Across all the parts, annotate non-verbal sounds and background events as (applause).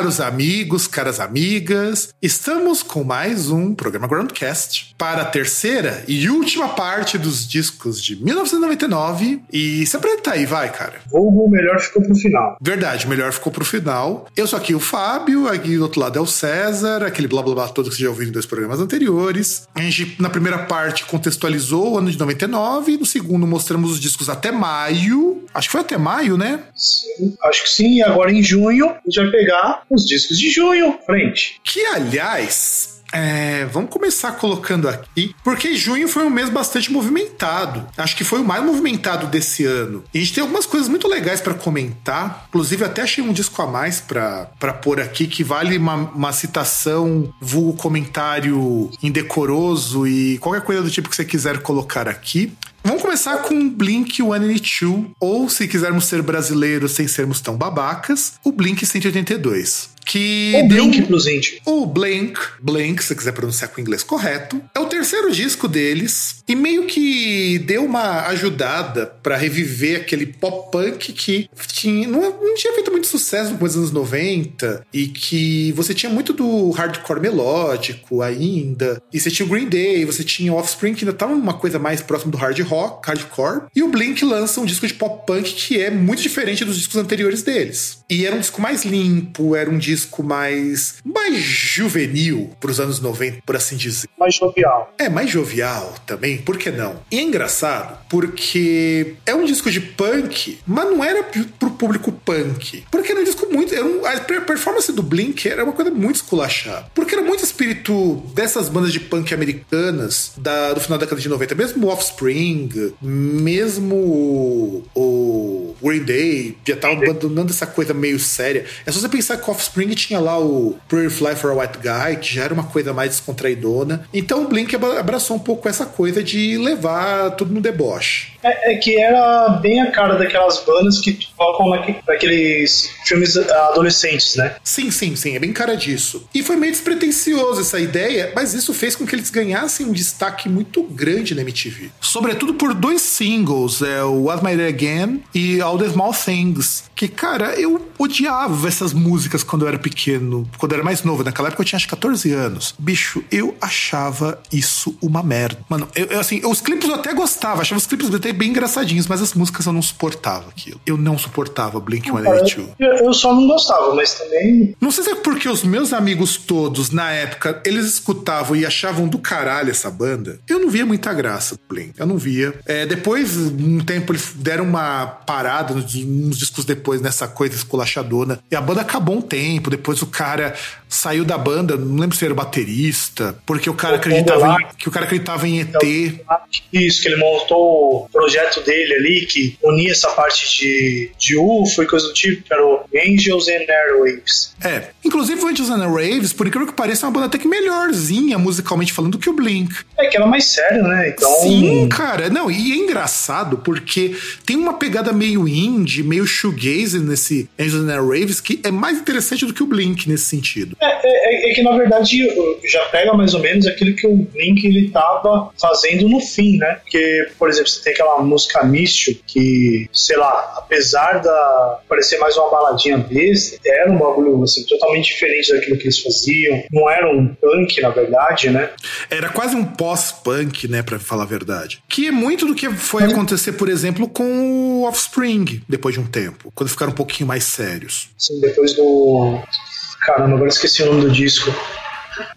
caros amigos, caras amigas, estamos com mais um programa Groundcast para a terceira e última parte dos discos de 1999. E se apresenta aí, vai, cara. O melhor ficou pro final. Verdade, o melhor ficou pro final. Eu sou aqui o Fábio, aqui do outro lado é o César, aquele blá blá blá todo que você já ouviu em dois programas anteriores. A gente, na primeira parte, contextualizou o ano de 99, no segundo, mostramos os discos até maio. Acho que foi até maio, né? Sim, acho que sim. E agora em junho, a gente vai pegar os discos de junho, frente. Que, aliás, é, vamos começar colocando aqui, porque junho foi um mês bastante movimentado. Acho que foi o mais movimentado desse ano. E a gente tem algumas coisas muito legais para comentar. Inclusive, até achei um disco a mais para pôr aqui que vale uma, uma citação, vulgo comentário indecoroso e qualquer coisa do tipo que você quiser colocar aqui. Vamos começar com Blink 182, ou se quisermos ser brasileiros sem sermos tão babacas, o Blink 182 que o deu Blink pros índios. O Blink, Blink, se você quiser pronunciar com o inglês correto, é o terceiro disco deles e meio que deu uma ajudada para reviver aquele pop punk que tinha, não, não, tinha feito muito sucesso nos anos 90 e que você tinha muito do hardcore melódico ainda, e você tinha o Green Day, você tinha o Offspring que ainda tava uma coisa mais próxima do hard rock, hardcore, e o Blink lança um disco de pop punk que é muito diferente dos discos anteriores deles. E era um disco mais limpo, era um disco disco mais, mais juvenil para os anos 90, por assim dizer. Mais jovial. É, mais jovial também, por que não? E é engraçado porque é um disco de punk, mas não era pro público punk. Porque era um disco muito. Era um, a performance do Blink era uma coisa muito esculachada. Porque era muito espírito dessas bandas de punk americanas da, do final da década de 90. Mesmo o Offspring, mesmo o, o Green Day, já tava abandonando essa coisa meio séria. É só você pensar que o Offspring Spring tinha lá o Pretty Fly for a White Guy, que já era uma coisa mais descontraidona. Então o Blink abraçou um pouco essa coisa de levar tudo no deboche. É, é, que era bem a cara daquelas bandas que tocam naqueles filmes adolescentes, né? Sim, sim, sim, é bem cara disso. E foi meio despretensioso essa ideia, mas isso fez com que eles ganhassem um destaque muito grande na MTV. Sobretudo por dois singles, é o What My Again e All the Small Things. Que, cara, eu odiava essas músicas quando eu era pequeno, quando eu era mais novo. Naquela época eu tinha acho 14 anos. Bicho, eu achava isso uma merda. Mano, eu, eu assim, os clipes eu até gostava, achava os clipes até bem engraçadinhos, mas as músicas eu não suportava aquilo. Eu não suportava Blink 182. Eu, eu só não gostava, mas também. Não sei se é porque os meus amigos todos, na época, eles escutavam e achavam do caralho essa banda. Eu não via muita graça do Blink. Eu não via. É, depois, um tempo, eles deram uma parada, uns discos depois, nessa coisa esculachadona. E a banda acabou um tempo. Depois o cara saiu da banda, não lembro se era baterista, porque o cara acreditava em, que o cara acreditava em ET. Isso, que ele montou o projeto dele ali, que unia essa parte de, de UFO e coisa do tipo, que era o Angels and Airwaves. É, inclusive o Angels and Airwaves, por incrível que pareça, é uma banda até que melhorzinha musicalmente falando do que o Blink. É que ela é mais séria, né? Então... Sim, cara, não, e é engraçado porque tem uma pegada meio indie, meio shoegaze nesse Angels and Airwaves que é mais interessante do que o Blink nesse sentido. É, é, é, é, que na verdade já pega mais ou menos aquilo que o Blink ele tava fazendo no fim, né? Porque, por exemplo, você tem aquela música Místil que, sei lá, apesar da parecer mais uma baladinha besta, era um bagulho assim, totalmente diferente daquilo que eles faziam. Não era um punk, na verdade, né? Era quase um pós-punk, né, para falar a verdade. Que é muito do que foi acontecer, por exemplo, com o Offspring depois de um tempo, quando ficaram um pouquinho mais sérios. Sim, depois do Caramba, agora esqueci o nome do disco.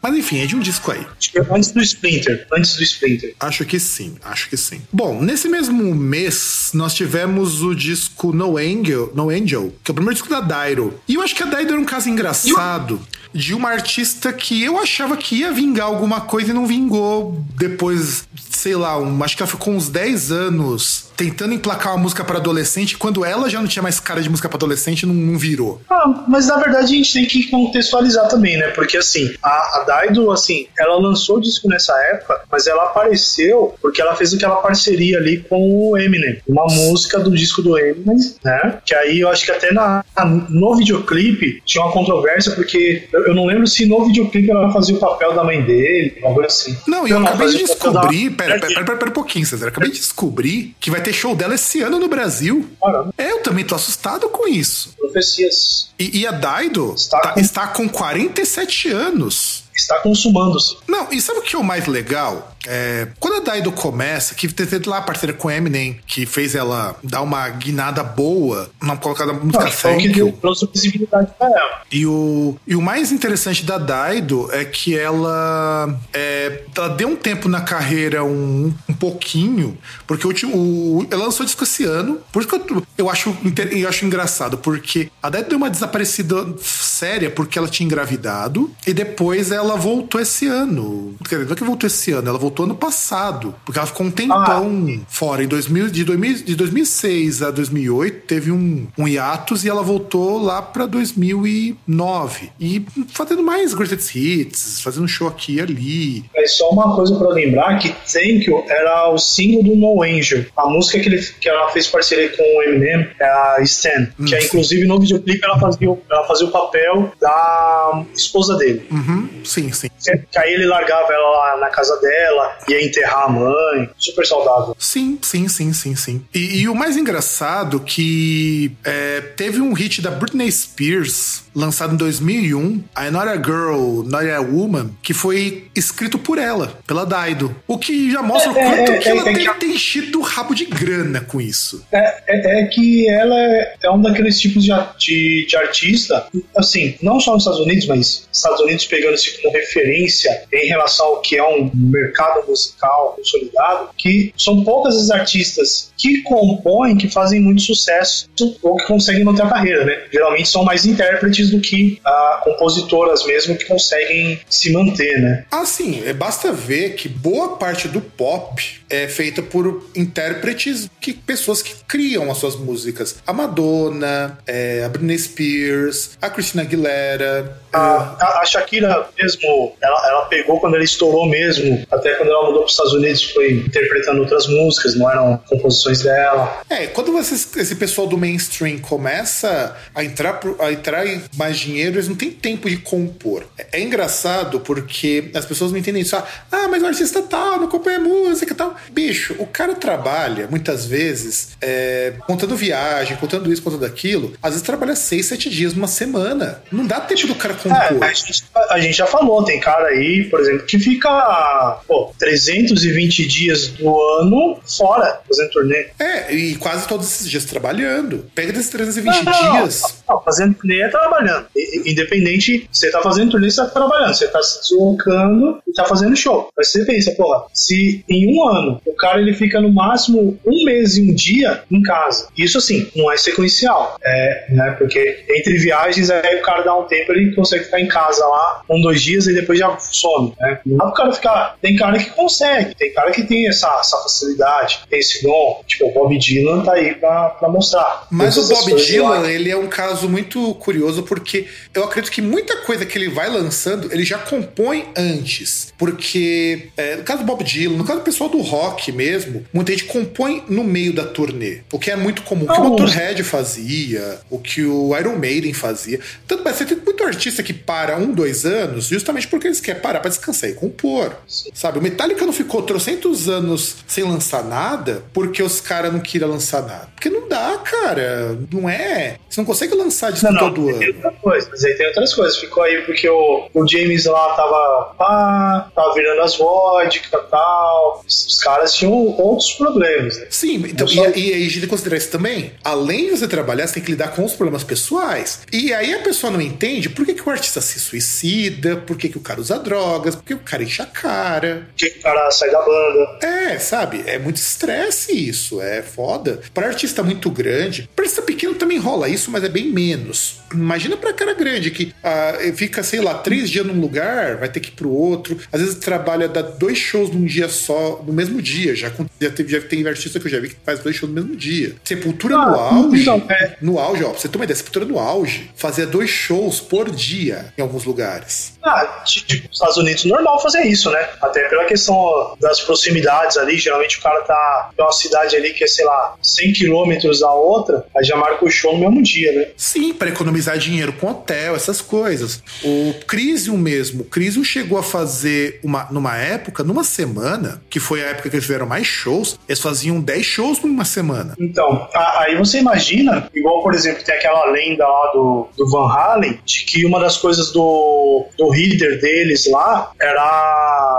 Mas enfim, é de um disco aí. É antes do Splinter. Antes do Splinter. Acho que sim, acho que sim. Bom, nesse mesmo mês, nós tivemos o disco No Angel, no Angel que é o primeiro disco da Dairo. E eu acho que a Dairo era um caso engraçado de uma artista que eu achava que ia vingar alguma coisa e não vingou depois, sei lá, um, acho que ela ficou uns 10 anos tentando emplacar uma música para adolescente, quando ela já não tinha mais cara de música para adolescente, não, não, virou. Ah, mas na verdade a gente tem que contextualizar também, né? Porque assim, a, a Daido, assim, ela lançou o disco nessa época, mas ela apareceu porque ela fez aquela parceria ali com o Eminem, uma música do disco do Eminem, né? Que aí eu acho que até na, no videoclipe tinha uma controvérsia, porque eu, eu não lembro se no videoclipe ela fazia o papel da mãe dele, algo assim. Não, e eu, eu acabei de descobrir, da... pera, pera, pera, pera, um pouquinho, César, eu acabei de descobrir que vai ter show dela esse ano no Brasil. Caramba. Eu também tô assustado com isso. Profecias. E, e a Daido está, tá, com... está com 47 anos está consumando-se. Não, e sabe o que é o mais legal? É, quando a Daido começa, que teve lá a parceira com Eminem, que fez ela dar uma guinada boa, não colocada Thank You. Que visibilidade pra ela. E o, e o mais interessante da Daido é que ela, é, ela deu um tempo na carreira um, um pouquinho, porque o, o, ela lançou disco esse ano, por isso que eu, eu, acho, eu acho engraçado, porque a Daido deu uma desaparecida séria porque ela tinha engravidado, e depois ela voltou esse ano. Quer dizer, não é que voltou esse ano, ela voltou ano passado, porque ela ficou um tempão ah. fora. Em 2000, de, 2000, de 2006 a 2008 teve um, um hiatus e ela voltou lá pra 2009. E fazendo mais greatest hits, fazendo show aqui e ali. É só uma coisa para lembrar que Thank You era o single do No Angel. A música que, ele, que ela fez parceria com o Eminem é a Stan, hum, que é, inclusive no videoclipe ela fazia, ela fazia o papel da esposa dele. Uhum, sim, sim. Que aí ele largava ela lá na casa dela, ia enterrar a mãe, super saudável. Sim, sim, sim, sim, sim. E, e o mais engraçado que é, teve um hit da Britney Spears lançado em 2001, I Not a Girl, Not a Woman, que foi escrito por ela, pela Daido. O que já mostra o é, quanto é, que é, ela tem, que... tem enchido o rabo de grana com isso. É, é, é que ela é um daqueles tipos de, de, de, artista, assim, não só nos Estados Unidos, mas Estados Unidos pegando-se como referência em relação ao que é um mercado musical consolidado, que são poucas as artistas que compõem, que fazem muito sucesso ou que conseguem manter a carreira, né? Geralmente são mais intérpretes do que ah, compositoras mesmo que conseguem se manter, né? Ah, sim. É, basta ver que boa parte do pop é feita por intérpretes, que pessoas que criam as suas músicas. A Madonna, é, a Britney Spears, a Christina Aguilera. A, a Shakira mesmo, ela, ela pegou quando ela estourou mesmo, até quando ela mudou para os Estados Unidos, foi interpretando outras músicas, não eram composições dela. É, quando você, esse pessoal do mainstream começa a entrar, a entrar em mais dinheiro, eles não têm tempo de compor. É, é engraçado porque as pessoas não entendem isso. Ah, mas o artista tal, não acompanha música tal. Bicho, o cara trabalha muitas vezes é, contando viagem, contando isso, contando aquilo. Às vezes trabalha seis, sete dias numa semana. Não dá tempo do cara compor. É, a, gente, a, gente, já falou, tem cara aí, por exemplo, que fica pô, 320 dias do ano fora fazendo turnê. É, e quase todos esses dias trabalhando. Pega desses 320 não, dias. Não, fazendo turnê é trabalhando. Independente, você tá fazendo turnê, você tá trabalhando. Você tá se deslocando e tá fazendo show. Mas você pensa, porra, se em um ano o cara ele fica no máximo um mês e um dia em casa. Isso assim, não é sequencial. É, né? Porque entre viagens, aí o cara dá um tempo, ele consegue ficar em casa lá um, dois dias e depois já some. Né? Não dá pro cara ficar. Tem cara que consegue, tem cara que tem essa, essa facilidade, tem esse dom. Tipo, o Bob Dylan tá aí pra, pra mostrar. Mas o Bob Dylan, ele é um caso muito curioso porque eu acredito que muita coisa que ele vai lançando, ele já compõe antes. Porque, é, no caso do Bob Dylan, no caso do pessoal do rock, rock mesmo, muita gente compõe no meio da turnê. O que é muito comum. O que o Motorhead fazia, o que o Iron Maiden fazia. Tanto mas você tem muito artista que para um, dois anos, justamente porque eles querem parar para descansar e compor. Sabe? O Metallica não ficou trocentos anos sem lançar nada porque os caras não queriam lançar nada. Porque não dá, cara. Não é. Você não consegue lançar disco não, todo ano. Tem outra coisa, mas aí tem outras coisas. Ficou aí porque o, o James lá tava pá, tava virando as vodka e tal. Os caras tinham outros problemas. Né? Sim, então, só... e, e aí a gente considerar isso também. Além de você trabalhar, você tem que lidar com os problemas pessoais. E aí a pessoa não entende por que, que o artista se suicida, por que, que o cara usa drogas, por que o cara enche a cara. Por que, o cara sai da banda. É, sabe? É muito estresse isso, é foda. Para artista muito grande, para artista pequeno também rola isso, mas é bem menos. Imagina pra cara grande que ah, fica, sei lá, três dias num lugar, vai ter que ir pro outro. Às vezes trabalha, dá dois shows num dia só, no mesmo dia. Já, já, teve, já tem artista que eu já vi que faz dois shows no mesmo dia. Sepultura ah, no auge. Então, é. No auge, ó, pra você ter uma ideia, Sepultura no auge fazia dois shows por dia em alguns lugares. Ah, tipo, Estados Unidos normal fazer isso, né? Até pela questão das proximidades ali, geralmente o cara tá em uma cidade ali que é, sei lá, 100 quilômetros da outra, aí já marca o show no mesmo dia, né? Sim, para economizar dinheiro com hotel, essas coisas. O Crisium mesmo, o Crisium chegou a fazer uma, numa época, numa semana, que foi a época que eles fizeram mais shows, eles faziam 10 shows numa semana. Então, aí você imagina, igual por exemplo, tem aquela lenda lá do, do Van Halen, de que uma das coisas do, do líder deles lá era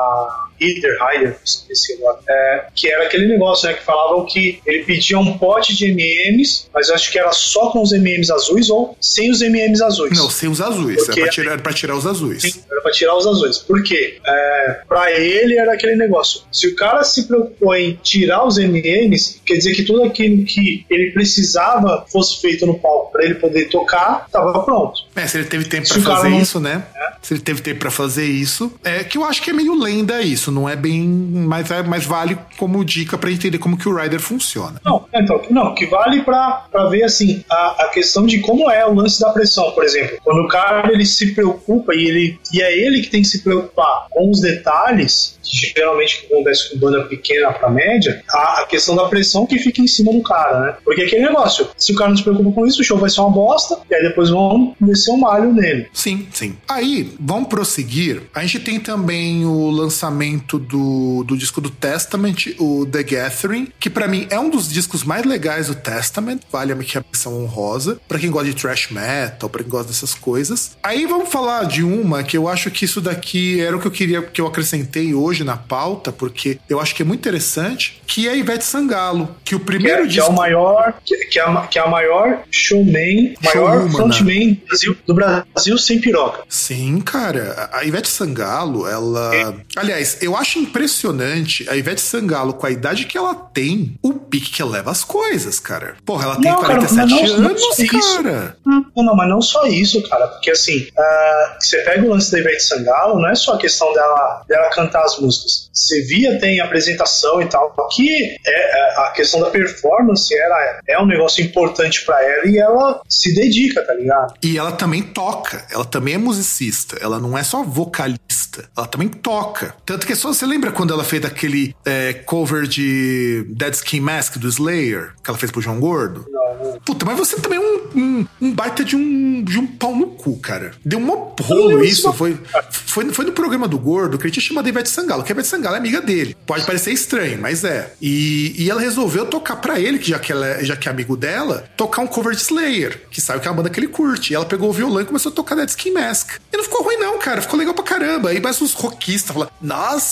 Hitler, Heider, esqueci agora, é, que era aquele negócio, né, que falavam que ele pedia um pote de M&M's, mas eu acho que era só com os M&M's azuis ou sem os M&M's azuis. Não, sem os azuis, Porque, era, pra tirar, era pra tirar os azuis. Sim, era pra tirar os azuis. Por quê? É, pra ele era aquele negócio, se o cara se preocupou em tirar os M&M's, quer dizer que tudo aquilo que ele precisava fosse feito no palco para ele poder tocar, tava pronto. É, se ele teve tempo para fazer não... isso, né? É. Se ele teve tempo para fazer isso, é que eu acho que é meio lenda isso, não é bem, mas é, mas vale como dica para entender como que o Rider funciona. Não, então, não, que vale para ver assim a, a questão de como é o lance da pressão, por exemplo, quando o cara ele se preocupa e ele e é ele que tem que se preocupar com os detalhes, que geralmente acontece com banda pequena para média, a, a, questão da pressão que fica em cima do cara, né? Porque aquele negócio, se o cara não se preocupa com isso, o show vai ser uma bosta, e aí depois vão descer um malho nele. Sim, sim. Aí, vamos prosseguir. A gente tem também o lançamento do, do disco do Testament, o The Gathering, que para mim é um dos discos mais legais do Testament, vale a minha menção honrosa, para quem gosta de thrash metal, para quem gosta dessas coisas. Aí vamos falar de uma que eu acho que isso daqui era o que eu queria que eu acrescentei hoje na pauta, porque eu acho que é muito interessante, que é a Ivete Sangalo, que o primeiro que é, disco que é o maior, que, que, é, a, que é a maior showman, maior frontman do Brasil, do Brasil sem piroca. Sim, cara. A Ivete Sangalo, ela. É. Aliás, eu acho impressionante a Ivete Sangalo, com a idade que ela tem, o pique que ela leva as coisas, cara. Porra, ela tem não, 47 cara, não, anos, não cara. Não, não, mas não só isso, cara. Porque assim, uh, você pega o lance da Ivete Sangalo, não é só a questão dela, dela cantar as músicas. Você via, tem apresentação e tal. Que é, é, a questão da performance era, é um negócio importante para ela e ela se dedica, tá ligado? E ela também toca, ela também é musicista, ela não é só vocalista, ela também toca. Tanto que só você lembra quando ela fez aquele é, cover de Dead Skin Mask do Slayer, que ela fez pro João Gordo? Não. Puta, mas você também é um, um, um baita de um, de um pau no cu, cara. Deu um rolo isso, foi, foi, foi no programa do Gordo que a gente chama de Ivete Sangalo, que a Ivete Sangalo é amiga dele. Pode parecer estranho, mas é. E, e ela resolveu tocar para ele, que já que, ela, é, já que é amigo dela, tocar um cover de Slayer, que sabe que é uma banda que ele curte. E ela pegou o violão e começou a tocar Dead Skin Mask. E não ficou ruim, não, cara. Ficou legal pra caramba. Aí mais uns rockistas falam: Nossa,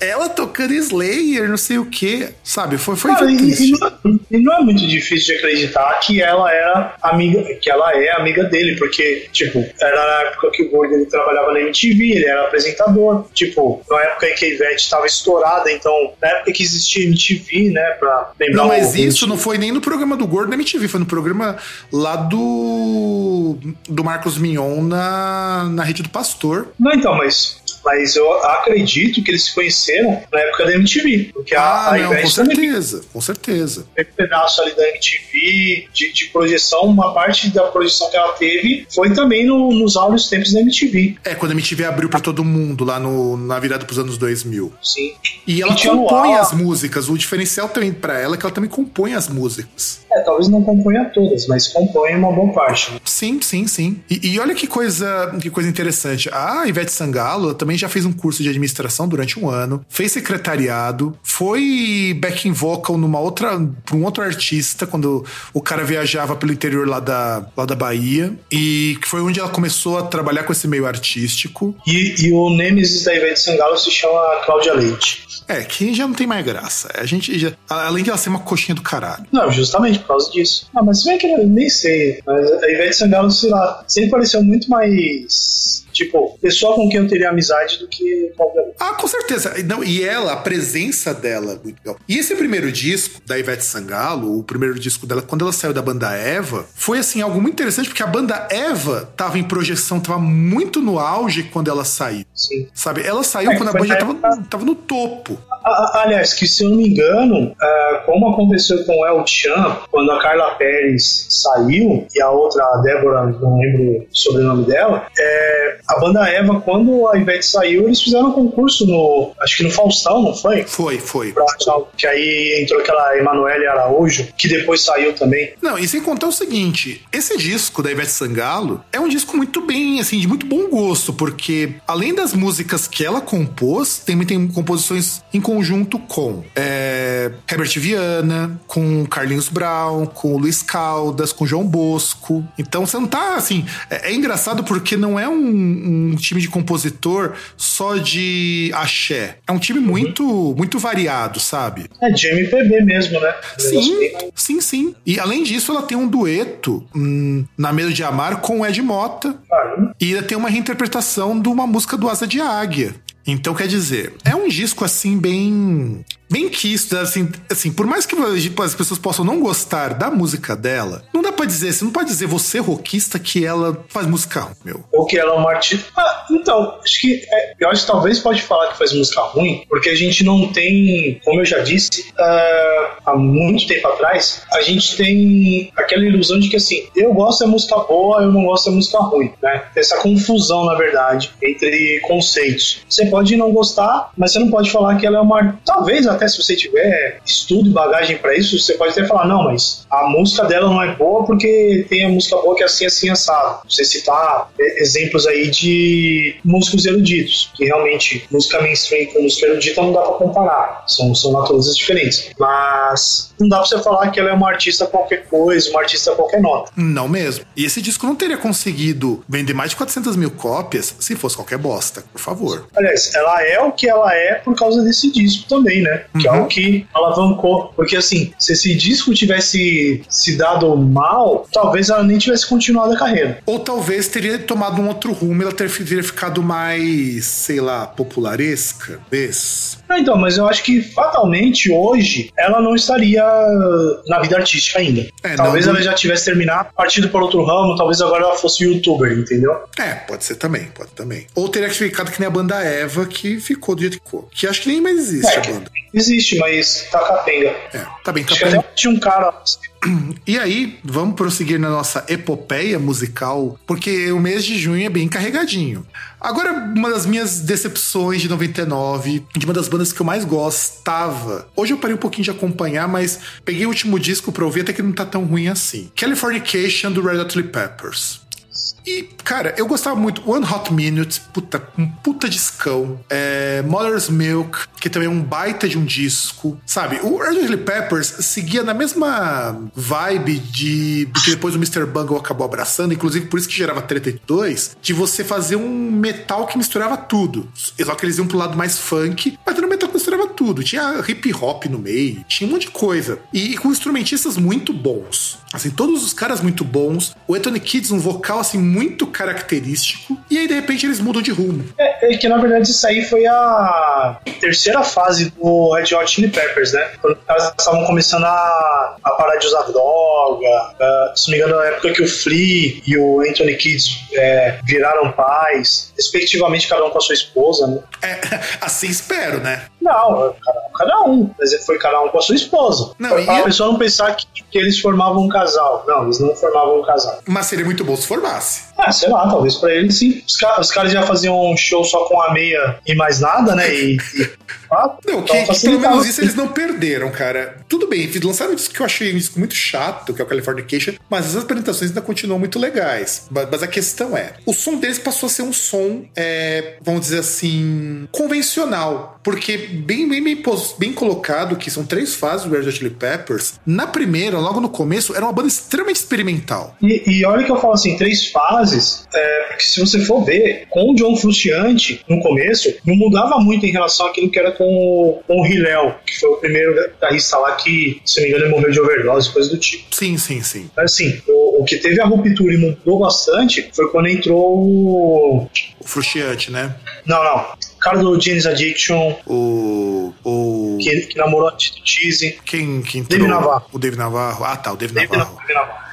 ela tocando Slayer, não sei o que. Sabe? Foi, foi Cara, e, e, não, é, e, não, é muito difícil de acreditar que ela era amiga, que ela é amiga dele, porque, tipo, era na época que o Gordon ele trabalhava na MTV, ele era apresentador. Tipo, na época em que a Ivete estava estourada, então, na época que existia MTV, né, pra lembrar Não, mas isso não foi nem no programa do Gordo na MTV, foi no programa lá do do Marcos Mignon na, na rede do Pastor. Não, então, mas mas eu acredito que eles se conheceram na época da MTV. Porque ah, a, a não, com certeza, com certeza. Um pedaço ali da MTV, de, de, projeção, uma parte da projeção que ela teve foi também no, nos áureos tempos da MTV. É, quando a MTV abriu para todo mundo lá no, na virada pros anos 2000. Sim. E ela compõe as músicas. O diferencial também para ela é que ela também compõe as músicas. É, talvez não componha todas, mas compõe uma boa parte. Sim, sim, sim. E, e olha que coisa, que coisa interessante. A Ivete Sangalo também já fez um curso de administração durante um ano, fez secretariado, foi backing vocal numa outra, para um outro artista quando o cara viajava pelo interior lá da, lá da Bahia e que foi onde ela começou a trabalhar com esse meio artístico. E, e o Nemesis da Ivete Sangalo se chama Cláudia Leite. É, que já não tem mais graça. A gente já, além de ela ser uma coxinha do caralho. Não, justamente. Causa disso. Ah, mas se bem que eu nem sei. Mas a Ivete Sangalo, sei lá, sempre pareceu muito mais tipo, pessoa com quem eu teria amizade do que qualquer um. Ah, com certeza. Não, e ela, a presença dela, muito legal. E esse primeiro disco da Ivete Sangalo, o primeiro disco dela, quando ela saiu da banda Eva, foi assim, algo muito interessante, porque a banda Eva tava em projeção, tava muito no auge quando ela saiu. Sim. Sabe? Ela saiu É, quando a banda na tava, época- tava no topo. A- a- Aliás, que se eu não me engano, ah, como aconteceu com o El Chan, quando a Carla Pérez saiu e a outra, a Débora, não lembro o sobrenome dela, é, a banda Eva, quando a Ivete saiu, eles fizeram um concurso no, acho que no Faustão, não foi? Foi, foi. Pra- Que aí entrou aquela Emanuele Araújo, que depois saiu também. Não, e sem contar o seguinte, esse disco da Ivete Sangalo é um disco muito bem, assim, de muito bom gosto, porque além das músicas que ela compôs, também tem composições em conjunto com é, Herbert Viana, com Carlinhos Brown, com o Luiz Caldas, com João Bosco. Então você não tá, assim, é, é engraçado porque não é um, um time de compositor só de axé. É um time muito, muito variado, sabe? É de MPB mesmo, né? Sim, sim, sim. E além disso, ela tem um dueto hum, na Medo de Amar com o Ed Mota. Caramba. E ainda tem uma reinterpretação de uma música do Asa de Águia. Então, quer dizer, é um disco assim, bem. Bem quisto, assim, assim, por mais que as pessoas possam não gostar da música dela, não dá pra dizer, você não pode dizer você, rockista, que ela faz música ruim, meu. Ou que ela é uma artista. Ah, então, acho que. é, eu acho que talvez pode falar que faz música ruim, porque a gente não tem, como eu já disse, ah, há muito tempo atrás, a gente tem aquela ilusão de que assim, eu gosto da música boa, eu não gosto da música ruim, né? Essa confusão, na verdade, entre conceitos. Você pode não gostar, mas você não pode falar que ela é uma. Talvez até se você tiver estudo e bagagem pra isso, você pode até falar, não, mas a música dela não é boa porque tem a música boa que é assim, assim, assado. Você citar exemplos aí de músicos eruditos, que realmente música mainstream com música erudita não dá pra comparar, são, são naturezas diferentes. Mas não dá pra você falar que ela é uma artista qualquer coisa, uma artista qualquer nota. Não mesmo. E esse disco não teria conseguido vender mais de 400 mil cópias se fosse qualquer bosta, por favor. Aliás, ela é o que ela é por causa desse disco também, né? Que é Uhum. o que alavancou. Porque assim, se esse disco tivesse se dado mal, talvez ela nem tivesse continuado a carreira. Ou talvez teria tomado um outro rumo, ela ter- teria ficado mais, sei lá, popularesca, talvez. Ah, então, mas eu acho que fatalmente hoje ela não estaria na vida artística ainda. É, talvez não- ela já tivesse terminado, partido por outro ramo, talvez agora ela fosse youtuber, entendeu? É, pode ser também, pode também. Ou teria ficado que nem a banda Eva, que ficou do jeito que ficou. Que acho que nem mais existe É, a banda. Existe, mas tá capenga. É, tá bem, tá bem. até tinha um cara. E aí, vamos prosseguir na nossa epopeia musical, porque o mês de junho é bem carregadinho. Agora, uma das minhas decepções de 99, de uma das bandas que eu mais gostava. Hoje eu parei um pouquinho de acompanhar, mas peguei o último disco pra ouvir, até que não tá tão ruim assim. Californication do Red Hot Chili Peppers. E, cara, eu gostava muito. One Hot Minute, puta, um puta discão. É, Mother's Milk, que também é um baita de um disco. Sabe, o Red Chili Peppers seguia na mesma vibe de que depois o Mr. Bungle acabou abraçando, inclusive por isso que gerava 32, de você fazer um metal que misturava tudo. Só que eles iam pro lado mais funk, mas era um metal que misturava tudo. Tinha hip hop no meio, tinha um monte de coisa. E com instrumentistas muito bons. Assim, todos os caras muito bons. O Anthony Kids, um vocal assim muito característico. E aí, de repente, eles mudam de rumo. É, é que na verdade isso aí foi a terceira fase do Red Hot Chili Peppers, né? Quando caras estavam começando a, a parar de usar droga. ah, se não me engano, na época que o Flea e o Anthony Kids é, viraram pais, respectivamente, cada um com a sua esposa, né? É, (laughs) assim espero, né? Não, cada um, cada um. Mas foi cada um com a sua esposa. Não, Pra- e- pra pessoa não pensar que, que eles formavam um casal. Não, eles não formavam um casal. Mas seria muito bom se formasse. Ah, sei lá, talvez pra eles sim. Os, os caras já faziam um show só com a meia e mais nada, né? E. e ah, Não, então que, que pelo menos isso eles não perderam, cara. Tudo bem, lançaram um disco que eu achei um disco muito chato, que é o Californication, mas as apresentações ainda continuam muito legais. Mas, mas a questão é, o som deles passou a ser um som, é, vamos dizer assim, convencional. Porque bem, bem, bem, bem colocado, que são três fases do Red Hot Chili Peppers, na primeira, logo no começo, era uma banda extremamente experimental. E, e olha que eu falo assim, três fases é, porque se você for ver, com o John Frusciante, no começo, não mudava muito em relação àquilo que era com o, com o Hillel, que foi o primeiro guitarrista lá que, se não me engano, ele morreu de overdose, coisa do tipo. Sim, sim, sim. Mas assim, o, o que teve a ruptura e mudou bastante foi quando entrou o. O Frusciante, né? Não, não. Cara do James Addiction, O. O. que, que namorou a Tito Cheese. Quem, quem entrou? David Navarro. O David Navarro. Ah, tá, o David David Navarro. Navarro.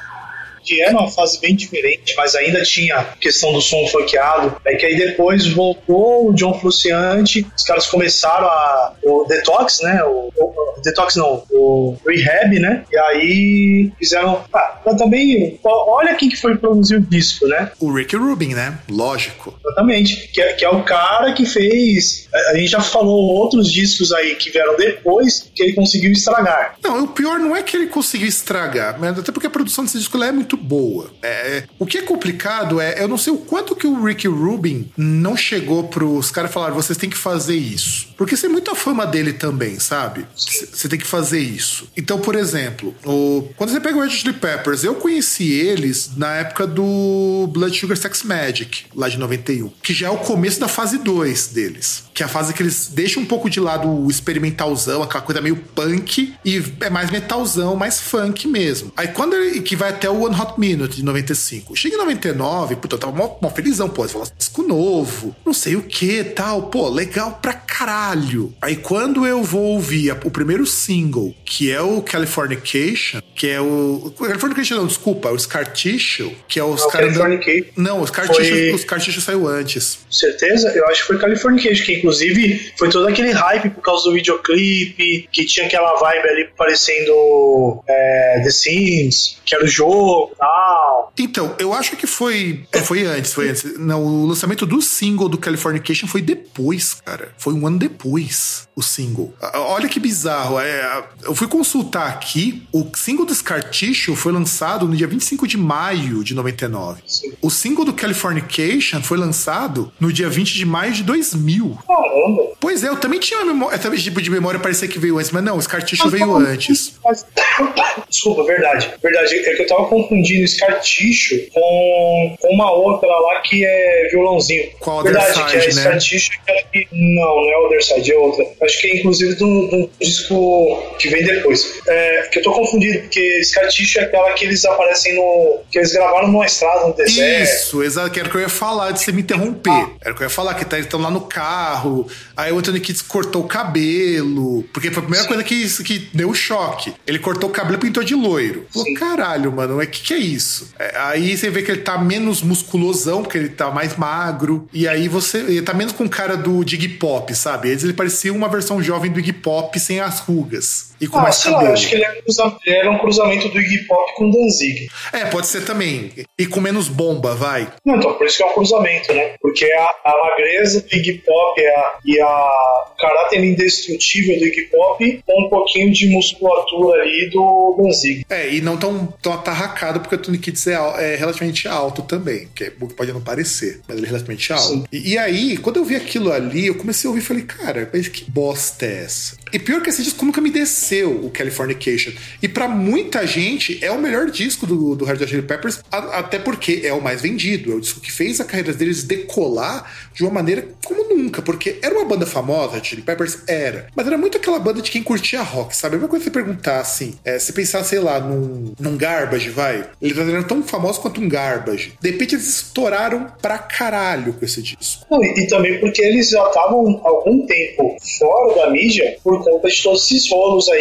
Que era uma fase bem diferente, mas ainda tinha questão do som funkeado. É que aí depois voltou o John Frusciante, os caras começaram a. O Detox, né? O- o Detox não, o Rehab, né? E aí fizeram. Ah, mas também. Olha quem que foi produzir o disco, né? O Rick Rubin, né? Lógico. Exatamente. Que é, que é o cara que fez. A a gente já falou outros discos aí que vieram depois que ele conseguiu estragar. Não, o pior não é que ele conseguiu estragar, mas até porque a produção desse disco é muito boa. É, o que é complicado é, eu não sei o quanto que o Rick Rubin não chegou pros caras falar, vocês têm que fazer isso. Porque isso é muito a fama dele também, sabe? Você tem que fazer isso. Então, por exemplo, o- quando você pega o Red Chili Peppers, eu conheci eles na época do Blood Sugar Sex Magic, lá de 91, que já é o começo da fase 2 deles. Que é a fase que eles deixam um pouco de lado o experimentalzão, aquela coisa meio punk, e é mais metalzão, mais funk mesmo. Aí quando ele, que vai até o One Hot Minute de 95. Chega em 99, puta, eu tava mó, mó felizão, pô, fala, disco novo, não sei o que tal, pô, legal pra caralho. Aí quando eu vou ouvir o primeiro single, que é o Californication, que é o. Californication não, desculpa, é o Scar Tissue, que é os Não, caras. Californication. Não, o Scar Foi- Tissue, o Scar Tissue saiu antes. certeza, eu acho que foi Californication, que inclusive foi todo aquele hype por causa do videoclipe, que tinha aquela vibe ali parecendo é, The Sims, que era o jogo e tal. Então, eu acho que foi. É, foi antes, foi antes. Não, o lançamento do single do Californication foi depois, cara. Foi um ano depois o single. Olha que bizarro. É, eu fui consultar aqui. O single do Scar Tissue foi lançado no dia 25 de maio de 99. Sim. O single do Californication foi lançado no dia 20 de maio de 2000. Caramba! Pois é, eu também tinha uma memória, esse tipo de memória parecia que veio antes, mas não, o veio antes. Mas- (coughs) Desculpa, verdade. Verdade, é que eu tava confundindo Tissue com, com uma outra lá que é violãozinho. Qual verdade, Other que é Side, né? Que é que- Não, não é Other Side, é outra. Acho que é inclusive do, do disco que vem depois. É, que eu tô confundindo, porque Scar Tissue é aquela que eles aparecem no. que eles gravaram numa estrada no deserto. Isso, exato, que era o que eu ia falar de você me interromper. Era o que eu ia falar, que tá, eles estão lá no carro, aí o Anthony Kids cortou o cabelo, porque foi a primeira coisa que, que deu choque. Ele cortou o cabelo e pintou de loiro. Falou, Sim. caralho, mano, o que, que é isso? É, aí você vê que ele tá menos musculosão, porque ele tá mais magro, e aí você. Ele tá menos com cara do Iggy Pop, sabe? Antes ele parecia uma versão jovem do Iggy Pop sem as rugas. E com Ah, mais sei lá, cabelo. eu acho que ele era, um um cruzamento do Iggy Pop com Danzig. É, pode ser também. E com menos bomba, vai. Não, então, por isso que é um cruzamento, né? Porque a, a magreza do Iggy Pop e a, e a o caráter indestrutível do Iggy Pop com um pouquinho de musculatura ali do Danzig. É, e não tão, tão atarracado, porque o Tony Kids é, é relativamente alto também, que é, pode não parecer, mas ele é relativamente alto. E, e aí, quando eu vi aquilo ali, eu comecei a ouvir e falei, cara, mas que bosta é essa? E pior que esse disco nunca me desceu, o Californication. E pra muita gente, é o melhor disco do, do Red Hot Chili Peppers, a- até porque é o mais vendido, é o disco que fez a carreira deles decolar de uma maneira como nunca, porque era uma banda famosa, Chili Peppers era, mas era muito aquela banda de quem curtia rock, sabe? A mesma coisa você perguntar assim, é, se pensar, sei lá, num, num Garbage, vai, eles eram tão famosos quanto um Garbage. De repente eles estouraram pra caralho com esse disco. E, e também porque eles já estavam algum tempo fora da mídia por conta de todos esses rolos aí,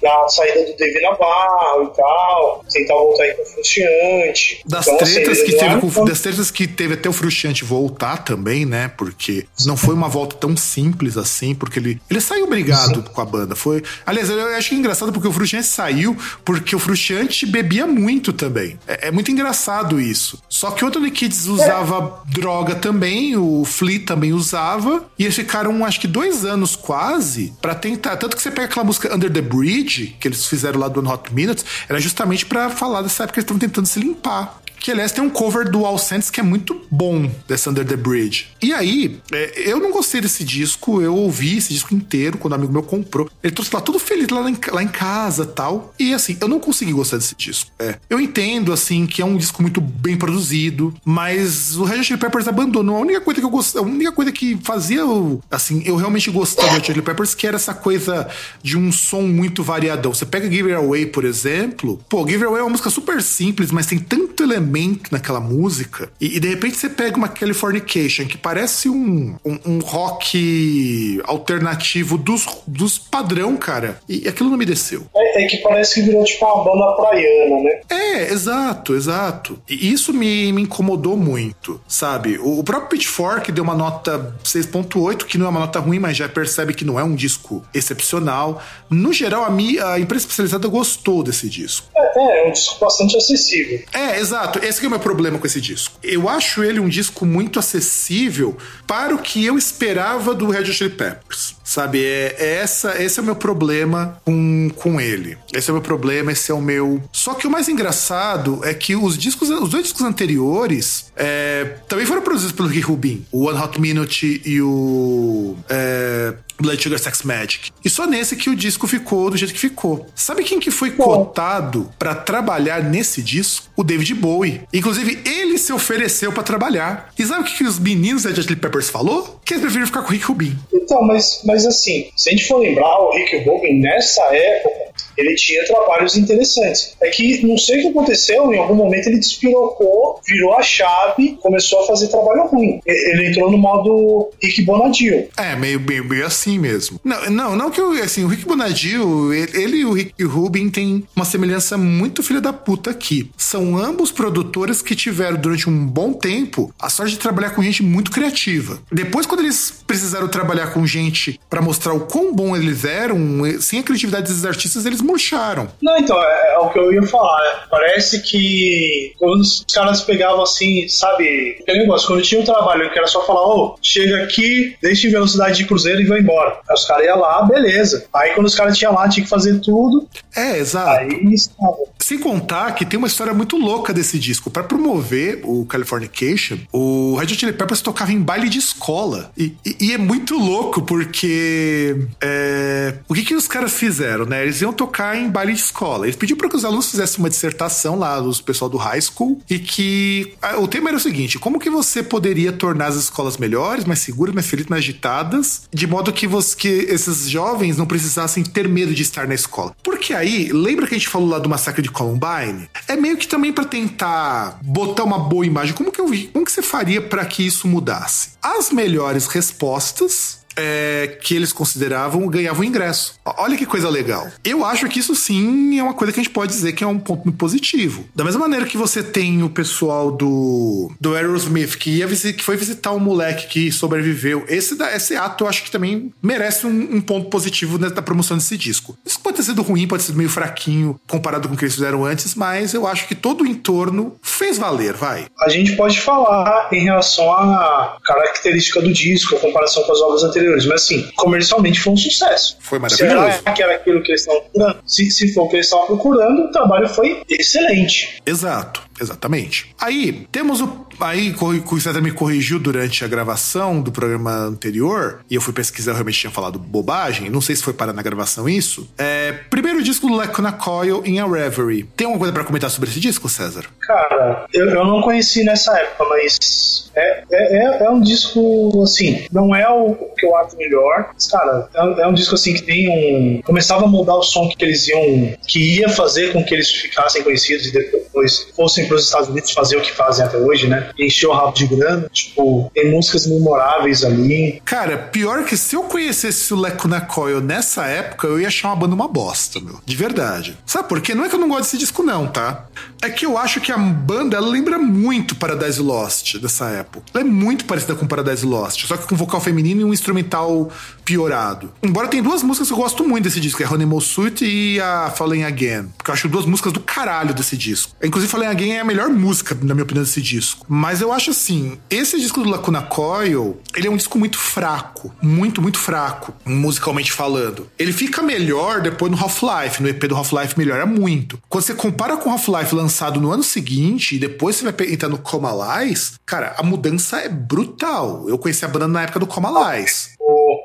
da saída do David Navarro e tal, tentar voltar aí com o Frustiante. Das Então, assim, tretas eles que teve com, das tretas que teve até o Frustiante voltar também, né? Porque não foi uma volta tão simples assim, porque ele ele saiu brigado com a banda. Foi, aliás, eu acho que é engraçado porque o Frustiante saiu porque o Frustiante bebia muito também. É, é muito engraçado isso. Só que o Anthony Kids usava droga também, o Flea também usava, e eles ficaram acho que dois anos quase pra tentar. Tanto que você pega aquela música Under the Bridge que eles fizeram lá do Hot Minutes, era justamente pra falar dessa época que eles estavam tentando se limpar. Que aliás tem um cover do All Saints que é muito bom desse Under the Bridge. E aí, é, eu não gostei desse disco, eu ouvi esse disco inteiro quando um amigo meu comprou. Ele trouxe lá tudo feliz lá em, lá em casa tal. E assim, eu não consegui gostar desse disco. É. Eu entendo, assim, que é um disco muito bem produzido, mas o Red Chili Peppers abandonou. A única coisa que eu gostei, a única coisa que fazia, assim, eu realmente gostava do Red Chili Peppers, que era essa coisa de um som muito variadão. Você pega Give It Away, por exemplo, pô, Give It Away é uma música super simples, mas tem tanto elemento naquela música. E, e de repente você pega uma Californication, que parece um, um, um rock alternativo dos, dos padrão, cara. E, aquilo não me desceu. É, é, que parece que virou tipo uma banda praiana, né? É, exato, exato. E isso me, me incomodou muito, sabe? O, o próprio Pitchfork deu uma nota 6.8, que não é uma nota ruim, mas já percebe que não é um disco excepcional. No geral, a, mi, a imprensa especializada gostou desse disco. É, é, é um disco bastante acessível. É, exato. Esse é o meu problema com esse disco. Eu acho ele um disco muito acessível para o que eu esperava do Red Hot Chili Peppers. Sabe, é, é, essa, esse é o meu problema com, com ele. Esse é o meu problema, esse é o meu. Só que o mais engraçado é que os discos, os dois discos anteriores é, também foram produzidos pelo Rick Rubin, o One Hot Minute e o é, Blood Sugar Sex Magic. E só nesse que o disco ficou do jeito que ficou. Sabe quem que foi cotado para trabalhar nesse disco? O David Bowie. Inclusive, ele se ofereceu para trabalhar. E sabe o que, que os meninos da Jet Peppers falou? Que eles preferiram ficar com o Rick Rubin. Então, mas, mas assim, se a gente for lembrar, o Rick Rubin nessa época ele tinha trabalhos interessantes. É que não sei o que aconteceu, em algum momento ele despirocou, virou a chave, começou a fazer trabalho ruim. Ele entrou no modo Rick Bonadio. É, meio, meio, meio assim mesmo. Não, não, não que eu, assim, o Rick Bonadio, ele, ele e o Rick Rubin têm uma semelhança muito filha da puta aqui. São ambos produtores que tiveram durante um bom tempo a sorte de trabalhar com gente muito criativa. Depois, quando eles precisaram trabalhar com gente para mostrar o quão bom eles eram, sem a criatividade desses artistas, eles murcharam. Não, então, é, é, o que eu ia falar. Parece que quando os caras pegavam assim, sabe, aquele negócio, quando tinha um trabalho que era só falar, ô, oh, chega aqui, deixa em velocidade de cruzeiro e vai embora. Aí os caras iam lá, beleza. Aí quando os caras tinham lá, tinha que fazer tudo. É, exato. Aí estava. Sem contar que tem uma história muito louca desse disco. Para promover o Californication, o Red Hot Chili Peppers tocava em baile de escola. E, e, e é muito louco, porque. É, o que, que os caras fizeram, né? Eles iam tocar tocar em baile de escola. Eles pediram para que os alunos fizessem uma dissertação lá, do pessoal do high school, e que o tema era o seguinte: como que você poderia tornar as escolas melhores, mais seguras, mais felizes, mais agitadas, de modo que, você, que esses jovens não precisassem ter medo de estar na escola. Porque aí, lembra que a gente falou lá do massacre de Columbine? É meio que também para tentar botar uma boa imagem. Como que eu vi? Como que você faria para que isso mudasse? As melhores respostas é, que eles consideravam ganhavam ingresso. Olha que coisa legal. Eu acho que isso sim é uma coisa que a gente pode dizer que é um ponto positivo. Da mesma maneira que você tem o pessoal do, do Aerosmith que, ia que foi visitar um moleque que sobreviveu. Esse, esse ato eu acho que também merece um, um ponto positivo da promoção desse disco. Isso pode ter sido ruim, pode ser meio fraquinho comparado com o que eles fizeram antes, mas eu acho que todo o entorno fez valer, vai. A gente pode falar em relação à característica do disco, a comparação com as obras anteriores anteriores, mas assim, comercialmente foi um sucesso. Foi maravilhoso. Será que era aquilo que eles estavam procurando? Se, se for o que eles estavam procurando, o trabalho foi excelente. Exato, exatamente. Aí, temos o. Aí, o César me corrigiu durante a gravação do programa anterior, e eu fui pesquisar, eu realmente tinha falado bobagem, não sei se foi parar na gravação isso. É, primeiro disco do Lacuna Coil em A Reverie. Tem alguma coisa para comentar sobre esse disco, César? Cara, eu, eu não conheci nessa época, mas é, é, é, é um disco, assim, não é o que eu acho melhor. Mas, cara, é, é, um disco assim que tem um. Começava a mudar o som que eles iam. que ia fazer com que eles ficassem conhecidos e depois fossem para os Estados Unidos fazer o que fazem até hoje, né? Encher o rabo de grana. Tipo, tem músicas memoráveis ali. Cara, pior que se eu conhecesse o Lecuna Coil nessa época, eu ia achar uma banda uma bosta, meu. De verdade. Sabe por quê? Não é que eu não gosto desse disco, não, tá? É que eu acho que a banda ela lembra muito Paradise Lost dessa época. Ela é muito parecida com Paradise Lost, só que com vocal feminino e um instrumental piorado. Embora tem duas músicas que eu gosto muito desse disco, é Honeymoon Suite e a Falling Again. Porque eu acho duas músicas do caralho desse disco. Inclusive, Fallen Again é a melhor música, na minha opinião, desse disco. Mas eu acho assim, esse disco do Lacuna Coil, ele é um disco muito fraco. Muito, muito fraco, musicalmente falando. Ele fica melhor depois no Half-Life. No EP do Half-Life melhora muito. Quando você compara com o Half-Life lançado no ano seguinte e depois você vai entrar no Coma Lies, cara, a mudança é brutal. Eu conheci a banda na época do Coma Lies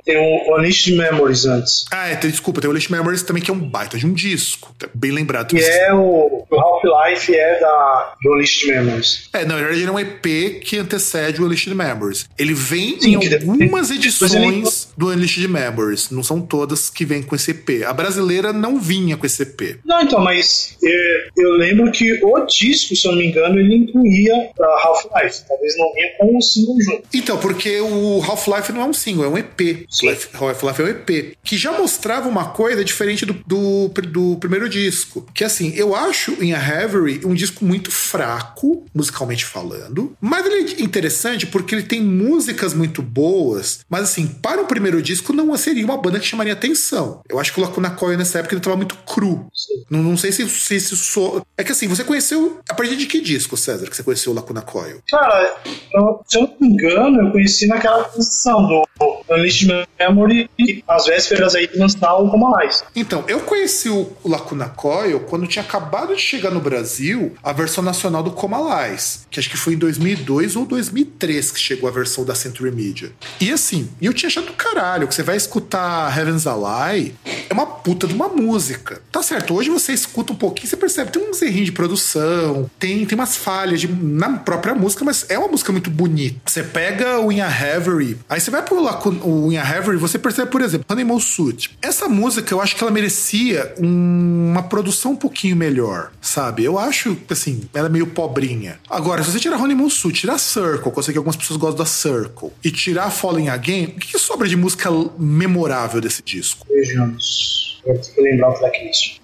tem o Unleashed Memories antes. Ah, é, tem, desculpa, tem o Unleashed Memories também, que é um baita de um disco. Tá bem lembrado. Que é o, o Half-Life é da, do Unleashed Memories. É, não, na verdade ele é um EP que antecede o Unleashed Memories. Ele vem Sim, em algumas edições ele... do Unleashed Memories, não são todas que vêm com esse EP. A brasileira não vinha com esse EP. Não, então, mas é, eu lembro que o disco, se eu não me engano, ele incluía Half-Life. Talvez não vinha com um single junto. Então, porque o Half-Life não é um single, é um EP. Half-Life é um EP, que já mostrava uma coisa diferente do, do, do, primeiro disco. Que assim, eu acho em A Heavery um disco muito fraco, musicalmente falando, mas ele é interessante porque ele tem músicas muito boas, mas assim, para o primeiro disco não seria uma banda que chamaria atenção. Eu acho que o Lacuna Coil nessa época ele estava muito cru. Não, não sei se, se, se so... É que assim, você conheceu a partir de que disco, César, que você conheceu o Lacuna Coil? Cara, eu, se eu não me engano, eu conheci naquela posição do Unleashed Memory às vésperas aí de lançar o Como Mais. Então, eu conheci o Lacuna Coil quando tinha acabado de chegar no Brasil a versão nacional do Comalais, que acho que foi em 2002 ou 2003 que chegou a versão da Century Media. E assim, eu tinha achado do caralho, que você vai escutar Heaven's Ally, é uma puta de uma música. Tá certo, hoje você escuta um pouquinho, você percebe, tem uns errinhos de produção, tem, tem umas falhas de, na própria música, mas é uma música muito bonita. Você pega o In a Heavery, aí você vai pro Lacuna, o a Heavery, você percebe, por exemplo, Animal Suit. Essa música, eu acho que ela merecia um, uma produção um pouquinho melhor, sabe? Eu acho, assim, ela é meio pobrinha. Agora, se você tirar Honeymoon Suit, tirar Circle, que eu sei que algumas pessoas gostam da Circle, e tirar Falling Again, o que, que sobra de música memorável desse disco? Vejamos. Eu que lembrar o tracklist.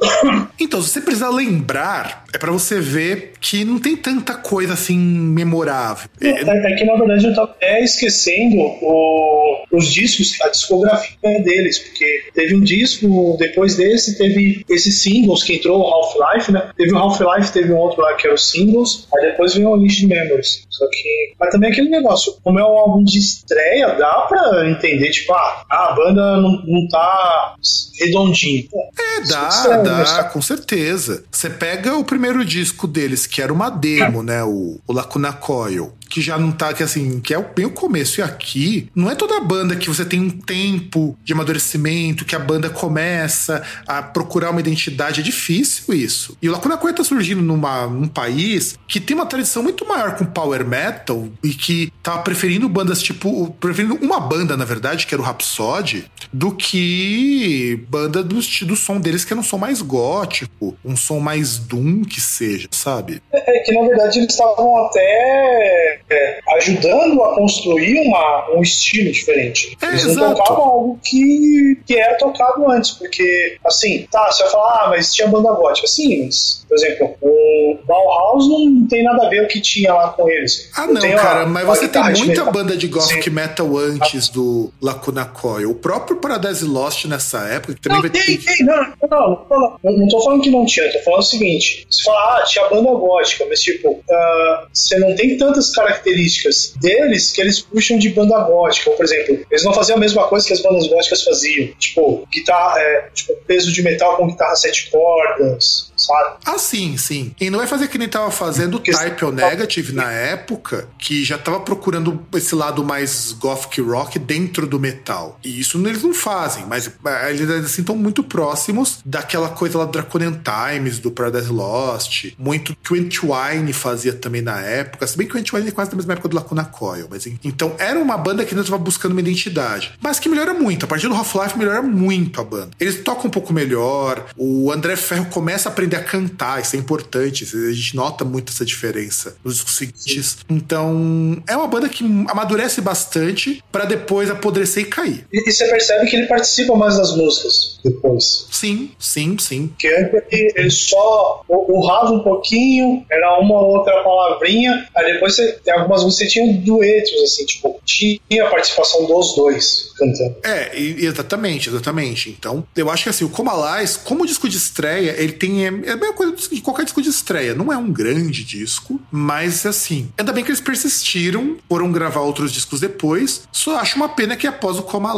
Então, se você precisar lembrar, é para você ver que não tem tanta coisa assim memorável. É, é, é que na verdade eu tô até esquecendo o, os discos, a discografia deles, porque teve um disco, depois desse teve esses singles que entrou o Half-Life, né? Teve o Half-Life, teve um outro lá que era os singles, aí depois veio o List de Memories. Só que. Mas também aquele negócio, como é um álbum de estreia, dá pra entender, tipo, ah, a banda não, não tá redondinho. É, dá, dá, com certeza. Você pega o primeiro disco deles, que era uma demo, né? O, o Lacuna Coil que já não tá, que assim, que é bem o começo. E aqui, não é toda banda que você tem um tempo de amadurecimento, que a banda começa a procurar uma identidade. É difícil isso. E o Lacuna Coil tá surgindo numa, num país que tem uma tradição muito maior com power metal e que tá preferindo bandas tipo. preferindo uma banda, na verdade, que era o Rhapsody, do que banda do, do som deles que era um som mais gótico, um som mais doom que seja, sabe? É, é que na verdade eles estavam até é, ajudando a construir uma, um estilo diferente. É, Eles não tocavam algo que, que era tocado antes, porque, assim, tá, você vai falar, ah, mas tinha banda gótica. Sim, mas, por exemplo, o Bauhaus não tem nada a ver o que tinha lá com eles. Ah, não, cara, mas você tem muita metal. banda de gothic Sim. metal antes do Lacuna Coil. O próprio Paradise Lost nessa época, que também não, vai tem, ter. Tem, não, não, não, não, tô falando que não tinha, tô falando o seguinte: você fala, ah, tinha banda gótica, mas tipo, uh, você não tem tantas características deles que eles puxam de banda gótica. Por exemplo, eles não faziam a mesma coisa que as bandas góticas faziam. Tipo, guitarra, é, tipo, peso de metal com guitarra sete cordas, sabe? Ah, sim, sim. E não vai fazer que nem tava fazendo o Type O Negative na época, que já tava procurando esse lado mais gothic rock dentro do metal. E isso eles não fazem, mas é, eles assim estão muito próximos daquela coisa lá do Draconian Times, do Paradise Lost, muito que o Entwine fazia também na época. Se bem que o Entwine é quase da mesma época do Lacuna Coil, mas então era uma banda que ainda estava buscando uma identidade, mas que melhora muito. A partir do Half-Life melhora muito a banda. Eles tocam um pouco melhor, o André Ferro começa a aprender a cantar, isso é importante. A gente nota muito essa diferença nos discos seguintes. Então, é uma banda que amadurece bastante para depois apodrecer e cair. E, você percebe que ele participa mais das músicas depois. Sim, sim, sim. Que antes ele só urrava um pouquinho, era uma ou outra palavrinha, aí depois você, algumas músicas tinham duetos, assim, tipo, tinha a participação dos dois cantando. É, exatamente, exatamente. Então, eu acho que assim, o Comalais, como disco de estreia, ele tem. É, é a mesma coisa de qualquer disco de estreia. Não é um grande disco, mas assim, ainda bem que eles persistiram, foram gravar outros discos depois. Só acho uma pena que após o Coma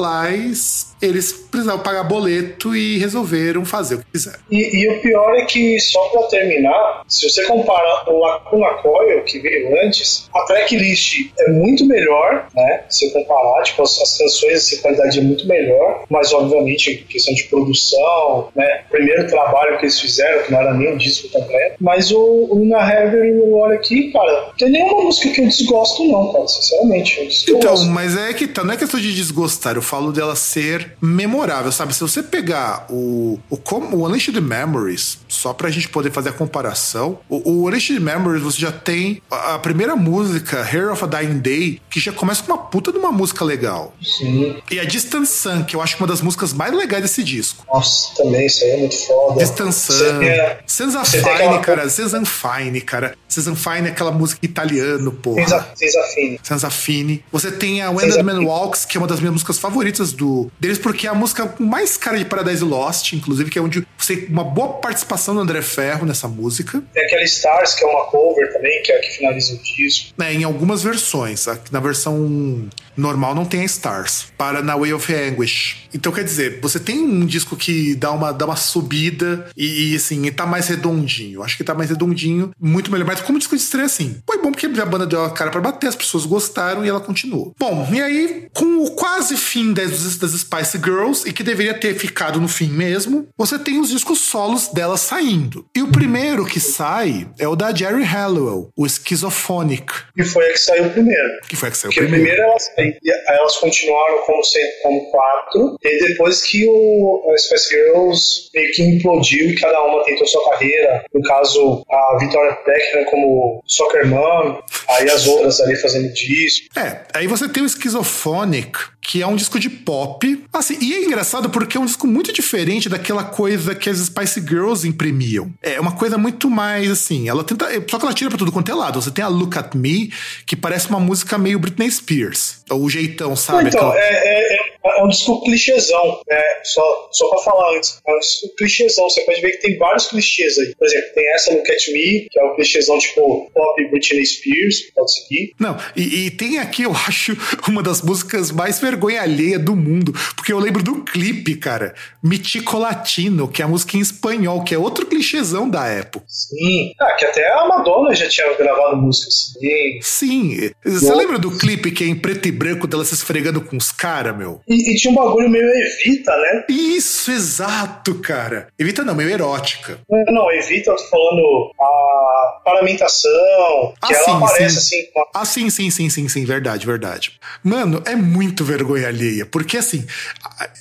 Lies, eles precisavam pagar boleto e resolveram fazer o que quiseram. E, e o pior é que, só pra terminar, se você compara o Lacuna Coil, que veio antes, a tracklist é muito melhor, né? Se comparar, tipo, as, as canções, assim, a qualidade é muito melhor, mas obviamente, questão de produção, né? Primeiro trabalho que eles fizeram, que não era nem um disco completo, mas o, o Na Heaven, olha aqui, cara, não tem nenhuma música que eu desgosto, não, cara, sinceramente. Eu Então, mas é que tá, não é questão de desgostar, eu falo dela ser memorável, sabe? Se você pegar o, o, o Unleashed Memories, só pra gente poder fazer a comparação, o, o Unleashed Memories você já tem a, a primeira música, Hair of a Dying Day, que já começa com uma puta de uma música legal. Sim. E a Distant Sun, que eu acho uma das músicas mais legais desse disco. Nossa, também, isso aí é muito foda. Distant Você Sun, Senza Fine, aquela- cara, Senza Fine, cara. Senza Fine é aquela música italiano, porra. Senza- Fine. Senza Fine. Você tem a When the Man. Walks, que é uma das minhas músicas favoritas do deles, porque é a música mais cara de Paradise Lost, inclusive, que é onde você tem uma boa participação do André Ferro nessa música. Tem aquela Stars, que é uma cover também, que é a que finaliza o disco. né, em algumas versões. Na versão normal não tem a Stars. Para na Way of Anguish. Então quer dizer, você tem um disco que dá uma, dá uma subida e, e, assim, e tá mais redondinho. Acho que tá mais redondinho, muito melhor. Mas como disco de estreia, assim, foi bom porque a banda deu a cara pra bater, as pessoas gostaram e ela continuou. Bom, e aí, com o quase fim das, das Spice Girls, e que deveria ter ficado no fim mesmo, você tem os discos solos dela saindo. E o primeiro que sai é o da Jerry Halliwell, o Schizophonic. E foi a que saiu primeiro. Que foi a que saiu Porque primeiro. primeiro elas, elas continuaram como, sendo, como quatro, e depois que o Spice Girls meio que implodiu e cada uma tentou sua carreira. No caso, a Victoria Beckham como Soccer Mom, aí as outras ali fazendo disco. É, aí você tem o Schizophonic, que é um disco de pop. Assim, e é engraçado porque é um disco muito diferente daquela coisa que as Spice Girls imprimiam. É uma coisa muito mais assim, ela tenta. Só que ela tira pra tudo quanto é lado. Você tem a Look at Me, que parece uma música meio Britney Spears. O jeitão, sabe? então, Aquela- é, é, é- um disco clichêzão, né? Só, só pra falar antes. É um disco clichêzão. Você pode ver que tem vários clichês aí. Por exemplo, tem essa Look at Me, que é um clichêzão tipo pop Britney Spears, pode seguir. Não, e, e tem aqui, eu (laughs) acho, uma das músicas mais vergonha alheia do mundo, porque eu lembro do clipe, cara, Mitico Latino, que é a música em espanhol, que é outro clichêzão da época. Sim. Ah, que até a Madonna já tinha gravado música assim. Sim, você lembra do clipe que é em preto e branco dela se esfregando com os caras, meu? E, e tinha um bagulho meio Evita, né? Isso, exato, cara. Evita não, meio erótica. Não, Evita, falando a paramentação, que Ah, ela sim, aparece sim. assim. com Ah, sim, sim, sim, sim, sim, verdade, verdade. Mano, é muito vergonha alheia, porque assim,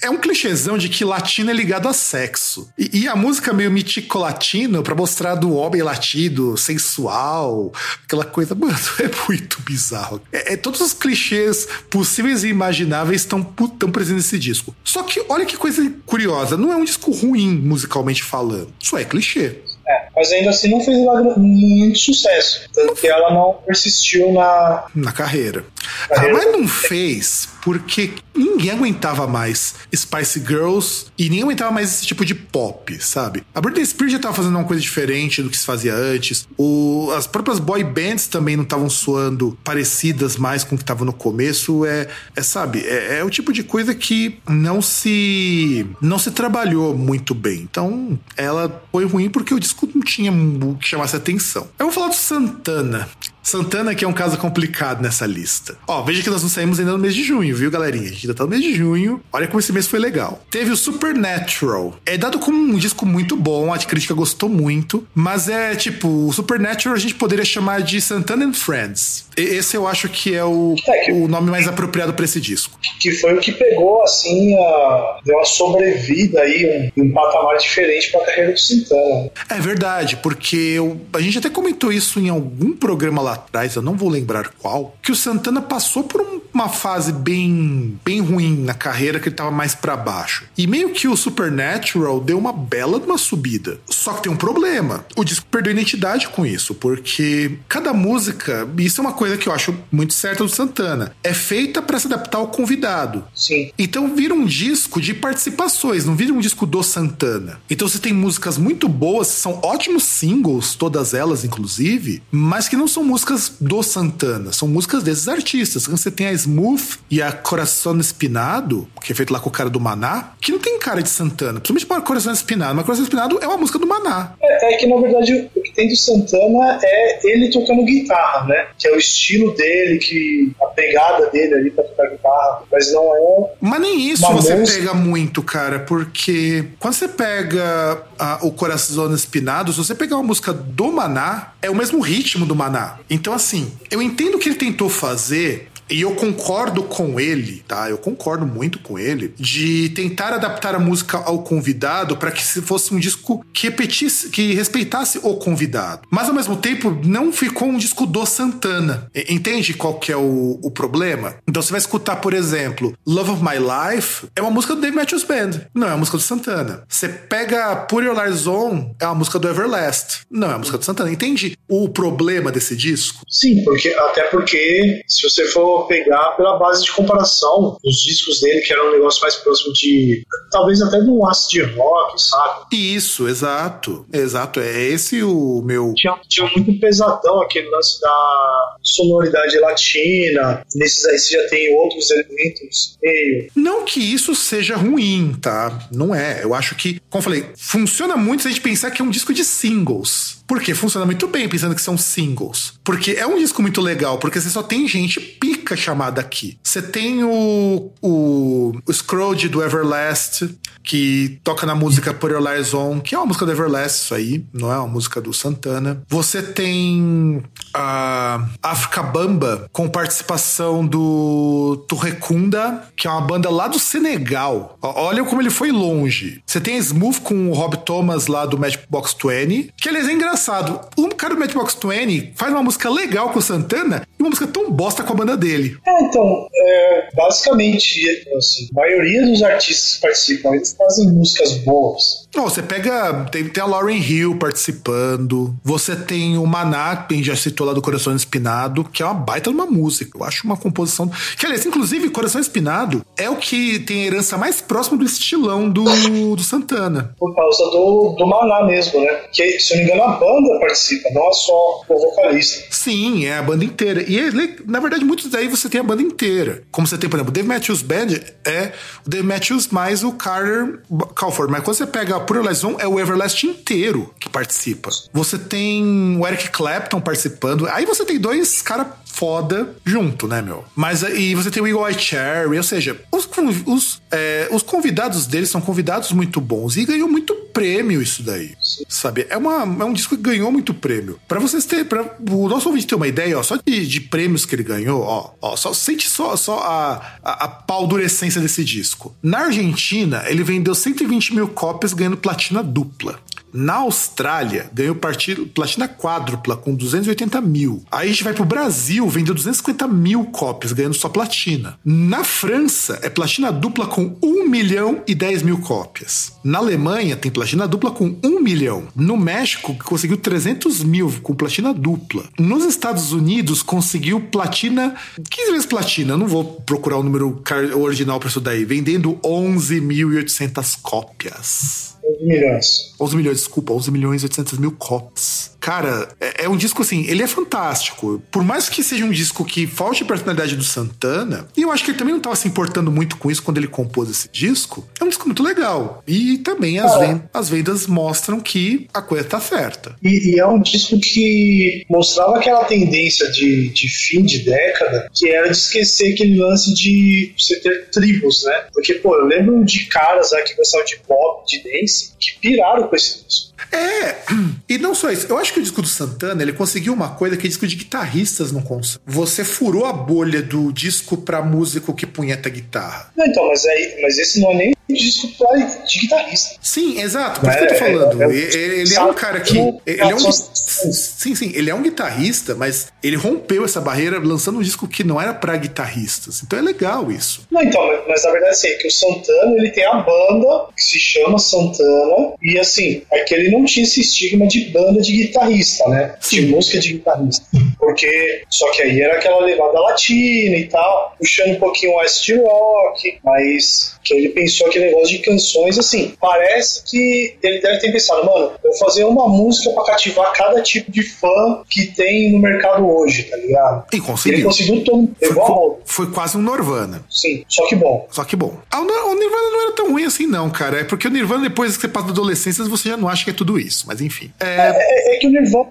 é um clichêzão de que latino é ligado a sexo. E, e a música meio mitico latino, pra mostrar do homem latido, sensual, aquela coisa, mano, (laughs) é muito bizarro. É, é- todos os clichês possíveis e imagináveis estão tão presentes nesse disco. Só que olha que coisa curiosa, não é um disco ruim musicalmente falando, só é clichê. É, mas ainda assim não fez muito sucesso. Tanto que ela não persistiu na. na carreira. Ah, Carreira. mas não fez porque ninguém aguentava mais Spice Girls e nem aguentava mais esse tipo de pop, sabe? A Britney Spears já tava fazendo uma coisa diferente do que se fazia antes. O, as próprias boy bands também não estavam soando parecidas mais com o que tava no começo. É, é sabe, é, é o tipo de coisa que não se não se trabalhou muito bem. Então, ela foi ruim porque o disco não tinha que chamasse atenção. Eu vou falar do Santana. Santana, que é um caso complicado nessa lista. Ó, veja que nós não saímos ainda no mês de junho, viu, galerinha? A gente ainda tá no mês de junho. Olha como esse mês foi legal. Teve o Supernatural. É dado como um disco muito bom, a crítica gostou muito, mas é tipo, o Supernatural a gente poderia chamar de Santana and Friends. E- esse eu acho que é o, É que- o nome mais apropriado pra esse disco. Que foi o que pegou, assim, a, deu uma sobrevida aí, um, um patamar diferente pra carreira do Santana. É verdade, porque eu- a gente até comentou isso em algum programa lá atrás, eu não vou lembrar qual, que o Santana passou por um- uma uma fase bem, bem ruim na carreira, que ele tava mais para baixo. E meio que o Supernatural deu uma bela uma subida. Só que tem um problema. O disco perdeu identidade com isso, porque cada música, isso é uma coisa que eu acho muito certa do Santana, é feita para se adaptar ao convidado. Sim. Então vira um disco de participações, não vira um disco do Santana. Então você tem músicas muito boas, são ótimos singles, todas elas inclusive, mas que não são músicas do Santana, são músicas desses artistas. Você tem a Smooth e a Coração Espinado, que é feito lá com o cara do Maná, que não tem cara de Santana, principalmente para Coração Espinado, mas Coração Espinado é uma música do Maná. É, é que na verdade o que tem do Santana é ele tocando guitarra, né? Que é o estilo dele, que a pegada dele ali pra tocar guitarra, mas não é. Mas nem isso Uma você música- pega muito, cara, porque quando você pega ah, o Coração Espinado, se você pegar uma música do Maná, é o mesmo ritmo do Maná. Então, assim, eu entendo o que ele tentou fazer. E eu concordo com ele, tá? Eu concordo muito com ele de tentar adaptar a música ao convidado para que se fosse um disco que repetisse, que respeitasse o convidado. Mas ao mesmo tempo não ficou um disco do Santana. Entende qual que é o, o problema? Então você vai escutar, por exemplo, Love of My Life é uma música do Dave Matthews Band, não é uma música do Santana. Você pega Put Your Lies On, é uma música do Everlast, não é música do Santana. Entende o problema desse disco? Sim, porque, até porque se você for pegar pela base de comparação, os discos dele, que era um negócio mais próximo de. talvez até de um acid rock, sabe? Isso, exato. Exato, é esse o meu. Tinha, tinha muito pesadão aquele lance da sonoridade latina. Nesses aí você já tem outros elementos meio. Não que isso seja ruim, tá? Não é. Eu acho que, como eu falei, funciona muito se a gente pensar que é um disco de singles. Por quê? Funciona muito bem pensando que são singles. Porque é um disco muito legal, porque você só tem gente pica chamada aqui. Você tem o, o, o Scrooge do Everlast, que toca na música Put Your Lies On, que é uma música do Everlast, isso aí, não é uma música do Santana. Você tem a África Bamba, com participação do Turrecunda, que é uma banda lá do Senegal. Olha como ele foi longe. Você tem a Smooth com o Rob Thomas lá do Matchbox 20, que aliás é engraçado. O cara do Matchbox 20 faz uma música legal com o Santana e uma música tão bosta com a banda dele. É, então, é, basicamente, assim, a maioria dos artistas que participam, eles fazem músicas boas. Ó, você pega. Tem, tem a Lauren Hill participando. Você tem o Maná, que já citou lá do Coração Espinado, que é uma baita de uma música. Eu acho uma composição. Que, aliás, inclusive, Coração Espinado é o que tem a herança mais próxima do estilão do, do Santana. Por causa do, do Maná mesmo, né? Que, se eu não me engano, a banda participa, não é só o vocalista. Sim, é a banda inteira. E, ele- na verdade, muitos daí você tem a banda inteira. Como você tem, por exemplo, o Dave Matthews Band é o Dave Matthews mais o Carter Calford. Mas quando você pega a Pure Lies é o Everlast inteiro que participa. Você tem o Eric Clapton participando. Aí você tem dois caras foda junto, né, meu? Mas aí você tem o Eagle Eye Cherry, ou seja, os, os, é, os convidados deles são convidados muito bons e ganhou muito prêmio isso daí, sabe? É, uma, é um disco que ganhou muito prêmio. Pra vocês terem, pra o nosso ouvinte ter uma ideia, ó, só de, de prêmios que ele ganhou, ó, ó, só sente só, só a, a, a paldurecência desse disco. Na Argentina, ele vendeu 120 mil cópias ganhando platina dupla. Na Austrália, ganhou platina quádrupla com 280 mil. Aí a gente vai pro Brasil, vendeu 250 mil cópias, ganhando só platina. Na França, é platina dupla com 1 milhão e 10 mil cópias. Na Alemanha, tem platina dupla com 1 milhão. No México, conseguiu 300 mil com platina dupla. Nos Estados Unidos, conseguiu platina, 15 vezes platina. Eu não vou procurar o número original pra isso daí. Vendendo 11.800 cópias. 11 milhões. 11 milhões, desculpa, 11 milhões e 800 mil copies. Cara, é, é um disco assim, ele é fantástico. Por mais que seja um disco que falte a personalidade do Santana, e eu acho que ele também não estava se importando muito com isso quando ele compôs esse disco, é um disco muito legal. E também as, Cara. ven- as vendas mostram que a coisa tá certa. E, e é um disco que mostrava aquela tendência de, de fim de década, que era de esquecer aquele lance de você ter tribos, né? Porque, pô, eu lembro de caras lá que gostavam de pop, de dance, que piraram com esse disco. É, e não só isso. Eu acho que o disco do Santana ele conseguiu uma coisa que disco de guitarristas não consegue. Você furou a bolha do disco pra músico que punheta guitarra. Não, então, mas, aí, mas esse não é nem de guitarrista. Sim, exato, por isso que eu tô É, falando. é, é, ele é um cara que. Ele é um, sim, sim, ele é um guitarrista, mas ele rompeu essa barreira lançando um disco que não era para guitarristas. Então é legal isso. Não, então, mas, na verdade, assim, é que o Santana, ele tem a banda que se chama Santana, e assim, é que ele não tinha esse estigma de banda de guitarrista, né? Sim. De música de guitarrista. Porque, só que aí era aquela levada latina e tal, puxando um pouquinho o West Rock, mas que ele pensou aquele negócio de canções, assim, parece que ele deve ter pensado, mano, eu vou fazer uma música pra cativar cada tipo de fã que tem no mercado hoje, tá ligado? E conseguiu. Ele conseguiu todo, a Foi, foi quase um Nirvana. Sim, só que bom. Só que bom. Ah, O Nirvana não era tão ruim assim, não, cara. É porque o Nirvana, depois que você passa da adolescência, você já não acha que é tudo isso. Mas enfim. É, É, é que o Nirvana,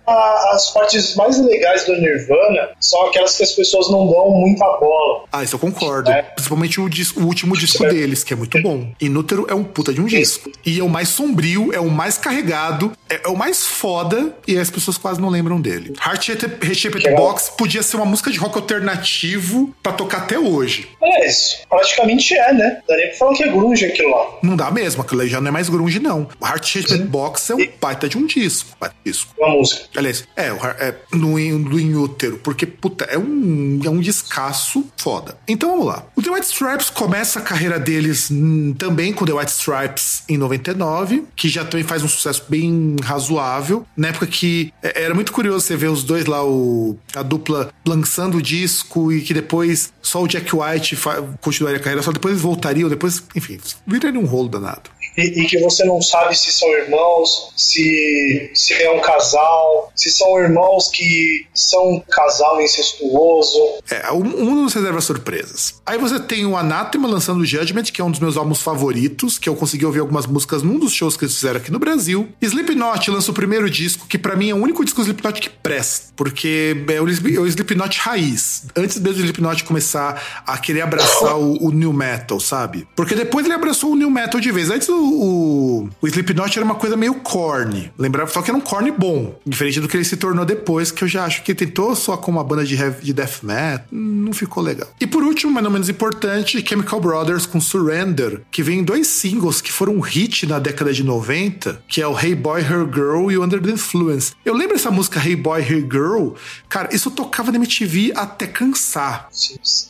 as partes mais legais do Nirvana são aquelas que as pessoas não dão muita bola. Ah, isso eu concordo. É. Principalmente o, dis- o último disco É. deles, que é muito bom. Inútero é um puta de um disco. E é o mais sombrio, é o mais carregado, é, é o mais foda, e as pessoas quase não lembram dele. Heart Shaped Shaped Que legal. Box podia ser uma música de rock alternativo pra tocar até hoje. É isso. Praticamente é, né? Nem pra falar que é grunge aquilo lá. Não dá mesmo, aquilo aí já não é mais grunge, não. Heart Shaped Box é um baita de um disco. baita disco. Uma música. Aliás, é, é no, no Inútero, porque, puta, é um, é um descasso foda. Então vamos lá. O The White Stripes começa a carreira deles hum, também com The White Stripes em 99, que já também faz um sucesso bem razoável. Na época que é, era muito curioso você ver os dois lá, o, a dupla lançando o disco e que depois só o Jack White continuaria a carreira, só depois eles voltariam, depois, enfim, viraria um rolo danado. E, e que você não sabe se são irmãos, se, se é um casal, se são irmãos que são um casal incestuoso. É, um, um nos reserva surpresas. Aí você tem o Anathema lançando o Judgment, que é um dos meus álbuns favoritos, que eu consegui ouvir algumas músicas num dos shows que eles fizeram aqui no Brasil. Slipknot lança o primeiro disco, que pra mim é o único disco do Slipknot que presta, porque é o, é o Slipknot raiz. Antes mesmo do Slipknot começar a querer abraçar (coughs) o, o New Metal, sabe? Porque depois ele abraçou o New Metal de vez. Antes o, o, o Slipknot era uma coisa meio corny. Lembrava só que era um corny bom, diferente do que ele se tornou depois, que eu já acho que tentou só com uma banda de, heavy, de death metal, não ficou legal. E por último, mas não menos importante, Chemical Brothers com Surrender, que vem em dois singles que foram um hit na década de 90, que é o Hey Boy, Her Girl e o Under the Influence. Eu lembro essa música Hey Boy, Her Girl, cara, isso tocava na MTV até cansar.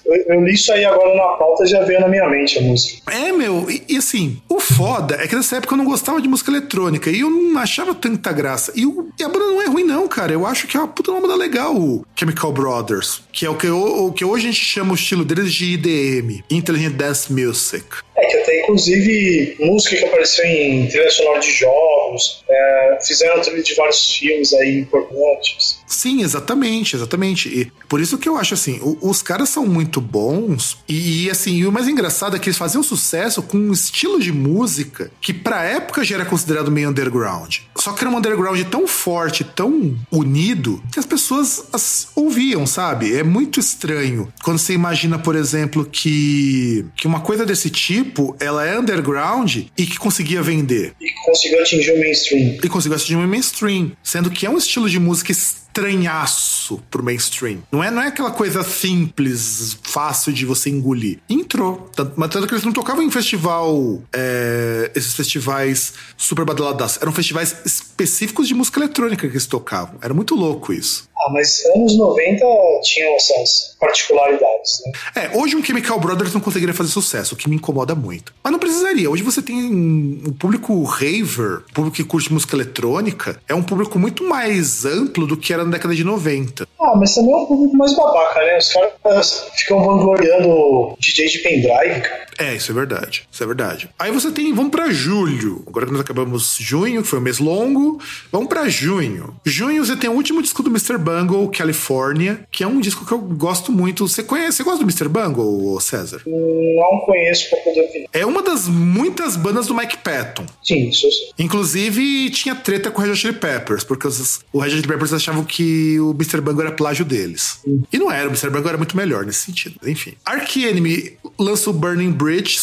Eu, eu li isso aí agora na pauta e já veio na minha mente a música. É, meu, e, e assim, o foda é que nessa época eu não gostava de música eletrônica e eu não achava tanta graça. E, o- e a banda não é ruim, não, cara. Eu acho que é uma puta uma banda legal, o Chemical Brothers, que é o que, o que hoje a gente chama o estilo deles de IDM Intelligent Dance Music. É que até inclusive música que apareceu em trilha sonora de jogos, é, fizeram trilha de vários filmes aí importantes. Sim, exatamente, exatamente. E por isso que eu acho assim, o- os caras são muito bons e, e, assim, e o mais engraçado é que eles faziam sucesso com um estilo de música que pra época já era considerado meio underground. Só que era um underground tão forte, tão unido, que as pessoas as ouviam, sabe? É muito estranho quando você imagina, por exemplo, que, que uma coisa desse tipo, ela é underground e que conseguia vender E conseguiu atingir o mainstream. e conseguiu assistir um mainstream, sendo que é um estilo de música estranhaço pro mainstream. Não é, não é aquela coisa simples, fácil de você engolir. Entrou. Tanto, mas tanto que eles não tocavam em festival, é, esses festivais super badaladas. Eram festivais específicos de música eletrônica que eles tocavam. Era muito louco isso. Ah, mas anos 90 tinham essas particularidades, né? É, hoje um Chemical Brothers não conseguiria fazer sucesso, o que me incomoda muito. Mas não precisaria. Hoje você tem um público raver, público que curte música eletrônica, é um público muito mais amplo do que era na década de 90. Ah, mas também é um público mais babaca, né? Os caras ficam vangloriando DJ de pendrive, cara. É, isso é verdade. Isso é verdade. Aí você tem, vamos pra julho. Agora que nós acabamos junho, que foi um mês longo, vamos pra junho. Junho você tem o último disco do Mr. Bungle, California, que é um disco que eu gosto muito. Você conhece, você gosta do Mr. Bungle, César? Não conheço pra poder opinar. É uma das muitas bandas do Mike Patton. Sim, isso sei. Inclusive, tinha treta com o Red Hot Chili Peppers, porque os- o Red Hot Chili Peppers achavam que o Mr. Bungle era plágio deles. E não era, o Mr. Branco era muito melhor nesse sentido. Enfim. Ark Enemy lança o Burning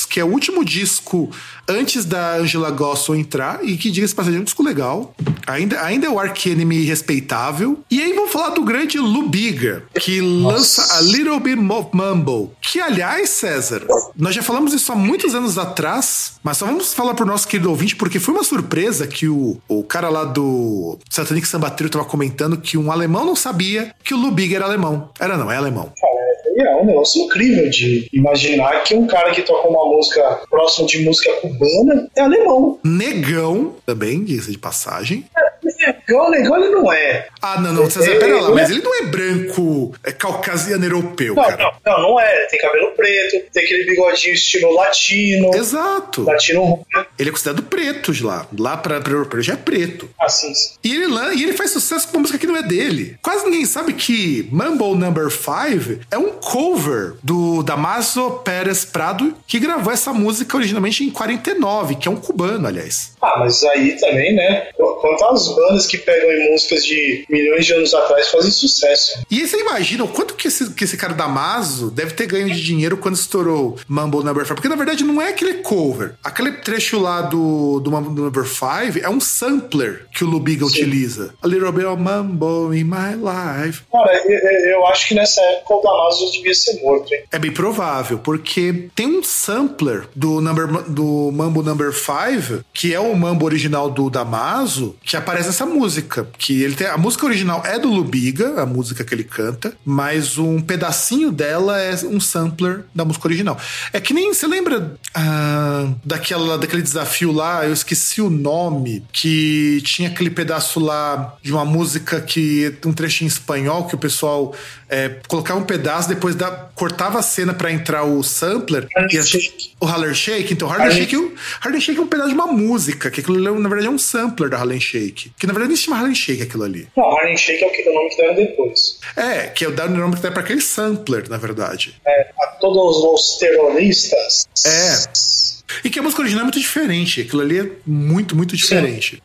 Que é o último disco antes da Angela Gosson entrar, e que, diga-se passagem, é um disco legal. Ainda, ainda é o Ark Enemy respeitável. E aí vamos falar do grande Lubiga, que Nossa. lança a Little Bit Mumble. Que, aliás, César, nós já falamos isso há muitos anos atrás, mas só vamos falar pro nosso querido ouvinte, porque foi uma surpresa que o, o cara lá do Satanic Samba Trio tava comentando que um alemão não sabia que o Lubig era alemão. Era não, é alemão. É, é um negócio incrível de imaginar que um cara que toca uma música próximo de música cubana é alemão. Negão, também, diz de passagem. É, negão, negão ele não é. Ah, não, não, César, pera lá, mas ele não é branco, é caucasiano europeu, não, cara. Não, não, não é. Tem cabelo preto, tem aquele bigodinho estilo latino. Exato. Latino. Ele é considerado preto de lá. Lá pra, pra europeu já é preto. Ah, sim, sim. E ele, e ele faz sucesso com uma música que não é dele. Quase ninguém sabe que Mumble Number 5 é um cover do Damaso Pérez Prado, que gravou essa música originalmente em 49, que é um cubano, aliás. Ah, mas aí também, né? Quantas bandas que pegam em músicas de milhões de anos atrás fazem sucesso. E você imagina o quanto que esse, que esse cara Damaso deve ter ganho de dinheiro quando estourou Mumble Number 5? Porque na verdade não é aquele cover. Aquele trecho lá do, do Mumble Number 5 é um sampler que o Lubiga Sim. utiliza. A little bit of Mumble in my life. Cara, eu, eu acho que nessa época o Damaso devia ser morto, hein? É bem provável, porque tem um sampler do, number, do Mambo Number 5, que é o Mambo original do Damaso, que aparece nessa música. Que ele tem. A música original é do Lubiga, a música que ele canta, mas um pedacinho dela é um sampler da música original. É que nem. Você lembra ah, daquela, daquele desafio lá? Eu esqueci o nome, que tinha aquele pedaço lá de uma música que. um trechinho em espanhol que o pessoal é, colocava um pedaço, depois da, cortava a cena para entrar o sampler. E, o Harlem Shake. Então, Harlem Shake, Harlem Shake é um pedaço de uma música, que aquilo na verdade é um sampler da Harlem Shake. Que na verdade chama Harlem Shake aquilo ali. Não, Harlem Shake é o, que, o nome que deram depois. É, que é o nome que deram pra aquele sampler, na verdade. É, a todos os terroristas. É. E que a música original é muito diferente. Aquilo ali é muito, muito diferente.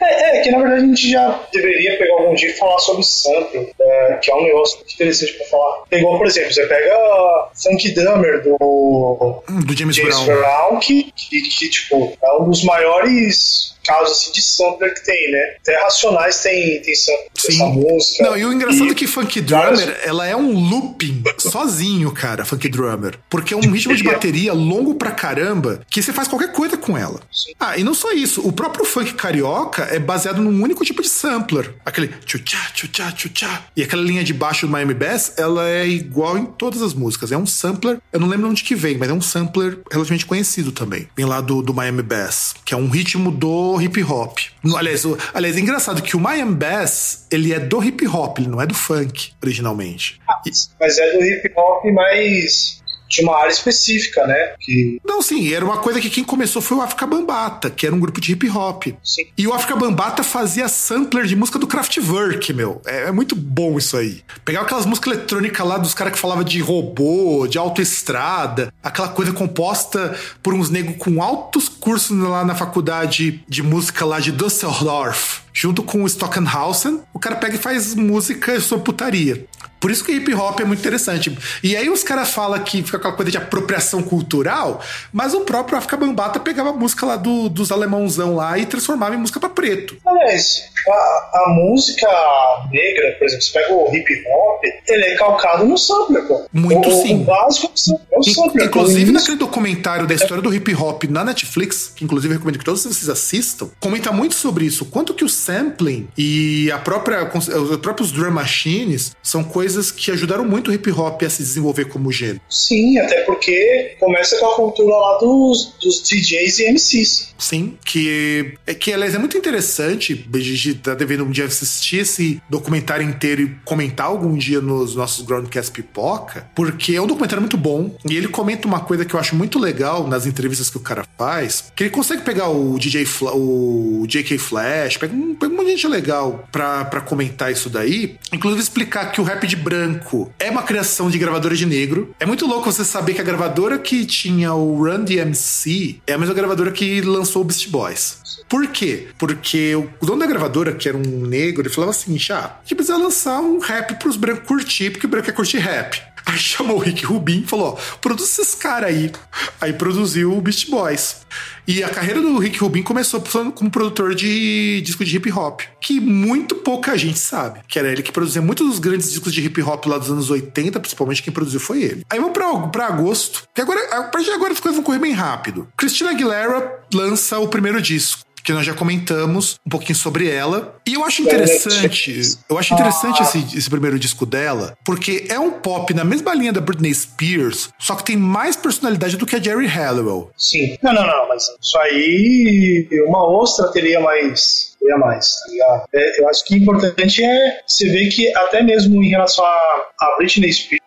É, é, que na verdade a gente já deveria pegar algum dia e falar sobre sample, é, que é um negócio muito interessante pra falar. É igual, por exemplo, você pega Funk Drummer do, do James, James Brown, Brown que, que, que, tipo, é um dos maiores casos assim, de sampler que tem, né? Até Racionais tem, tem sampler dessa música. Não, e o engraçado e... é que Funk Drummer, ela é um looping sozinho, cara, Funk Drummer. Porque é um ritmo de (laughs) bateria longo pra caramba que você faz qualquer coisa com ela. Sim. Ah, e não só isso, o próprio funk carioca é baseado num único tipo de sampler. Aquele tchutchá, tchutchá, tchutchá. E aquela linha de baixo do Miami Bass, ela é igual em todas as músicas. É um sampler, eu não lembro onde que vem, mas é um sampler relativamente conhecido também. Vem lá do, do Miami Bass, que é um ritmo do hip hop. Aliás, o, aliás, é engraçado que o Miami Bass, ele é do hip hop, ele não é do funk, originalmente. Ah, mas é do hip hop, mas de uma área específica, né? Que... Não, sim, era uma coisa que quem começou foi o África Bambata, que era um grupo de hip hop. Sim. E o África Bambata fazia sampler de música do Kraftwerk, meu. É, é muito bom isso aí. Pegava aquelas músicas eletrônicas lá dos caras que falavam de robô, de autoestrada, aquela coisa composta por uns negros com altos cursos lá na faculdade de música lá de Düsseldorf junto com o Stockenhausen, o cara pega e faz música sobre putaria. Por isso que hip hop é muito interessante. E aí os caras falam que fica aquela coisa de apropriação cultural, mas o próprio África Bambata pegava a música lá do, dos alemãozão lá e transformava em música para preto. Aliás, a, a, música negra, por exemplo, você pega o hip hop, ele é calcado no sampler, pô. Muito o, sim. O básico é o sampler. Inclusive naquele documentário da história do hip hop na Netflix, que inclusive eu recomendo que todos vocês assistam, comenta muito sobre isso. Quanto que o sampling e a própria, os próprios drum machines são coisas que ajudaram muito o hip hop a se desenvolver como gênero. Sim, até porque começa com a cultura lá dos, dos DJs e MCs. Sim, que, é que aliás é muito interessante. A gente tá devendo um dia assistir esse documentário inteiro e comentar algum dia nos nossos Groundcast Pipoca, porque é um documentário muito bom. E ele comenta uma coisa que eu acho muito legal nas entrevistas que o cara faz, que ele consegue pegar o DJ Fla, o JK Flash, pega um, pega um monte de gente legal pra, pra comentar isso daí. Inclusive explicar que o rap de branco é uma criação de gravadora de negro. É muito louco você saber que a gravadora que tinha o Run DMC é a mesma gravadora que lançou o Beast Boys. Por quê? Porque o dono da gravadora que era um negro, ele falava assim: ah, a gente precisa lançar um rap pros brancos curtir, porque o branco quer curtir rap. Aí (laughs) chamou o Rick Rubin e falou: ó, produz esses caras aí. Aí produziu o Beast Boys. E a carreira do Rick Rubin começou como produtor de disco de hip hop, que muito pouca gente sabe. Que era ele que produzia muitos dos grandes discos de hip hop lá dos anos 80, principalmente quem produziu foi ele. Aí vamos pra, pra agosto, que agora, a partir de agora as coisas vão correr bem rápido. Christina Aguilera lança o primeiro disco que nós já comentamos um pouquinho sobre ela. E eu acho interessante, eu acho interessante esse, esse primeiro disco dela, porque é um pop na mesma linha da Britney Spears, só que tem mais personalidade do que a Jerry Halliwell. Sim. Não, não, não, mas isso aí uma ostra teria mais teria mais, tá ligado? É, eu acho que o importante é você ver que até mesmo em relação a, a Britney Spears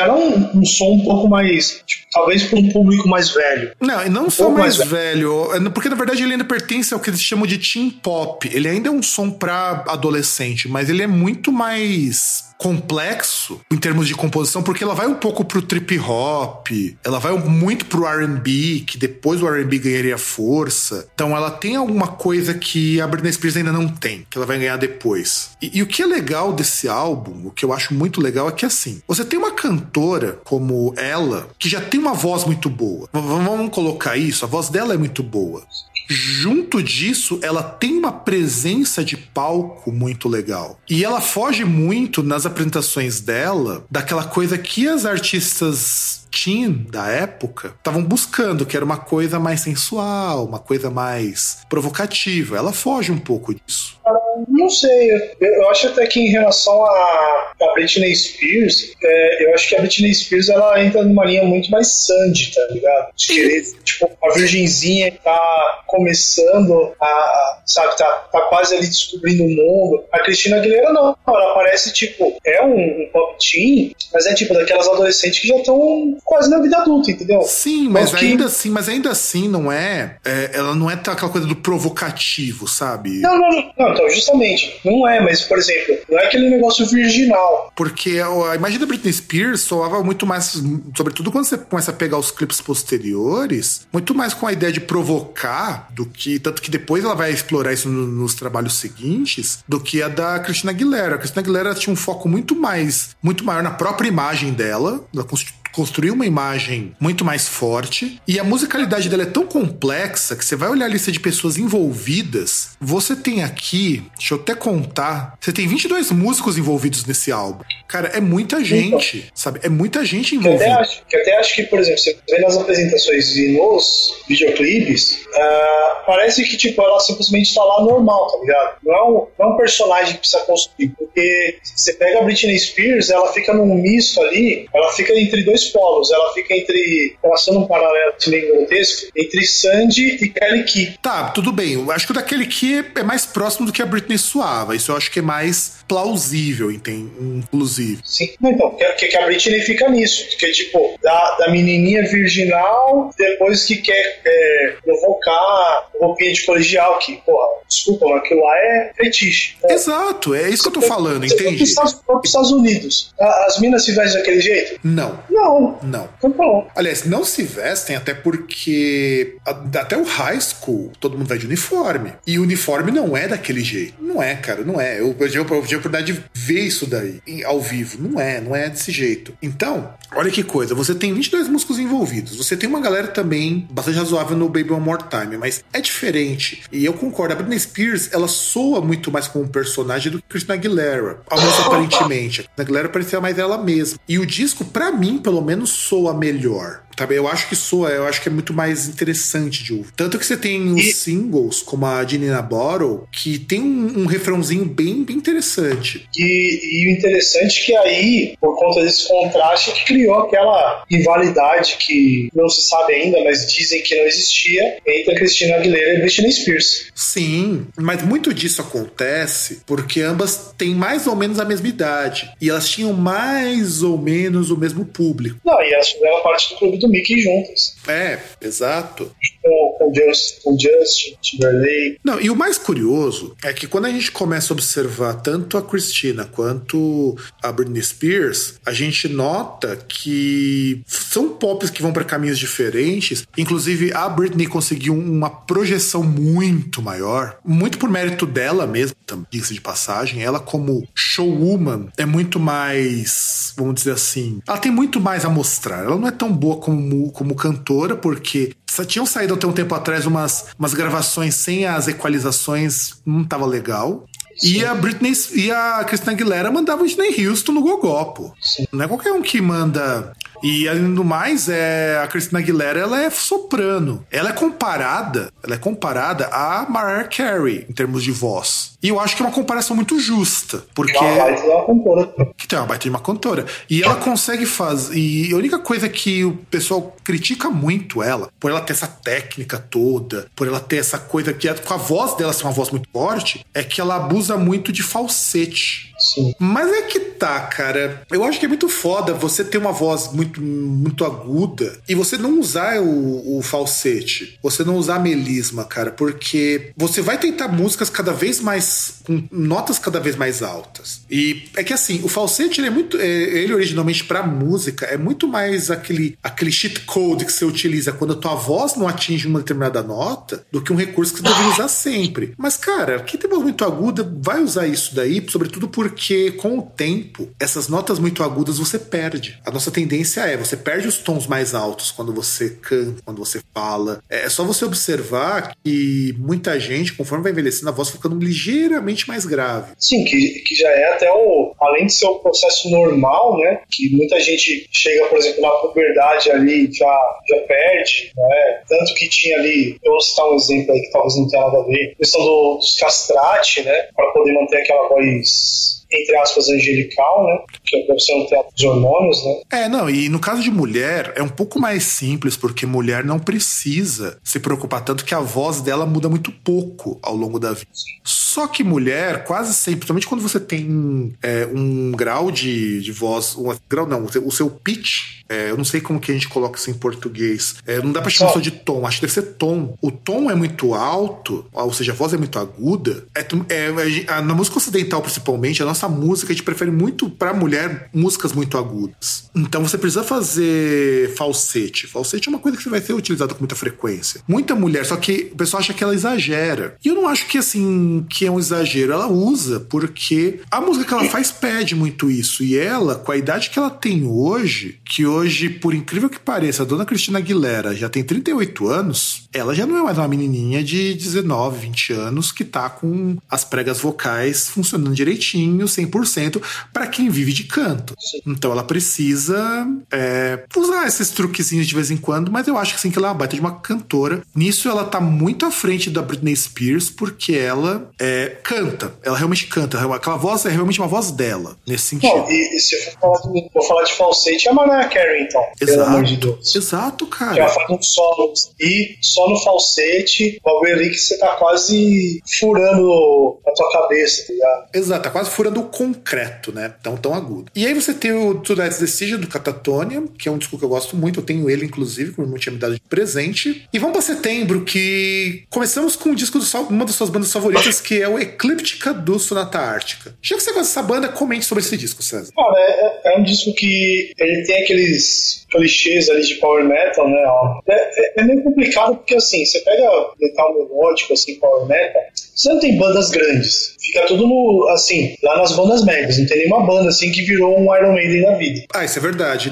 era um, um som um pouco mais, tipo, talvez para um público mais velho. Não, e não um só mais, mais velho. velho, porque na verdade ele ainda pertence ao que eles chamam de teen pop. Ele ainda é um som para adolescente, mas ele é muito mais complexo em termos de composição, porque ela vai um pouco pro trip hop, ela vai muito pro R&B, que depois o R&B ganharia força. Então ela tem alguma coisa que a Britney Spears ainda não tem, que ela vai ganhar depois. E, e o que é legal desse álbum, o que eu acho muito legal é que assim, você tem uma cantora como ela, que já tem uma voz muito boa. Vamos colocar isso, a voz dela é muito boa junto disso, ela tem uma presença de palco muito legal. E ela foge muito nas apresentações dela daquela coisa que as artistas teen da época estavam buscando, que era uma coisa mais sensual, uma coisa mais provocativa. Ela foge um pouco disso. Não sei, eu acho até que em relação a, a Britney Spears, é, eu acho que a Britney Spears ela entra numa linha muito mais Sandy, tá ligado? De querer, tipo, uma virgenzinha que tá começando a, sabe, tá, tá quase ali descobrindo o mundo. A Cristina Aguilera não, ela parece, tipo, é um, um pop teen, mas é tipo daquelas adolescentes que já estão quase na vida adulta, entendeu? Sim, mas, ainda assim, mas ainda assim não é, é, Ela não é aquela coisa do provocativo, sabe? Não, não, não, não, então, justamente. Não é, mas, por exemplo, não é aquele negócio virginal. Porque a, imagem da Britney Spears soava muito mais, sobretudo quando você começa a pegar os clipes posteriores, muito mais com a ideia de provocar do que. Tanto que depois ela vai explorar isso no, nos trabalhos seguintes, do que a da Christina Aguilera. A Christina Aguilera tinha um foco muito mais, muito maior na própria imagem dela, da construiu uma imagem muito mais forte e a musicalidade dela é tão complexa que você vai olhar a lista de pessoas envolvidas, você tem aqui, deixa eu até contar, você tem 22 músicos envolvidos nesse álbum. Cara, é muita gente, então, sabe? É muita gente envolvida. Que até, acho, que até acho que, por exemplo, você vê nas apresentações e nos videoclipes, uh, parece que, tipo, ela simplesmente está lá normal, tá ligado? Não é, um, não é um personagem que precisa construir, porque você pega a Britney Spears, ela fica num misto ali, ela fica entre dois dois polos. Ela fica entre, traçando um paralelo meio grotesco, entre Sandy e Kelly Key. Tá, tudo bem. Eu acho que o da Kelly Key é mais próximo do que a Britney Suava. Isso eu acho que é mais plausível, entende? inclusive. Sim, então, que, que a Britney fica nisso. Que tipo, da, da menininha virginal, depois que quer é, provocar roupinha de colegial, que, porra, desculpa, mas aquilo lá é fetiche. É. Exato, é isso que eu tô falando, entende? Para os Estados Unidos, as minas se vestem daquele jeito? Não. Não. Não. Não. Aliás, não se vestem até porque até o high school todo mundo vai de uniforme. E o uniforme não é daquele jeito. Não é, cara, não é. Eu, eu, eu, eu tive a oportunidade de ver isso daí ao vivo. Não é, não é desse jeito. Então, olha que coisa. Você tem 22 músicos envolvidos. Você tem uma galera também bastante razoável no Baby One More Time, mas é diferente. E eu concordo. A Britney Spears, ela soa muito mais como um personagem do que Christina Aguilera. Ao menos (laughs) aparentemente. A Aguilera parecia mais ela mesma. E o disco, para mim, pelo menos soa melhor. Tá Eu acho que soa, eu acho que é muito mais interessante de ouvir. Tanto que você tem os e... singles, como a Janina Bottle, que tem um, um, refrãozinho bem, bem interessante. E, e, o interessante é que aí, por conta desse contraste, que criou aquela rivalidade que não se sabe ainda, mas dizem que não existia, entre a Cristina Aguilera e a Britney Spears. Sim, mas muito disso acontece porque ambas têm mais ou menos a mesma idade. E elas tinham mais ou menos o mesmo público. Não, e elas fizeram parte do clube do Mickey juntas. É, exato. Com, com, Just, com Justin, Timberlake. Não, e o mais curioso é que quando a gente começa a observar tanto a Christina quanto a Britney Spears, a gente nota que são pops que vão para caminhos diferentes. Inclusive, a Britney conseguiu uma projeção muito maior, muito por mérito dela mesma, diga-se de passagem. Ela, como showwoman, é muito mais, vamos dizer assim, ela tem muito mais a mostrar. Ela não é tão boa como, como cantora, porque só tinham saído até um tempo atrás umas, umas gravações sem as equalizações, não tava legal. Sim. E a Britney e a Christina Aguilera mandavam Whitney Houston no gogopo. Sim. Não é qualquer um que manda e além do mais, é, a Christina Aguilera ela é soprano. Ela é comparada, ela é comparada a Mariah Carey em termos de voz. E eu acho que é uma comparação muito justa, porque uma baita de uma cantora. Que tem uma baita de uma cantora. E ela consegue fazer. E a única coisa que o pessoal critica muito ela, por ela ter essa técnica toda, por ela ter essa coisa que é, com a voz dela ser uma voz muito forte, é que ela abusa muito de falsete. Mas é que tá, cara. Eu acho que é muito foda você ter uma voz muito, muito aguda e você não usar o, o falsete. Você não usar melisma, cara, porque você vai tentar músicas cada vez mais. com notas cada vez mais altas. E é que assim, o falsete ele é muito. É, ele originalmente pra música é muito mais aquele, aquele cheat code que você utiliza quando a tua voz não atinge uma determinada nota do que um recurso que você deveria usar sempre. Mas, cara, quem tem voz muito aguda vai usar isso daí, sobretudo por porque com o tempo, essas notas muito agudas você perde. A nossa tendência é, você perde os tons mais altos quando você canta, quando você fala. É só você observar que muita gente, conforme vai envelhecendo, a voz ficando ligeiramente mais grave. Sim, que, que já é até o. Além de ser o um processo normal, né? Que muita gente chega, por exemplo, na puberdade ali, já, já perde, né? Tanto que tinha ali, eu vou citar um exemplo aí que talvez não tenha nada a ver, a questão do, dos castrate, né? Para poder manter aquela voz entre aspas, angelical, né? Que deve ser um teatro dos hormônios, né? É, não, e no caso de mulher, é um pouco mais simples, porque mulher não precisa se preocupar tanto que a voz dela muda muito pouco ao longo da vida. Só que mulher, quase sempre, principalmente quando você tem é, um grau de, de voz, um grau não, o seu pitch, é, eu não sei como que a gente coloca isso em português. É, não dá pra chamar só de tom, acho que deve ser tom. O tom é muito alto, ou seja, a voz é muito aguda. É, é, na música ocidental, principalmente, a nossa música, a gente prefere muito pra mulher músicas muito agudas. Então você precisa fazer falsete. Falsete é uma coisa que vai ser utilizada com muita frequência. Muita mulher, só que o pessoal acha que ela exagera. E eu não acho que assim, que é um exagero. Ela usa, porque a música que ela faz pede muito isso. E ela, com a idade que ela tem hoje, que hoje, por incrível que pareça, a dona Cristina Aguilera já tem 38 anos, ela já não é mais uma menininha de 19, 20 anos que tá com as pregas vocais funcionando direitinho, 100%, para quem vive de canto. Então ela precisa é, usar esses truquezinhos de vez em quando, mas eu acho que sim que ela é uma baita de uma cantora. Nisso ela tá muito à frente da Britney Spears, porque ela é, canta. Ela realmente canta. Aquela voz é realmente uma voz dela, nesse sentido. Não, e, e se eu for falar de, for falar de falsete, é a Mariah Carey, então. Exato. Pelo amor de Deus. Exato, cara. Já faz um solo e só no falsete, o bagulho ali que você tá quase furando a tua cabeça, tá ligado? Exato, tá quase furando o concreto, né? Tão, tão agudo. E aí você tem o Tonight's Decision do Catatonia, que é um disco que eu gosto muito, eu tenho ele, inclusive, como não tinha me dado de presente. E vamos pra setembro, que começamos com um disco de uma das suas bandas favoritas, que é o Eclíptica do Sonata Ártica. Já que você gosta dessa banda, comente sobre esse disco, César. Cara, é, é um disco que ele tem aqueles peace. Clichês ali de power metal, né? É, é, é meio complicado porque assim, você pega metal melódico, assim, power metal, você não tem bandas grandes. Fica tudo no, assim, lá nas bandas médias. Não tem nenhuma banda assim que virou um Iron Maiden na vida. Ah, isso é verdade.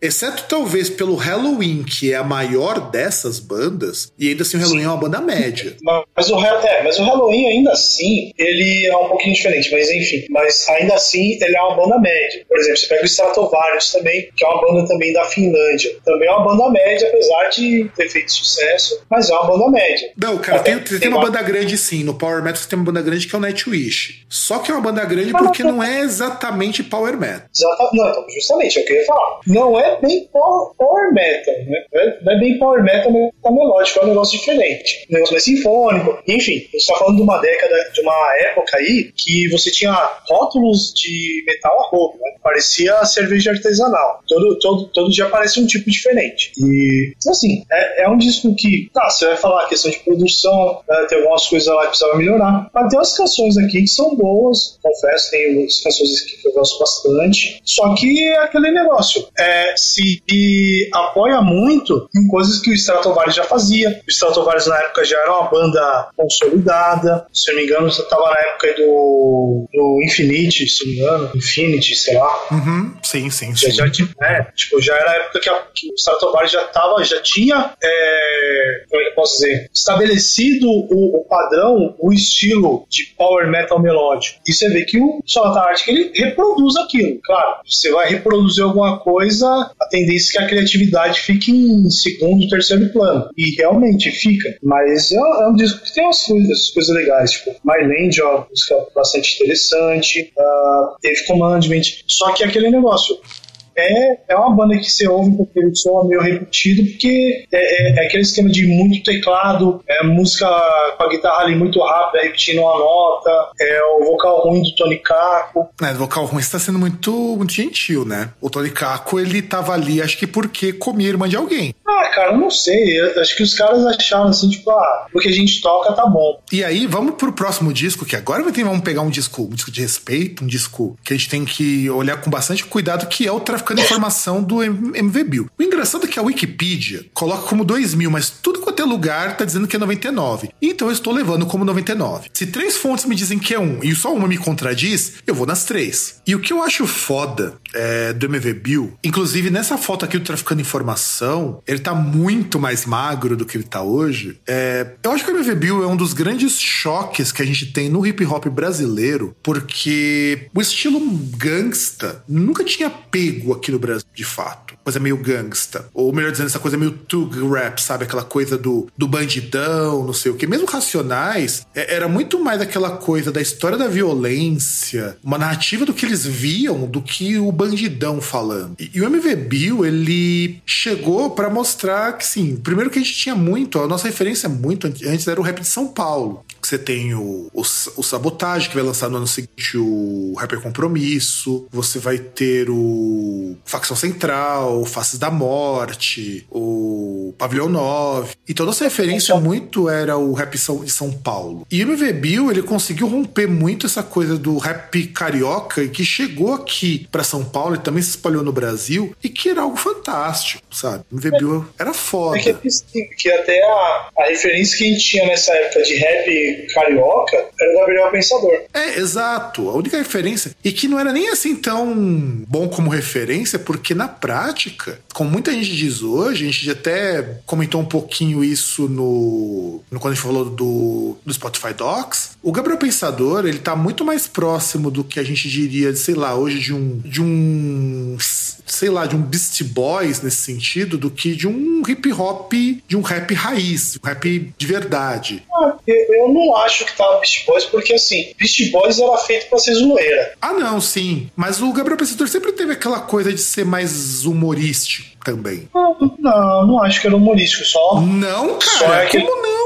Exceto talvez pelo Halloween, que é a maior dessas bandas, e ainda assim o Halloween Sim. é uma banda média. (laughs) Mas o, é, mas o Halloween ainda assim, ele é um pouquinho diferente, mas enfim. Mas ainda assim, ele é uma banda média. Por exemplo, você pega o Stratovarius também, que é uma banda também da Finlândia. Também é uma banda média, apesar de ter feito sucesso, mas é uma banda média. Não, cara, tem, tem, tem uma banda grande sim. No Power Metal você tem uma banda grande que é o Nightwish. Só que é uma banda grande porque não é exatamente Power Metal. Exatamente, não, então, justamente, é o que eu ia falar. Não é bem Power, power Metal, né? Não é bem Power Metal, mas tá melódico, é um negócio diferente. Um negócio mais sinfônico. Enfim, a gente tá falando de uma década, de uma época aí que você tinha rótulos de metal a roupa, né? Parecia cerveja artesanal. Todo, todo, todo, dia aparece um tipo diferente. E, assim, é, é um disco que, tá, você vai falar a questão de produção, né, tem algumas coisas lá que precisava melhorar, mas tem umas canções aqui que são boas, confesso, tem umas canções que eu gosto bastante, só que é aquele negócio, é, se apoia muito em coisas que o Stratovarius já fazia, o Stratovarius na época já era uma banda consolidada, se não me engano, estava na época do, do Infinity, se não me engano, Infinity, sei lá. Uhum, sim, sim, sim. Já, já, é, tipo, já era a época que, a, que o Stratovarius já tava, já tinha, é, como é que eu posso dizer, estabelecido o, o, padrão, o estilo de power metal melódico. E você vê que o Sonata Arctic ele reproduz aquilo. Claro, você vai reproduzir alguma coisa, a tendência é que a criatividade fique em segundo, terceiro plano. E realmente fica. Mas é, é um disco que tem umas coisas, legais, tipo, My Land uma música bastante interessante, uh, Dave Commandment. Só que é aquele negócio é, é uma banda que você ouve porque ele soa meio repetido, porque é, é, é, aquele esquema de muito teclado, é música com a guitarra ali muito rápida, repetindo uma nota, é o vocal ruim do Tony Caco. É, o vocal ruim está sendo muito, muito gentil, né? O Tony Caco, ele tava ali, acho que porque comia irmã de alguém. Ah, cara, eu não sei. Eu acho que os caras acharam assim, tipo, ah, o que a gente toca tá bom. E aí, vamos pro próximo disco, que agora vamos pegar um disco, um disco de respeito, um disco que a gente tem que olhar com bastante cuidado, que é o Traficando Informação do MVBio. O engraçado é que a Wikipedia coloca como 2000, mas tudo quanto é lugar tá dizendo que é 99. Então eu estou levando como 99. Se três fontes me dizem que é um e só uma me contradiz, eu vou nas três. E o que eu acho foda é, do MVBio, inclusive nessa foto aqui do Traficando Informação, ele tá muito mais magro do que ele tá hoje. É, eu acho que o MV Bill é um dos grandes choques que a gente tem no hip hop brasileiro, porque o estilo gangsta nunca tinha pego aqui no Brasil, de fato. Coisa meio gangsta. Ou melhor dizendo, essa coisa meio tug rap, sabe? Aquela coisa do, do bandidão, não sei o que. Mesmo Racionais, é, era muito mais aquela coisa da história da violência, uma narrativa do que eles viam do que o bandidão falando. E, e o MV Bill, ele chegou para mostrar mostrar que, sim, primeiro que a gente tinha muito, a nossa referência muito antes era o rap de São Paulo. Você tem o, o, o Sabotagem, que vai lançar no ano seguinte o Rapper Compromisso. Você vai ter o Facção Central, Faces da Morte, o Pavilhão 9. Então, nossa referência muito era o rap de São Paulo. E o MV Bill, ele conseguiu romper muito essa coisa do rap carioca e que chegou aqui para São Paulo e também se espalhou no Brasil e que era algo fantástico, sabe? O MV Bill era foda. É que, que até a, a referência que a gente tinha nessa época de rap carioca era o Gabriel Pensador. É, exato. A única referência. E que não era nem assim tão bom como referência, porque na prática, como muita gente diz hoje, a gente até comentou um pouquinho isso no, no quando a gente falou do, do Spotify Docs. O Gabriel Pensador, ele tá muito mais próximo do que a gente diria, sei lá, hoje de um. de um sei lá, de um Beast Boys nesse sentido, do que de um hip hop, de um rap raiz, um rap de verdade. Ah, eu não acho que tava Beast Boys, porque assim, Beast Boys era feito pra ser zoeira. Ah, não, sim. Mas o Gabriel Pensador sempre teve aquela coisa de ser mais humorístico também. Não, não, não acho que era humorístico, só. Não, cara, só é como não?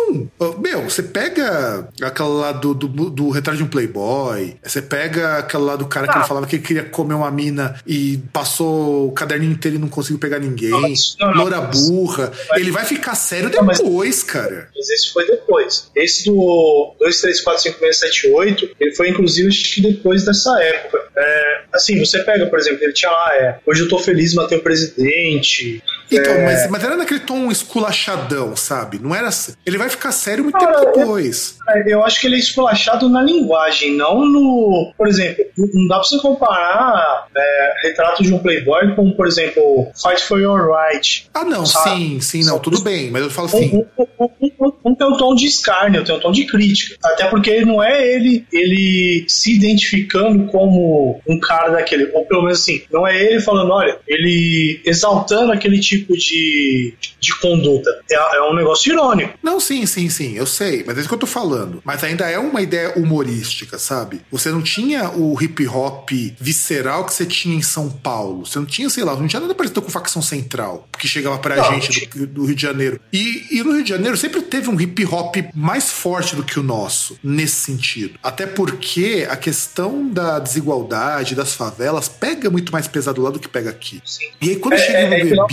Meu, você pega aquela lá do, do, do, retrato de um Playboy, você pega aquela lá do cara ah. que ele falava que ele queria comer uma mina e passou o caderninho inteiro e não conseguiu pegar ninguém. Não, não, Loura burra. Mas... Ele vai ficar sério depois, mas... cara. Mas esse foi depois. Esse do 2, 3, 4, 5, 6, 7, 8, ele foi inclusive acho que depois dessa época. É, assim, você pega, por exemplo, ele tinha lá, é, hoje eu tô feliz, matei o presidente então, é... mas, mas era naquele tom esculachadão, sabe? Não era. Ele vai ficar sério muito Cara, tempo depois. Eu, eu, acho que ele é esculachado na linguagem, não no. Por exemplo, não dá pra você comparar é, retrato de um Playboy com, por exemplo, Fight for Your Right. Ah, não, sabe? sim, sim, não, tudo bem, mas eu falo assim. Um, um, um, um, tem um tom de escárnio, tem um tom de crítica. Até porque não é ele, ele se identificando como um cara daquele, ou pelo menos assim, não é ele falando, olha, ele exaltando aquele tipo de, de conduta. É, é, um negócio irônico. Não, sim, sim, sim, eu sei, mas é isso que eu tô falando. falando. Mas ainda é uma ideia humorística, sabe? Você não tinha o hip hop visceral que você tinha em São Paulo. Você não tinha, sei lá, não tinha nada parecido com facção central, que chegava pra não, gente do, do, Rio de Janeiro. E, e no Rio de Janeiro sempre teve um hip hop mais forte do que o nosso, nesse sentido. Até porque a questão da desigualdade, das favelas, pega muito mais pesado lá do que pega aqui. Sim. E aí quando é, chega é, no é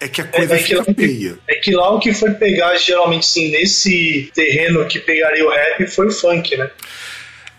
É que a coisa é, fica feia. É que lá o que foi pegar, geralmente, sim, nesse terreno que pegaria o rap foi o funk, né?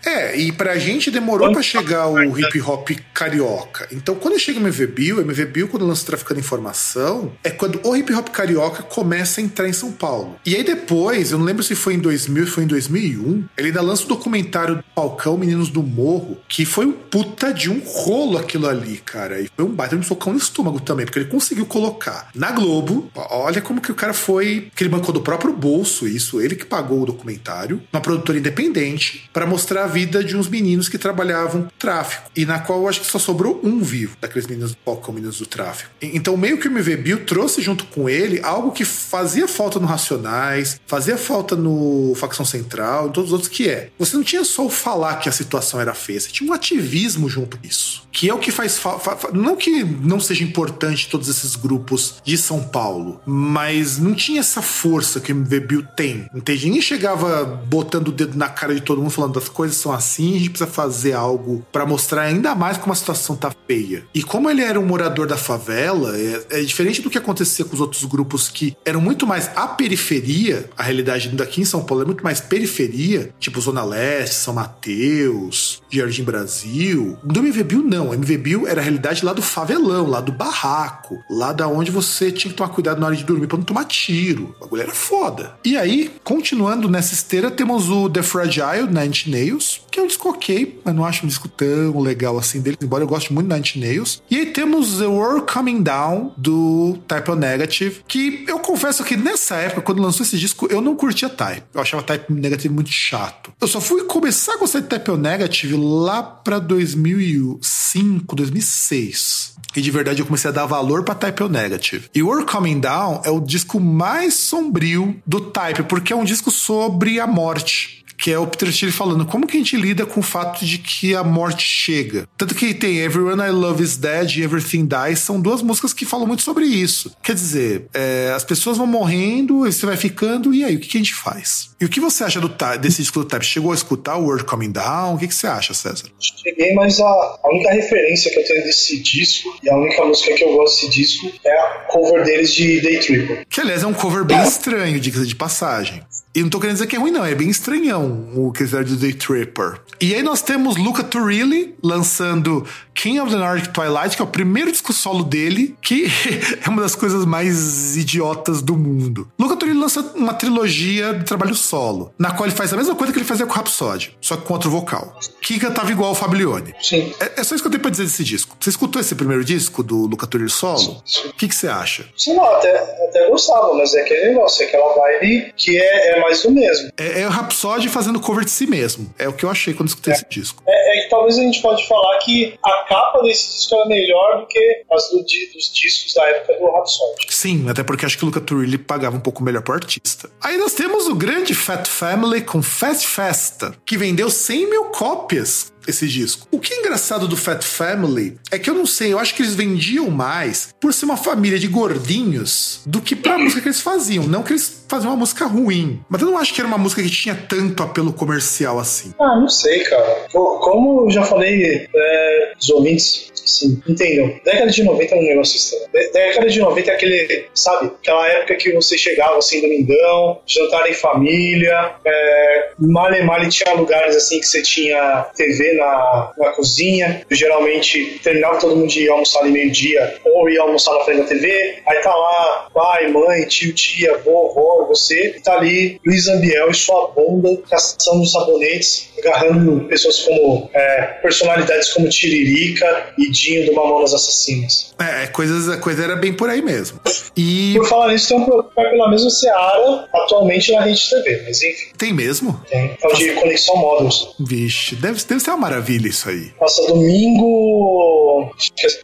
É, e pra gente demorou para chegar o hip hop carioca. Então, quando chega o MV Bill, o MV Bill, quando lança Traficando Informação, é quando o hip hop carioca começa a entrar em São Paulo. E aí depois, eu não lembro se foi em 2000, se foi em 2001, ele ainda lança o documentário do Palcão Meninos do Morro, que foi um puta de um rolo aquilo ali, cara. E foi um baita de um socão no estômago também, porque ele conseguiu colocar na Globo, olha como que o cara foi, que ele bancou do próprio bolso isso, ele que pagou o documentário, uma produtora independente, para mostrar vida de uns meninos que trabalhavam tráfico. E na qual acho que só sobrou um vivo daqueles meninos do palco, meninos do tráfico. Então, meio que o MV Bill trouxe junto com ele algo que fazia falta no Racionais, fazia falta no Facção Central e todos os outros, que é. Você não tinha só o falar que a situação era feia, você tinha um ativismo junto com isso. Que é o que faz falta. Não que não seja importante todos esses grupos de São Paulo, mas não tinha essa força que o MV Bill tem. Entende? Ninguém chegava botando o dedo na cara de todo mundo falando das coisas são assim, a gente precisa fazer algo para mostrar ainda mais como a situação tá feia. E como ele era um morador da favela, é, é, diferente do que acontecia com os outros grupos que eram muito mais a periferia, a realidade daqui em São Paulo é muito mais periferia, tipo Zona Leste, São Mateus, Jardim Brasil. Do MV Bill, não. O MV Bill era a realidade lá do favelão, lá do barraco, lá da onde você tinha que tomar cuidado na hora de dormir pra não tomar tiro. O bagulho era foda. E aí, continuando nessa esteira, temos o The Fragile, Nine Nails, que é um disco ok, mas não acho um disco tão legal assim dele, embora eu goste muito de Nine Nails. E aí temos The World Coming Down, do Type O Negative, que eu confesso que nessa época, quando lançou esse disco, eu não curtia Type. Eu achava Type Negative muito chato. Eu só fui começar a gostar de Type O Negative lá pra 2005, 2006. E de verdade eu comecei a dar valor pra Type O Negative. E World Coming Down é o disco mais sombrio do Type, porque é um disco sobre a morte que é o Peter Steele falando como que a gente lida com o fato de que a morte chega. Tanto que tem Everyone I Love Is Dead e Everything Dies, são duas músicas que falam muito sobre isso. Quer dizer, é, as pessoas vão morrendo, você vai ficando, e aí, o que, que a gente faz? E o que você acha do, desse disco do Type? Chegou a escutar o World Coming Down? O que, que você acha, César? Cheguei, mas a, a única referência que eu tenho desse disco, e a única música que eu gosto desse disco, é a cover deles de Day Tripper. Que, aliás, é um cover bem estranho, diga de passagem. E não tô querendo dizer que é ruim, não. É bem estranhão o que fizeram de Day Tripper. E aí nós temos Luca Turilli lançando King of the Nordic Twilight, que é o primeiro disco solo dele, que (laughs) é uma das coisas mais idiotas do mundo. Luca Turilli lança uma trilogia de trabalho solo, na qual ele faz a mesma coisa que ele fazia com o Rhapsody, só que com outro vocal. Que cantava igual o Fablione. Sim. É, é, só isso que eu tenho pra dizer desse disco. Você escutou esse primeiro disco do Luca Turilli solo? O que, que você acha? Sim, não, até, até gostava, mas é aquele negócio, é aquela vibe que é, é mais do mesmo. É, é o Rhapsody fazendo cover de si mesmo. É o que eu achei quando escutei é. esse disco. É, é que talvez a gente pode falar que a capa desse disco era melhor do que as do, dos discos da época do Rhapsody. Sim, até porque acho que o Luca Turilli pagava um pouco melhor pro artista. Aí nós temos o grande Fat Family com Fast Festa, que vendeu 100 mil cópias esse disco. O que é engraçado do Fat Family é que eu não sei, eu acho que eles vendiam mais por ser uma família de gordinhos do que pra música que eles faziam. Não que eles faziam uma música ruim, mas eu não acho que era uma música que tinha tanto apelo comercial assim. Ah, não sei, cara. Como eu já falei, é, os ouvintes Sim, entendam. Década de 90 é um negócio estranho. Década de 90 é aquele, sabe, aquela época que você chegava assim, domingão, jantar em família, é, male male tinha lugares assim que você tinha TV na, na cozinha, geralmente terminava todo mundo de almoçar ali meio-dia, ou ia almoçar na frente da TV, aí tá lá pai, mãe, tio, tia, vovó, você, e tá ali Luiz Ambiel e sua bunda caçando sabonetes, agarrando pessoas como é, personalidades como Tiririca e Dinho do Mamonas Assassinas. É, coisas, a coisa era bem por aí mesmo. E... Por falar nisso, tem um programa pela mesma Seara atualmente na Rede TV, mas enfim. Tem mesmo? Tem. É o de Conexão Módulos. Vixe, deve, deve ser uma maravilha isso aí. Passa domingo.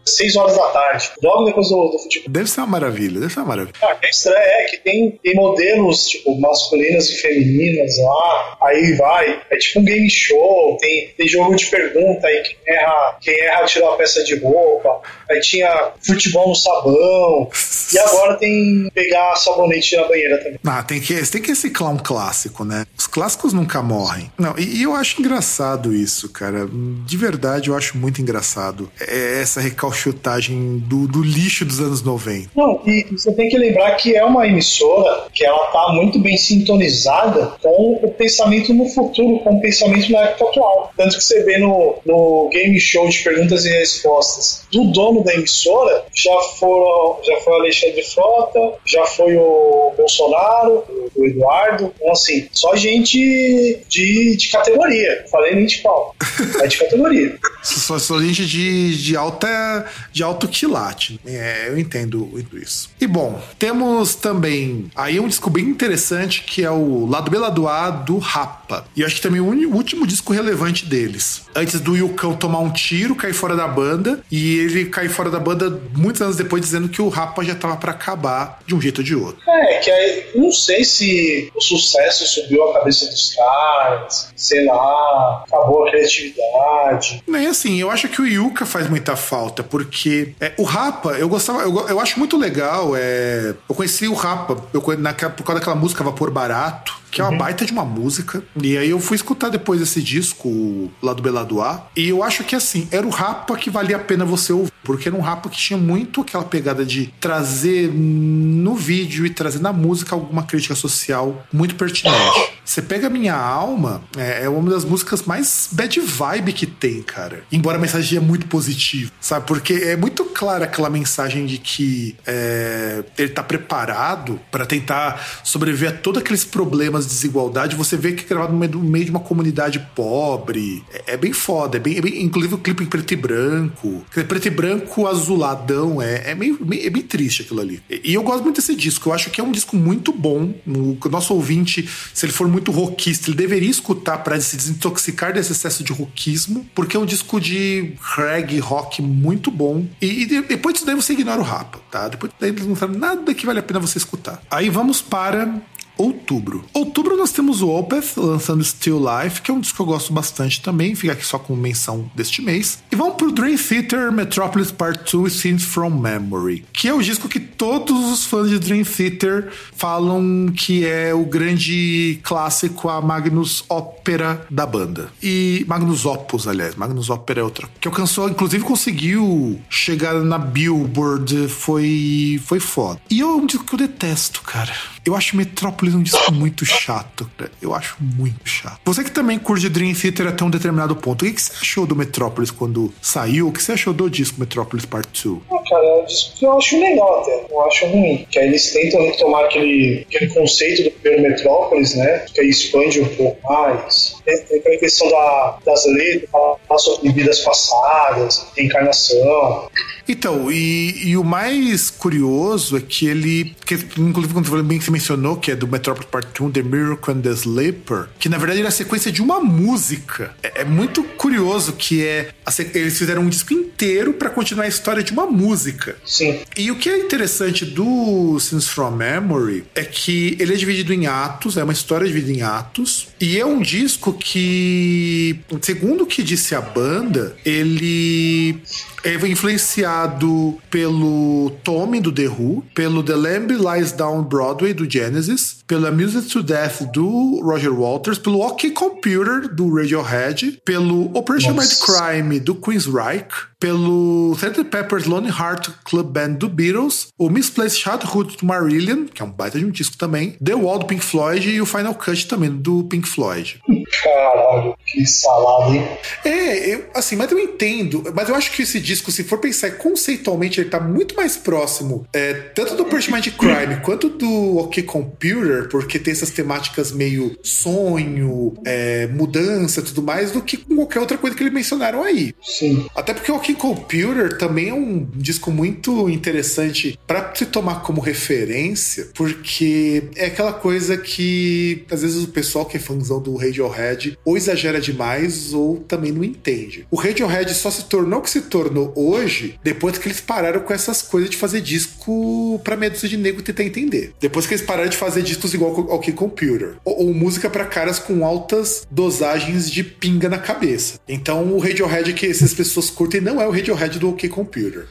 6 horas da tarde, logo depois do, do futebol. Deve ser uma maravilha, deve ser uma maravilha. Ah, é estranho, é que tem, tem modelos, tipo, masculinas e femininas lá, aí vai, é tipo um game show, tem, tem jogo de pergunta aí, quem erra, quem erra tirou a peça de roupa, aí tinha futebol no sabão, e agora tem pegar sabonete na banheira também. Ah, tem que, tem que reciclar um clássico, né? Os clássicos nunca morrem. Não, e, e eu acho engraçado isso, cara. De verdade, eu acho muito engraçado é essa recalchutagem do, do lixo dos anos 90. Não, e você tem que lembrar que é uma emissora que ela tá muito bem sintonizada com o pensamento no futuro, com o pensamento na época atual. Tanto que você vê no, no game show de perguntas e respostas do dono da emissora, já foram, já foi o Alexandre Frota, já foi o Bolsonaro, o Eduardo, então assim, só gente de, de categoria. Falei nem de qual, é de categoria. (laughs) só, só gente de, de alta de alto quilate. É, eu entendo isso. E bom, temos também aí um disco bem interessante que é o Lado B Lado A do Rapa. E acho que também o, último disco relevante deles. Antes do Yukão tomar um tiro, cair fora da banda e ele cair fora da banda muitos anos depois dizendo que o Rapa já tava para acabar de um jeito ou de outro. É, que aí não sei se o sucesso subiu a cabeça dos caras, sei lá, acabou a criatividade. Nem assim, eu acho que o Yuka faz muita falta, porque é, o Rapa, eu gostava, eu, eu acho muito legal. É, eu conheci o Rapa eu, naquela, por causa daquela música Vapor Barato que é uma uhum. baita de uma música. E aí eu fui escutar depois esse disco, lá do Belado A, e eu acho que assim, era o rapa que valia a pena você ouvir, porque era um rapa que tinha muito aquela pegada de trazer no vídeo e trazer na música alguma crítica social muito pertinente. Você pega Minha Alma, é, é uma das músicas mais bad vibe que tem, cara. Embora a mensagem é muito positiva, sabe? Porque é muito clara aquela mensagem de que é, ele tá preparado para tentar sobreviver a todos aqueles problemas desigualdade, você vê que é gravado no meio, de uma comunidade pobre. É, é bem foda, é bem, é bem, inclusive o clipe em preto e branco. Preto e branco azuladão, é, é, meio, é bem triste aquilo ali. E, e eu gosto muito desse disco, eu acho que é um disco muito bom. O nosso ouvinte, se ele for muito rockista, ele deveria escutar para se desintoxicar desse excesso de rockismo, porque é um disco de reggae rock muito bom. E, e depois disso daí você ignora o rap, tá? Depois daí não falam nada que vale a pena você escutar. Aí vamos para outubro. Outubro nós temos o Opeth lançando Still Life, que é um disco que eu gosto bastante também, fica aqui só com menção deste mês. E vamos pro Dream Theater Metropolis Part 2 Scenes from Memory, que é o disco que todos os fãs de Dream Theater falam que é o grande clássico, a Magnus Opera da banda. E Magnus Opus, aliás, Magnus Opera é outra. Que alcançou, inclusive conseguiu chegar na Billboard, foi, foi foda. E é um disco que eu detesto, cara. Eu acho Metrópolis um disco muito chato. Eu acho muito chato. Você que também curte Dream Theater até um determinado ponto, o que, você achou do Metrópolis quando saiu? O que você achou do disco Metrópolis Part 2? Ah, cara, é um disco que eu acho legal até. Eu acho ruim. Que aí eles tentam retomar aquele, aquele conceito do primeiro Metrópolis, né? Que aí expande um pouco mais. Tem, tem a questão da, das letras, falar sobre vidas passadas, reencarnação. Então, e, e, o mais curioso é que ele, que, inclusive quando bem que mencionou, que é do Metropolis Part 1, The Miracle and the Sleeper, que na verdade era a sequência de uma música. É, é muito curioso que é eles fizeram um disco inteiro para continuar a história de uma música. Sim. E o que é interessante do Sins from Memory é que ele é dividido em atos, é uma história dividida em atos, e é um disco que, segundo o que disse a banda, ele é influenciado pelo Tommy do The Who, pelo The Lamb Lies Down Broadway do Genesis, pela Music to Death do Roger Walters, pelo OK Computer do Radiohead, pelo Operation Mad Crime do Queensryche, pelo Sgt. Pepper's Lonely Heart Club Band do Beatles, o Misplaced Childhood do Marillion, que é um baita de um disco também, The Wall do Pink Floyd e o Final Cut também do Pink Floyd. (laughs) Caralho, que salada, hein? É, eu, assim, mas eu entendo, mas eu acho que esse disco, se for pensar conceitualmente, ele tá muito mais próximo, é, tanto do Operation Mind Crime quanto do OK Computer, porque tem essas temáticas meio sonho, é, mudança e tudo mais, do que com qualquer outra coisa que eles mencionaram aí. Sim. Até porque o OK Computer também é um disco muito interessante para se tomar como referência, porque é aquela coisa que às vezes o pessoal que é fãzão do Radiohead Radiohead ou exagera demais ou também não entende. O Radiohead só se tornou o que se tornou hoje depois que eles pararam com essas coisas de fazer disco pra medo de nego tentar entender. Depois que eles pararam de fazer discos igual ao Key Computer. Ou, ou música para caras com altas dosagens de pinga na cabeça. Então o Radiohead que essas pessoas curtem não é o Radiohead do OK Computer.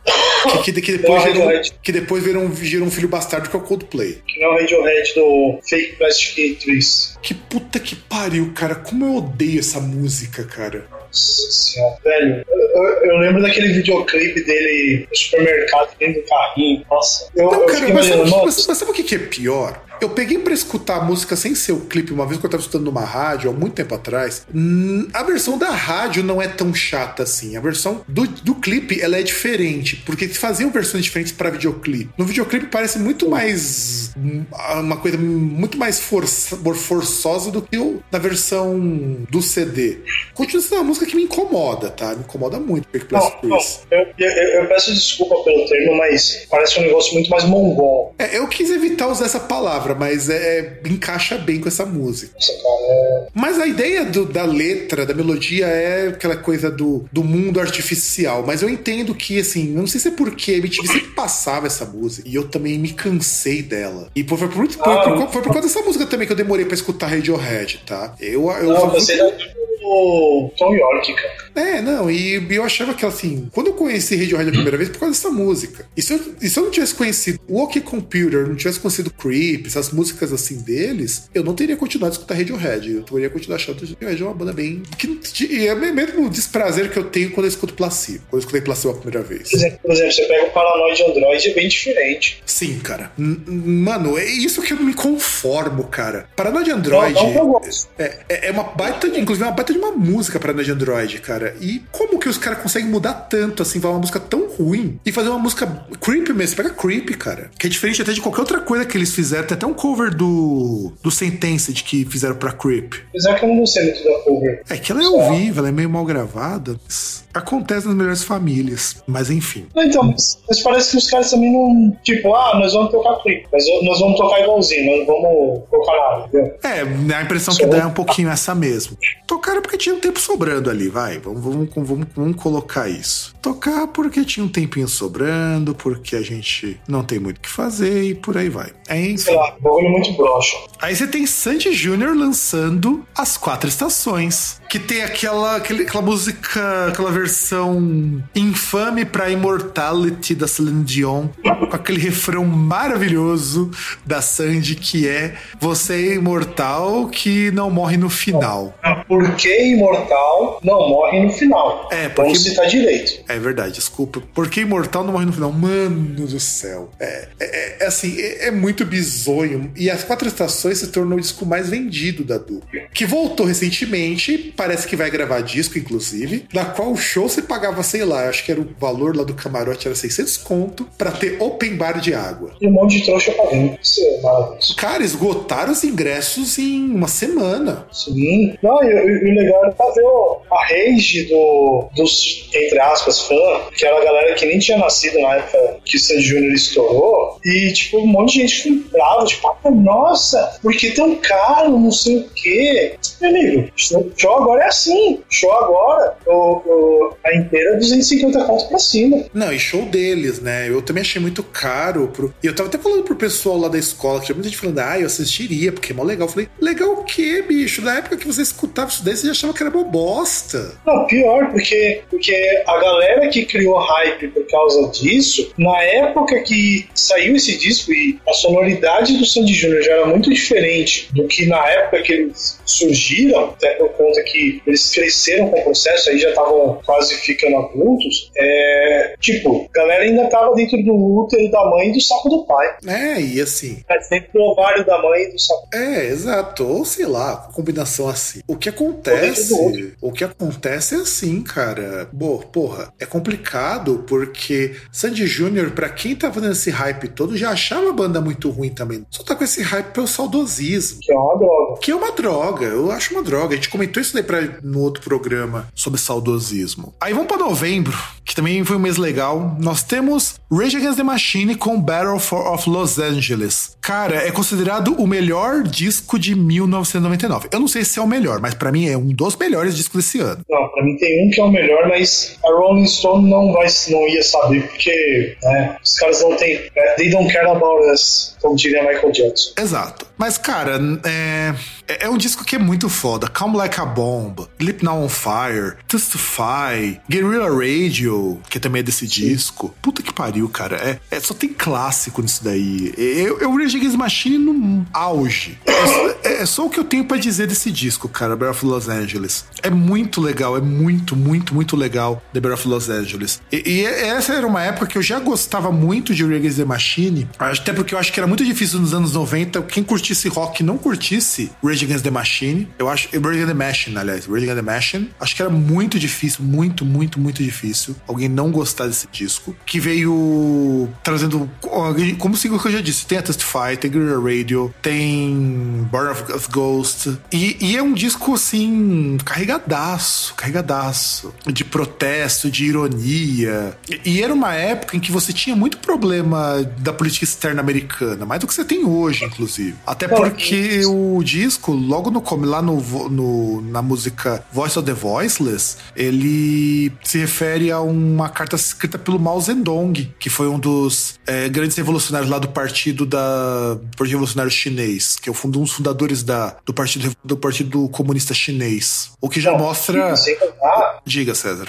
Que, que, que depois, gerou, que depois viram, viram um filho bastardo que é o Coldplay. Que não é o Radiohead do Fake Plastic Trees. Que puta que pariu, cara. Como eu odeio essa música, cara. Nossa senhora, velho. Eu, eu, lembro daquele videoclipe dele no supermercado dentro do carrinho. Nossa. Eu, não, eu cara, mas, sabe, mas, mas sabe o que é pior? Eu peguei para escutar a música sem ser o clipe uma vez que eu tava escutando numa rádio há muito tempo atrás. Hum, a versão da rádio não é tão chata assim. A versão do, do clipe ela é diferente, porque faziam versões diferentes para videoclipe. No videoclipe parece muito mais uma coisa muito mais força, forçosa do que na versão do CD. Continua sendo uma música que me incomoda, tá? Me incomoda muito. Não, não, eu, eu, eu, peço desculpa pelo termo, mas parece um negócio muito mais mongol. É, eu quis evitar usar essa palavra palavra, mas é, encaixa bem com essa música. Mas a ideia do, da letra, da melodia, é aquela coisa do, do mundo artificial. Mas eu entendo que, assim, não sei se é porque a MTV sempre passava essa música e eu também me cansei dela. E foi por, muito, ah, foi, foi por causa dessa música também que eu demorei pra escutar Radiohead, tá? Eu, eu, não, você não o Tom York, cara. É, não, e eu achava que assim, quando eu conheci Radiohead a primeira vez, por causa dessa música. E se eu, e se eu não tivesse conhecido o OK Computer, não tivesse conhecido Creep, essas músicas assim deles, eu não teria continuado a escutar Radiohead. Eu teria continuado achando que Radiohead é uma banda bem. Que, é mesmo o desprazer que eu tenho quando eu escuto Placebo, quando eu escutei Placebo a primeira vez. Por exemplo, por exemplo você pega o Paranoid Android, é bem diferente. Sim, cara. Mano, é isso que eu me conformo, cara. Paranoid Android não, não é, é, é uma baita, inclusive, é uma baita de uma música para de Android, cara. E como que os caras conseguem mudar tanto, assim, falar uma música tão ruim e fazer uma música creepy mesmo? Pega creepy, cara. Que é diferente até de qualquer outra coisa que eles fizeram. Tem até um cover do, do Sentenced que fizeram pra Creep. Apesar que eu não gostei muito da cover. É que ela é ao vivo, ela é meio mal gravada. Acontece nas melhores famílias. Mas enfim. Então, mas, mas, parece que os caras também não. Tipo, ah, nós vamos tocar Creep, mas nós vamos tocar igualzinho, nós vamos tocar nada, entendeu? É, a impressão Só que dá é um pouquinho essa mesmo. Tocaram porque tinha um tempo sobrando ali, vai. Vamos, vamos, vamos, vamos colocar isso. Tocar porque tinha um tempinho sobrando, porque a gente não tem muito o que fazer e por aí vai. É, enfim. Sei lá, bagulho muito broxa. Aí você tem Sandy Júnior lançando As Quatro Estações, que tem aquela, aquela música, aquela versão infame pra Immortality da Celine Dion, com aquele refrão maravilhoso da Sandy que é Você é imortal que não morre no final. Por que imortal não morre no final? É, porque... Vamos citar direito. É verdade, desculpa. Por que imortal não morre no final? Mano do céu. É, é, é assim, é, é, muito bizonho. E As Quatro Estações se tornou o disco mais vendido da dupla. Que voltou recentemente, parece que vai gravar disco, inclusive, na qual o show você pagava, sei lá, acho que era o valor lá do camarote era 600 conto pra ter open bar de água. E um monte de trouxa pagando. Cara, esgotaram os ingressos em uma semana. Sim. Não, e, e o legal é fazer a rage do, dos, entre aspas, fã, que era a galera que nem tinha nascido na época que o Sandy Júnior estourou, e tipo, um monte de gente ficou bravo, tipo, nossa, por que tão caro, não sei o quê. Meu amigo, show agora é assim, show agora, o, o, a inteira é 250 contos pra cima. Não, e show deles, né? Eu também achei muito caro. Pro... E eu tava até falando pro pessoal lá da escola, que tinha muita gente falando, ah, eu assistiria, porque é mó legal. Eu falei, legal o quê, bicho? Na época que você escutava isso daí, você já achava que era bosta. Não, pior, porque, porque a galera que criou hype por causa disso, na época que saiu esse disco e a sonoridade do Sandy Júnior já era muito diferente do que na época que eles surgiram, até por conta que eles cresceram com o processo, aí já estavam quase ficando adultos, é, tipo, a galera ainda tava dentro do útero da mãe e do saco do pai. É, e assim. É dentro do ovário da mãe e do saco. É, exato. Ou sei lá, combinação assim. O que acontece. O que acontece é assim, cara. Boa, porra, é complicado porque Sandy Júnior, pra quem tá fazendo esse hype todo, já achava a banda muito ruim também. Só tá com esse hype pelo saudosismo. Que é uma droga. Que é uma droga. Eu, acho uma droga. A gente comentou isso daí pra, no outro programa sobre saudosismo. Aí vamos pra novembro, que também foi um mês legal. Nós temos Rage Against the Machine com Battle for, of Los Angeles. Cara, é considerado o melhor disco de 1999. Eu não sei se é o melhor, mas para mim é um dos melhores discos desse ano. Não, pra mim tem um que é o melhor, mas a Rolling Stone não, vai, não ia saber, porque né, os caras não têm. É, they don't care about us, como diria Michael Jackson. Exato. Mas, cara, é, é um disco que é muito foda. Calm Like a Bomb, Lip Now on Fire, Testify, Guerrilla Radio, que também é desse disco. Puta que pariu, cara. É, é só tem clássico nisso daí. Eu, eu Rage Against Machine no auge. É, é, só o que eu tenho para dizer desse disco, cara, Breath of Los Angeles. É muito legal, é muito, muito, muito legal The Breath of Los Angeles. E, e, essa era uma época que eu já gostava muito de Rage Against the Machine, até porque eu acho que era muito difícil nos anos 90 quem curtisse rock não curtisse Rage Against the Machine. Eu acho. Rage Against the Machine, aliás. Rage Against the Machine. Acho que era muito difícil, muito, muito, muito difícil alguém não gostar desse disco. Que veio trazendo. Como o que eu já disse, tem a Testify, tem Guerrilla Radio, tem Born of Ghost. E, e, é um disco assim, carregadaço, carregadaço. De protesto, de ironia. E, e era uma época em que você tinha muito problema da política externa americana, mais do que você tem hoje, inclusive. Até porque o disco, logo no lá no, no, na música Voice of the Voiceless, ele se refere a uma carta escrita pelo Mao Zedong, que foi um dos é, grandes revolucionários lá do partido da do Partido Revolucionário Chinês, que é um dos fundadores da, do partido do Partido Comunista Chinês. O que já Não, mostra. Diga, César.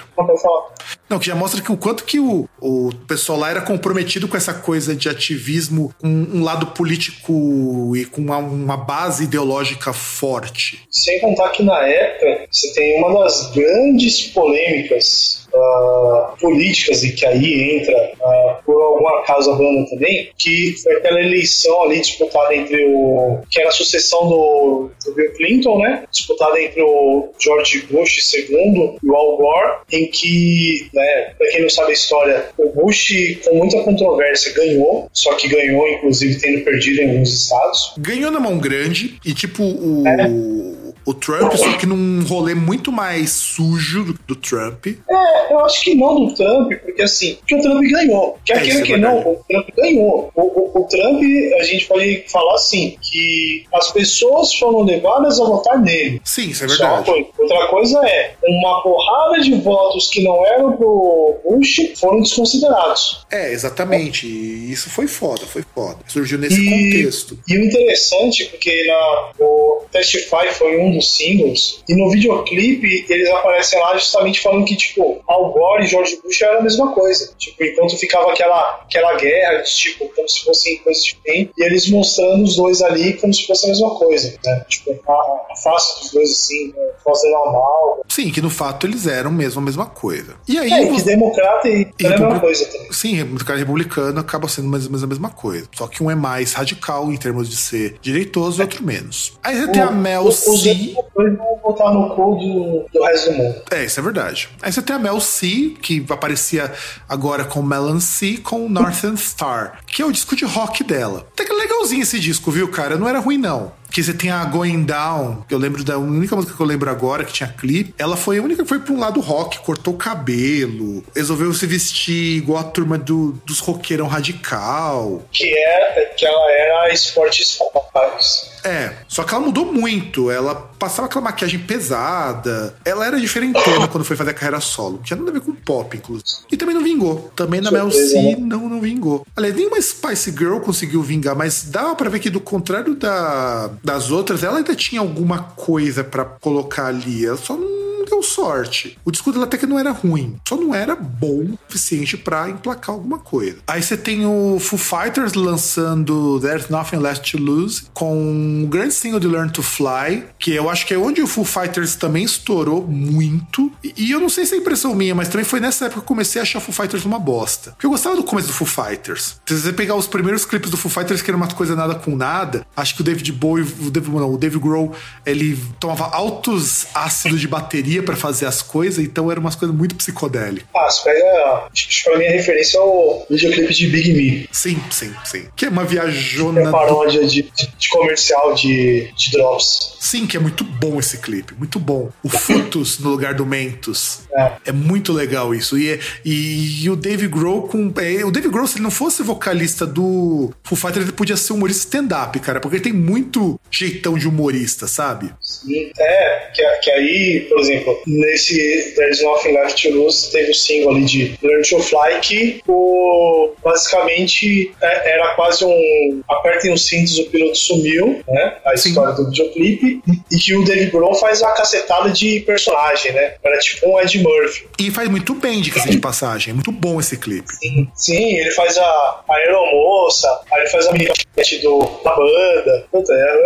Não, que já mostra que o quanto que o, o pessoal lá era comprometido com essa coisa de ativismo, um, um lado político e com uma, uma, base ideológica forte. Sem contar que na época você tem uma das grandes polêmicas uh, políticas e que aí entra uh, por algum acaso a banda também, que foi aquela eleição ali disputada entre o que era a sucessão do, do Bill Clinton, né? Disputada entre o George Bush II e o Al Gore, em que né? Para quem não sabe a história, o Bush, com muita controvérsia, ganhou, só que ganhou, inclusive, tendo perdido em alguns estados. Ganhou na mão grande e, tipo, o. É o Trump, só que num rolê muito mais sujo do, do, Trump. É, eu acho que não do Trump, porque assim, que o Trump ganhou. Quer é, queira é que não, o Trump ganhou. O, o, o, Trump, a gente pode falar assim, que as pessoas foram levadas a votar nele. Sim, isso é verdade. Outra coisa é, uma porrada de votos que não eram pro Bush foram desconsiderados. É, exatamente. E isso foi foda, foi foda. Surgiu nesse e, contexto. E o interessante, porque na, o Testify foi um dos singles, e no videoclipe eles aparecem lá justamente falando que, tipo, Al Gore e George Bush eram a mesma coisa. Tipo, enquanto ficava aquela, aquela guerra, tipo, como se fossem coisas diferentes, e eles mostrando os dois ali como se fosse a mesma coisa, né? Tipo, a, a face dos dois, assim, né? fazendo mal. Sim, que no fato eles eram mesmo a mesma coisa. E aí. É, que democrata e, e é a mesma coisa também. Sim, democrata republicano acaba sendo mais ou menos a mesma coisa. Só que um é mais radical em termos de ser direitoso e outro menos. Aí você tem a Mel C depois vão botar no cu do, do resto do mundo. É, isso é verdade. Aí você tem a Mel C, que aparecia agora com Melon C, com Northern Star, que é o disco de rock dela. Até que é legalzinho esse disco, viu, cara? Não era ruim, não que você tem a Going Down, que eu lembro da única música que eu lembro agora que tinha clipe. Ela foi a única que foi pra um lado rock, cortou o cabelo, resolveu se vestir igual a turma do, dos roqueirão radical. Que é que ela era esportes rapazes. É, só que ela mudou muito. Ela passava aquela maquiagem pesada. Ela era diferentona quando foi fazer a carreira solo. Tinha nada a ver com pop, inclusive. E também não vingou. Também na Mel C não, não vingou. Aliás, nenhuma Spice Girl conseguiu vingar, mas dava para ver que do contrário da, das outras, ela ainda tinha alguma coisa para colocar ali. Ela só não deu sorte. O disco dela até que não era ruim, só não era bom o suficiente para emplacar alguma coisa. Aí você tem o Foo Fighters lançando There's Nothing Left to Lose, com o grande single de Learn to Fly, que eu acho que é onde o Foo Fighters também estourou muito. E, eu não sei se é impressão minha, mas também foi nessa época que eu comecei a achar Foo Fighters uma bosta. Porque eu gostava do começo do Foo Fighters. Se você pegar os primeiros clipes do Foo Fighters, que era uma coisa nada com nada, acho que o David Bowie, o David, não, o David Grohl, ele tomava altos ácidos de bateria para fazer as coisas, então eram umas coisas muito psicodélicas. Ah, você pega. Acho que pra mim a referência ao videoclipe de Big Me. Sim, sim, sim. Que é uma viajona. É paródia de, de, de comercial de, de drops. Sim, que é muito bom esse clipe, muito bom. O Futus no lugar do Mentos. É, é muito legal isso. E, e, e o Dave Grohl com. É, o Dave Grohl, se ele não fosse vocalista do Foo Fighters, ele podia ser humorista stand-up, cara, porque ele tem muito jeitão de humorista, sabe? Sim, é, que, que aí, por exemplo, nesse There's Nothing Left to Lose, teve o single ali de Learn to Fly, que o, basicamente é, era quase um apertem os cintos, o piloto sumiu, né? A Sim. história do videoclipe, e que o Dave Grohl faz uma cacetada de personagem, né? Era tipo um Ed Murphy. E faz muito bem, de de passagem, é muito bom esse clipe. Sim, Sim ele faz a, a aeromoça, aí ele faz a menina do, da banda. Puta, é, é.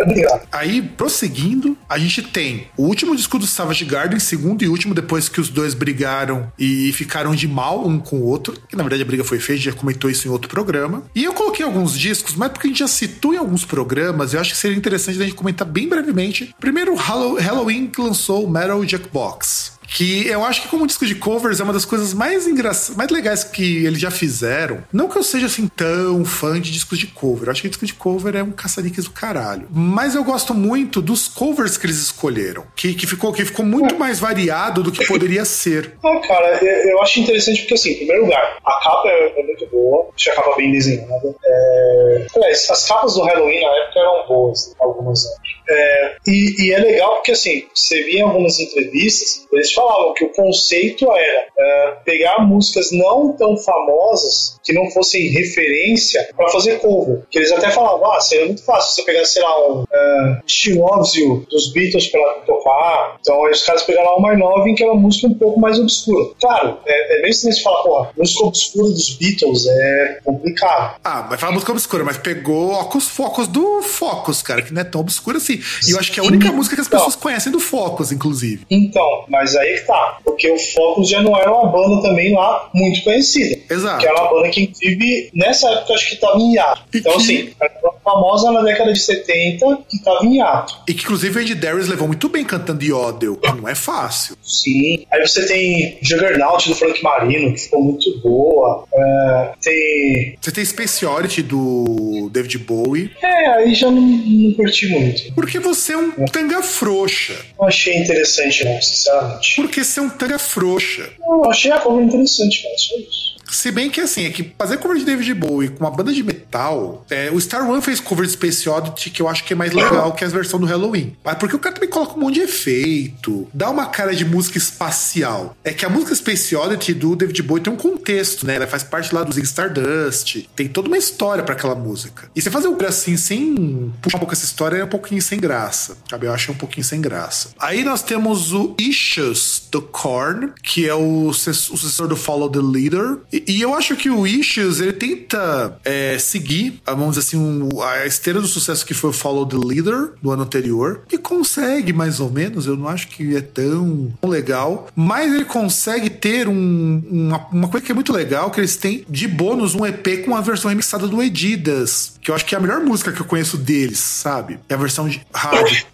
Aí, prosseguindo, a gente tem o último disco do Savage Garden, segundo e último, depois que os dois brigaram e ficaram de mal um com o outro, que na verdade a briga foi feita, a gente já comentou isso em outro programa. E eu coloquei alguns discos, mas porque a gente já citou em alguns programas, eu acho que seria interessante a gente comentar bem brevemente. Primeiro, Halloween que lançou o Metal Jackbox que eu acho que como disco de covers é uma das coisas mais engraçadas, mais legais que eles já fizeram. Não que eu seja assim tão fã de discos de cover, eu acho que disco de cover é um caçaniques do caralho. Mas eu gosto muito dos covers que eles escolheram, que, que, ficou, que ficou muito mais variado do que poderia ser. (laughs) Ah, cara, eu, acho interessante porque assim, em primeiro lugar, a capa é, é muito boa, achei a capa bem desenhada. É... As capas do Halloween na época eram boas, algumas anos. É... E, e é legal porque assim, você via algumas entrevistas, eles falavam que o conceito era é, pegar músicas não tão famosas que não fossem referência para fazer cover. Que eles até falavam, ah, seria muito fácil você pegar, sei lá, um uh, She Loves You dos Beatles para tocar. Então aí os caras pegaram uma nova que era uma música um pouco mais obscura. Claro, é, é meio assim você fala, pô, música obscura dos Beatles é complicado. Ah, mas fala música obscura, mas pegou os focos do Focus, cara, que não é tão obscura assim. E eu acho que é a única música que as pessoas então, conhecem do Focus, inclusive. Então, mas aí que tá. Porque o Focus já não era uma banda também lá muito conhecida. Exato. Que era uma banda que, inclusive, nessa época acho que estava em hiato. Então, assim, era famosa na década de 70 que estava em hiato. E que, inclusive, o Andy Darius levou muito bem cantando Yodel, não é fácil. Sim. Aí você tem Juggernaut do Frank Marino, que ficou muito boa. É, tem. Você tem Space Oddity do David Bowie. É, aí já não, não curti muito. Porque você é um é. tanga frouxa. Não achei interessante, não, sinceramente. Porque é um tanga frouxa. Não, achei a cover interessante, cara, só isso. Se bem que assim, é que fazer cover de David Bowie com uma banda de metal. É, o Star One fez cover de Space Oddity que eu acho que é mais legal que a versão do Halloween. Mas porque o cara também coloca um monte de efeito, dá uma cara de música espacial. É que a música Space Oddity do David Bowie tem um contexto, né? Ela faz parte lá do Zig Stardust. Tem toda uma história para aquela música. E você fazer um assim, sem puxar um pouco essa história, é um pouquinho sem graça. Sabe? Eu acho um pouquinho sem graça. Aí nós temos o Issues do Korn, que é o sucessor do Follow the Leader. E e, eu acho que o Issues, ele tenta é, seguir, vamos dizer assim, um, a esteira do sucesso que foi o Follow the Leader do ano anterior. E consegue, mais ou menos. Eu não acho que é tão legal. Mas ele consegue ter um, uma, uma coisa que é muito legal, que eles têm de bônus um EP com a versão remixada do Edidas. Que eu acho que é a melhor música que eu conheço deles, sabe? É a versão de rádio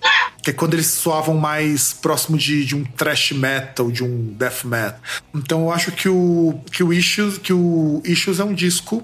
que é quando eles soavam mais próximo de, de um thrash metal, de um death metal. Então eu acho que o que o Issues, que o Issues é um disco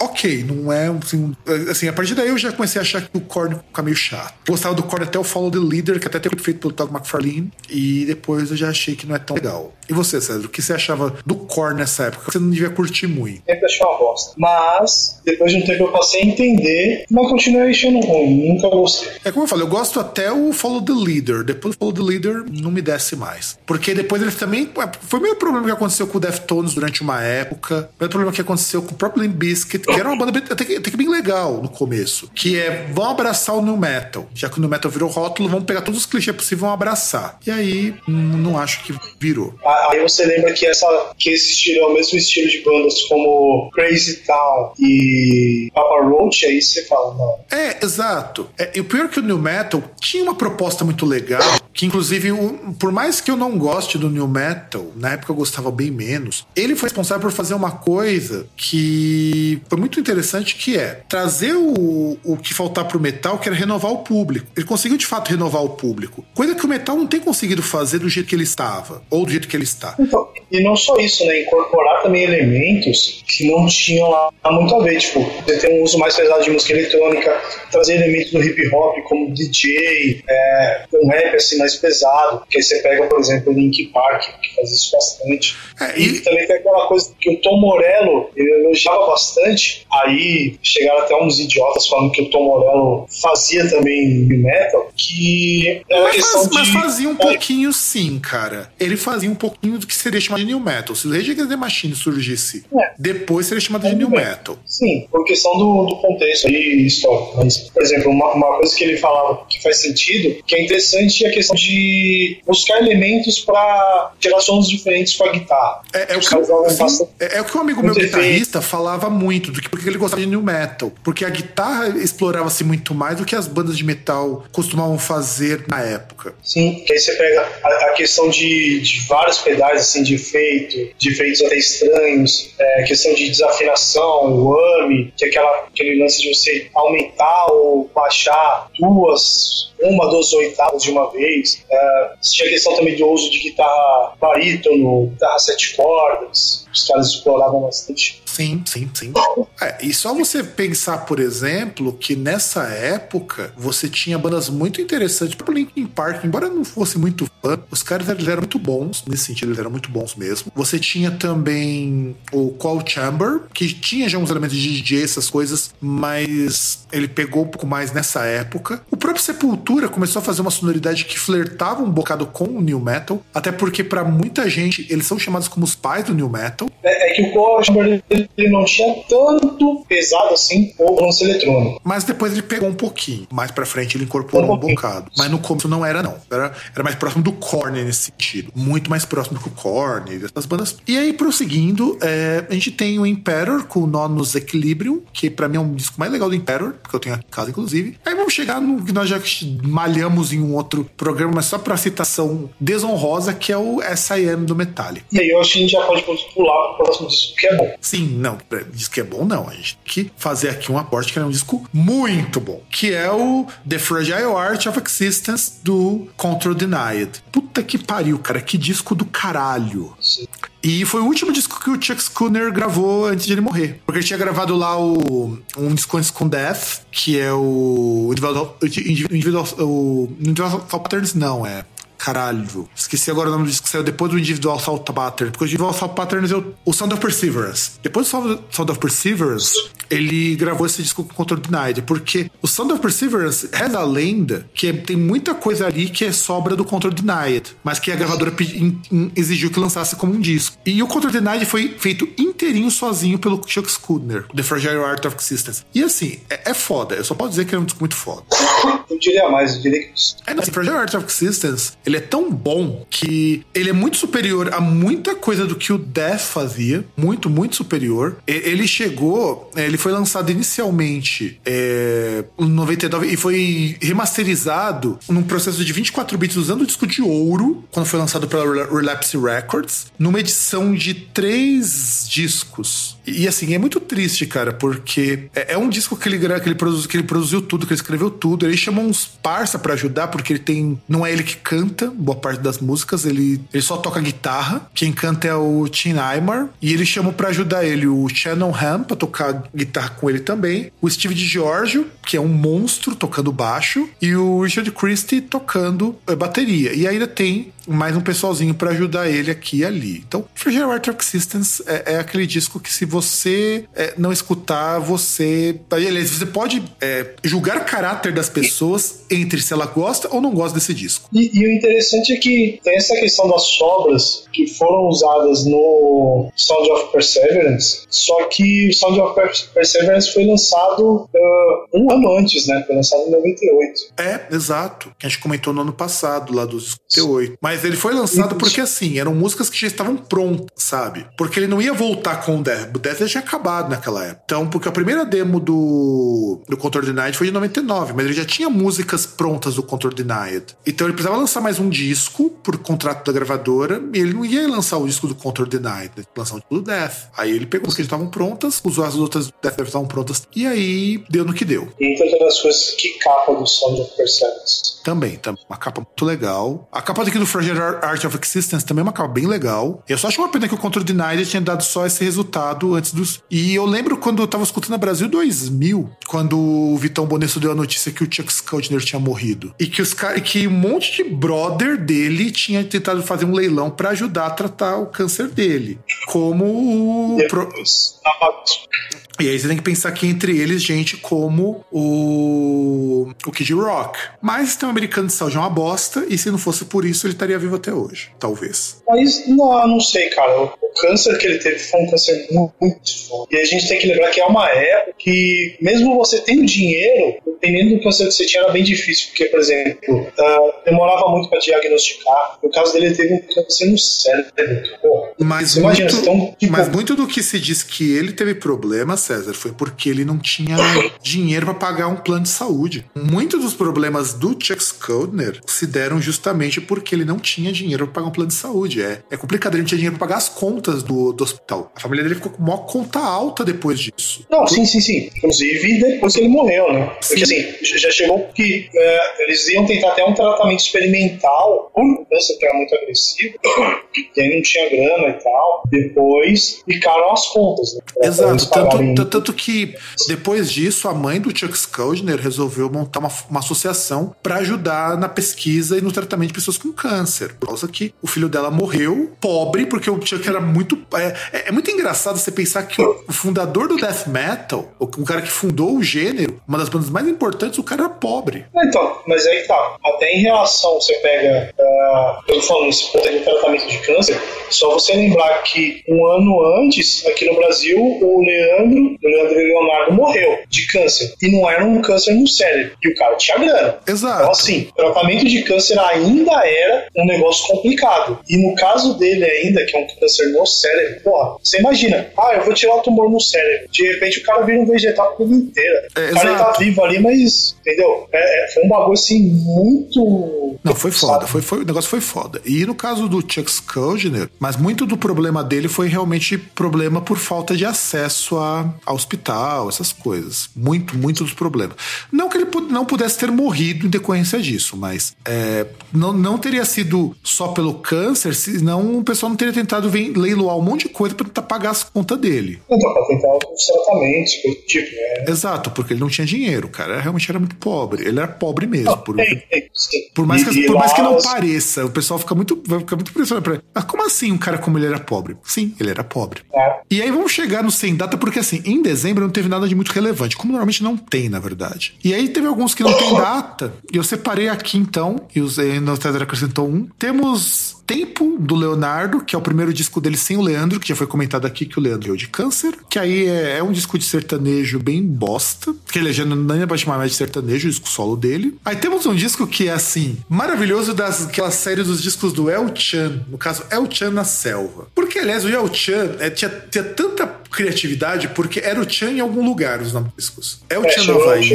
ok, não é assim, assim, a partir daí eu já comecei a achar que o Korn fica meio chato. Gostava do Korn até o Follow the Leader, que até tem feito pelo Todd McFarlane, e depois eu já achei que não é tão legal. E você, César, o que você achava do Korn nessa época? Você não devia curtir muito. Sempre achei uma bosta. Mas, depois de um tempo eu passei a entender, mas continuei achando ruim, nunca gostei. É como eu falei, eu gosto até o Follow the Leader, depois do Follow the Leader não me desce mais. Porque depois eles também, é, foi o mesmo problema que aconteceu com o Deftones durante uma época, o mesmo problema que aconteceu com o próprio Limp Bizkit, que era uma banda até que, até que bem legal no começo. Que é, vão abraçar o New Metal. Já que o New Metal virou rótulo, vão pegar todos os clichês possíveis e vão abraçar. E aí, não acho que virou. Aí você lembra que, essa, que esse estilo é o mesmo estilo de bandas como Crazy Town e Papa Roach, aí você fala, não. É, exato. É, e o pior é que o New Metal tinha uma proposta muito legal, que inclusive, por mais que eu não goste do New Metal, na época eu gostava bem menos, ele foi responsável por fazer uma coisa que foi muito interessante que é trazer o, o que faltar pro metal, que era renovar o público. Ele conseguiu de fato renovar o público. Coisa que o metal não tem conseguido fazer do jeito que ele estava, ou do jeito que ele está. Então, e não só isso, né? Incorporar também elementos que não tinham lá muito a ver. Tipo, você tem um uso mais pesado de música eletrônica, trazer elementos do hip hop, como DJ, é, um rap assim mais pesado. Que aí você pega, por exemplo, o Link Park, que faz isso bastante. É, e... e... também tem aquela coisa que o Tom Morello ele elogiava bastante. Aí chegaram até uns idiotas falando que o Tom Morello fazia também metal, que era mas, questão faz, de. Mas fazia um pouquinho sim, cara. Ele fazia um pouquinho do que seria chamado de New Metal. Se o Rage Against the Machine surgisse é. depois, seria chamado é, de New bem. Metal. Sim, por questão do, do contexto aí histórico. Mas, por exemplo, uma, uma coisa que ele falava que faz sentido, que é interessante, é a questão de buscar elementos para tirar sons diferentes com a guitarra. É, é, o, que, assim, é, é, o que um amigo meu guitarrista falava muito, do que porque ele gostava de New Metal. Porque a guitarra explorava-se muito mais do que as bandas de metal costumavam fazer na época. Sim, que aí você pega a, a questão de, de vários pedais, assim, de efeito, de efeitos até estranhos, é, questão de desafinação, o AMI, que é aquela, aquele lance de você aumentar ou baixar duas, uma, duas oitavas de uma vez. É, tinha a questão também do uso de guitarra barítono, guitarra sete cordas, os caras exploravam bastante. Sim, sim, sim. É, e só você pensar, por exemplo, que nessa época você tinha bandas muito interessantes. Para Linkin Park, embora não fosse muito fã, os caras eles eram muito bons, nesse sentido, eles eram muito bons mesmo. Você tinha também o Qual Chamber, que tinha já uns elementos de DJ, essas coisas, mas ele pegou um pouco mais nessa época. O próprio Sepultura começou a fazer uma sonoridade que flertava um bocado com o New Metal, até porque para muita gente eles são chamados como os pais do New Metal. É, é que o Qual Chamber ele não tinha tanto pesado assim o lance eletrônico. Mas depois ele pegou um pouquinho. Mais pra frente ele incorporou um, um bocado. Mas no começo não era, não. Era, era mais próximo do Korn nesse sentido. Muito mais próximo do que o Korn e dessas bandas. E aí, prosseguindo, é, a gente tem o Emperor com o Nonus Equilibrium, que pra mim é um disco mais legal do Emperor, porque eu tenho aqui em casa, inclusive. Aí vamos chegar no que nós já malhamos em um outro programa, mas só pra citação desonrosa, que é o S.I.M. do Metallica. E aí eu acho que a gente já pode pular pro próximo disco, que é bom. Sim, não diz que é bom, não. A gente tem que fazer aqui um aporte que é um disco muito bom, que é o The Fragile Art of Existence do Control Denied. Puta que pariu, cara, que disco do caralho. Sim. E foi o último disco que o Chuck Schooner gravou antes de ele morrer. Porque ele tinha gravado lá o, um disco antes com Death, que é o Individual, individual, o Individual Patterns, não, é Caralho. Esqueci agora o nome do disco que saiu depois do Individual Salt Pattern. Porque o Individual Salt Pattern é o, o Sound of Perseverance. Depois do Sound of Perseverance, ele gravou esse disco com Control Denied. Porque o Sound of Perseverance reza a lenda que tem muita coisa ali que é sobra do Control Denied. Mas que a gravadora exigiu que lançasse como um disco. E o Control Denied foi feito inteirinho sozinho pelo Chuck Schuldiner. The Fragile Art of Existence. E assim, é, é foda. Eu só posso dizer que é um disco muito foda. (laughs) Diria mais, eu diria que... É, não, assim, Fragile Art of Existence, ele é tão bom que ele é muito superior a muita coisa do que o Death fazia. Muito, muito superior. Ele chegou, é, ele foi lançado inicialmente é, em 99 e foi remasterizado num processo de 24 bits usando o disco de ouro, quando foi lançado pela Relapse Records, numa edição de três discos. E assim, é muito triste, cara, porque é, é um disco que ele, que, ele produziu, que ele produziu tudo, que ele escreveu tudo. Ele chamou uns parça para ajudar, porque ele tem. Não é ele que canta boa parte das músicas, ele, ele só toca guitarra. Quem canta é o Tim Aymar. E ele chamou para ajudar ele o Shannon Ham pra tocar guitarra com ele também. O Steve DiGiorgio, que é um monstro tocando baixo. E o Richard Christie tocando eh, bateria. E ainda tem mais um pessoalzinho para ajudar ele aqui e ali. Então, of Existence é, é aquele disco que se você é, não escutar, você... Aliás, você pode é, julgar o caráter das pessoas entre se ela gosta ou não gosta desse disco. E, e, o interessante é que tem essa questão das sobras que foram usadas no Sound of Perseverance, só que o Sound of Perseverance foi lançado uh, um ano antes, né? Foi lançado em 98. É, exato. Que a gente comentou no ano passado, lá dos 58. Mas Mas ele foi lançado porque, assim, eram músicas que já estavam prontas, sabe? Porque ele não ia voltar com o Death. O Death já tinha acabado naquela época. Então, porque a primeira demo do, do Control Denied foi de 99, mas ele já tinha músicas prontas do Control Denied. Então ele precisava lançar mais um disco por contrato da gravadora e ele não ia lançar o disco do Control Denied, ia lançar o disco do Death. Aí ele pegou as que estavam prontas, usou as outras Death estavam prontas e aí deu no que deu. E entre outras coisas, que capa do Sound of Perseverance. Também, tá uma capa muito legal. A capa daqui do Fragile Art of Existence também é uma capa bem legal. Eu só acho uma pena que o Control Denied tinha dado só esse resultado antes dos. E eu lembro quando eu tava escutando a Brasil 2000, quando o Vitão Bonesso deu a notícia que o Chuck Schuldiner tinha morrido. E que, os que um monte de brother dele tinha tentado fazer um leilão para ajudar a tratar o câncer dele. Como o. Depois, E aí você tem que pensar que entre eles, gente como o, o Kid Rock. Mas tem um americano de saúde é uma bosta, e se não fosse por isso, ele estaria vivo até hoje. Talvez. Mas não, não sei, cara. O, o câncer que ele teve foi um câncer muito, muito forte. E a gente tem que lembrar que é uma época que, mesmo você tendo dinheiro, dependendo do câncer que você tinha, era bem difícil. Porque, por exemplo, uh, demorava muito para diagnosticar. No caso dele, ele teve um câncer no cérebro. Pô, Mas, você muito, imagina, então, tipo, mas muito do que se diz que ele teve problema, César, foi porque ele não tinha (coughs) dinheiro para pagar um plano de saúde. Muitos dos problemas do Chuck Schuldiner se deram justamente porque ele não tinha dinheiro para pagar um plano de saúde. É, é complicado, ele não tinha dinheiro para pagar as contas do, do hospital. A família dele ficou com uma conta alta depois disso. Não, sim, sim, sim. Inclusive depois que ele morreu, né? Porque assim, já chegou que é, eles iam tentar até um tratamento experimental por câncer que era muito agressivo, (clears throat) e aí não tinha grana e tal. Depois ficaram as contas, né? Exato, tanto, tanto- que depois disso a mãe do Chuck Schuldiner resolveu montar uma, uma associação para ajudar na pesquisa e no tratamento de pessoas com câncer. Por causa que o filho dela morreu pobre, porque o Chuck era muito. É, é- é muito engraçado você pensar que o, fundador do death metal, o, o cara que fundou o gênero, uma das bandas mais importantes, o cara era pobre. Então, mas aí tá. Até em relação, você pega. Uh, eu tô falando esse ponto do tratamento de câncer, só você lembrar que um ano antes, aqui no Brasil, o Leandro, o Leandro Leonardo morreu de câncer. E não era um câncer no cérebro. E o cara tinha grana. Exato. Então, assim, tratamento de câncer ainda era um negócio complicado. E no caso dele ainda, que é um câncer no cérebro, porra, você imagina, ah, eu vou tirar o tumor no cérebro. De repente o cara vira um vegetal a vida inteira. É, o cara ele tá vivo ali, mas, entendeu? É, é, foi um bagulho assim muito. Não, foi foda, sabe? foi, foi, o negócio foi foda. E no caso do Chuck Schuldiner, mas muito do problema dele foi realmente problema por falta de acesso a, a hospital, essas coisas. Muito, muito dos problemas. Não que ele não pudesse ter morrido em decorrência disso, mas é, não, não teria sido só pelo câncer, senão o pessoal não teria tentado ven- leiloar um monte de coisa pra tentar pagar as contas dele. Então, pra tentar os tratamentos, coisa do tipo, né? Exato, porque ele não tinha dinheiro, cara. Realmente era muito pobre. Ele era pobre mesmo. Por, É, é. Por mais, que, por mais que não os- pareça, o pessoal fica muito, vai ficar muito impressionado. pra- Mas como assim um cara como ele era pobre? Sim, ele era pobre. né? E aí vamos chegar no sem data, porque assim, em dezembro não teve nada de muito relevante, como normalmente não tem, na verdade. E aí teve alguns que não tem data, e eu separei aqui então, e no César acrescentou um. Temos Tempo, do Leonardo, que é o primeiro disco dele sem o Leandro, que já foi comentado aqui que o Leandro deu de câncer, que aí é, é um disco de sertanejo bem bosta, que ele já não nem pode chamar mais de sertanejo, o disco solo dele. Aí temos um disco que é assim, maravilhoso das aquela série dos discos do El Chan, no caso El Chan na selva. Porque aliás, o El Chan é, tinha, tinha tanta criatividade porque era o Chan em algum lugar os discos. É o É, Chan no chegou- Havaí,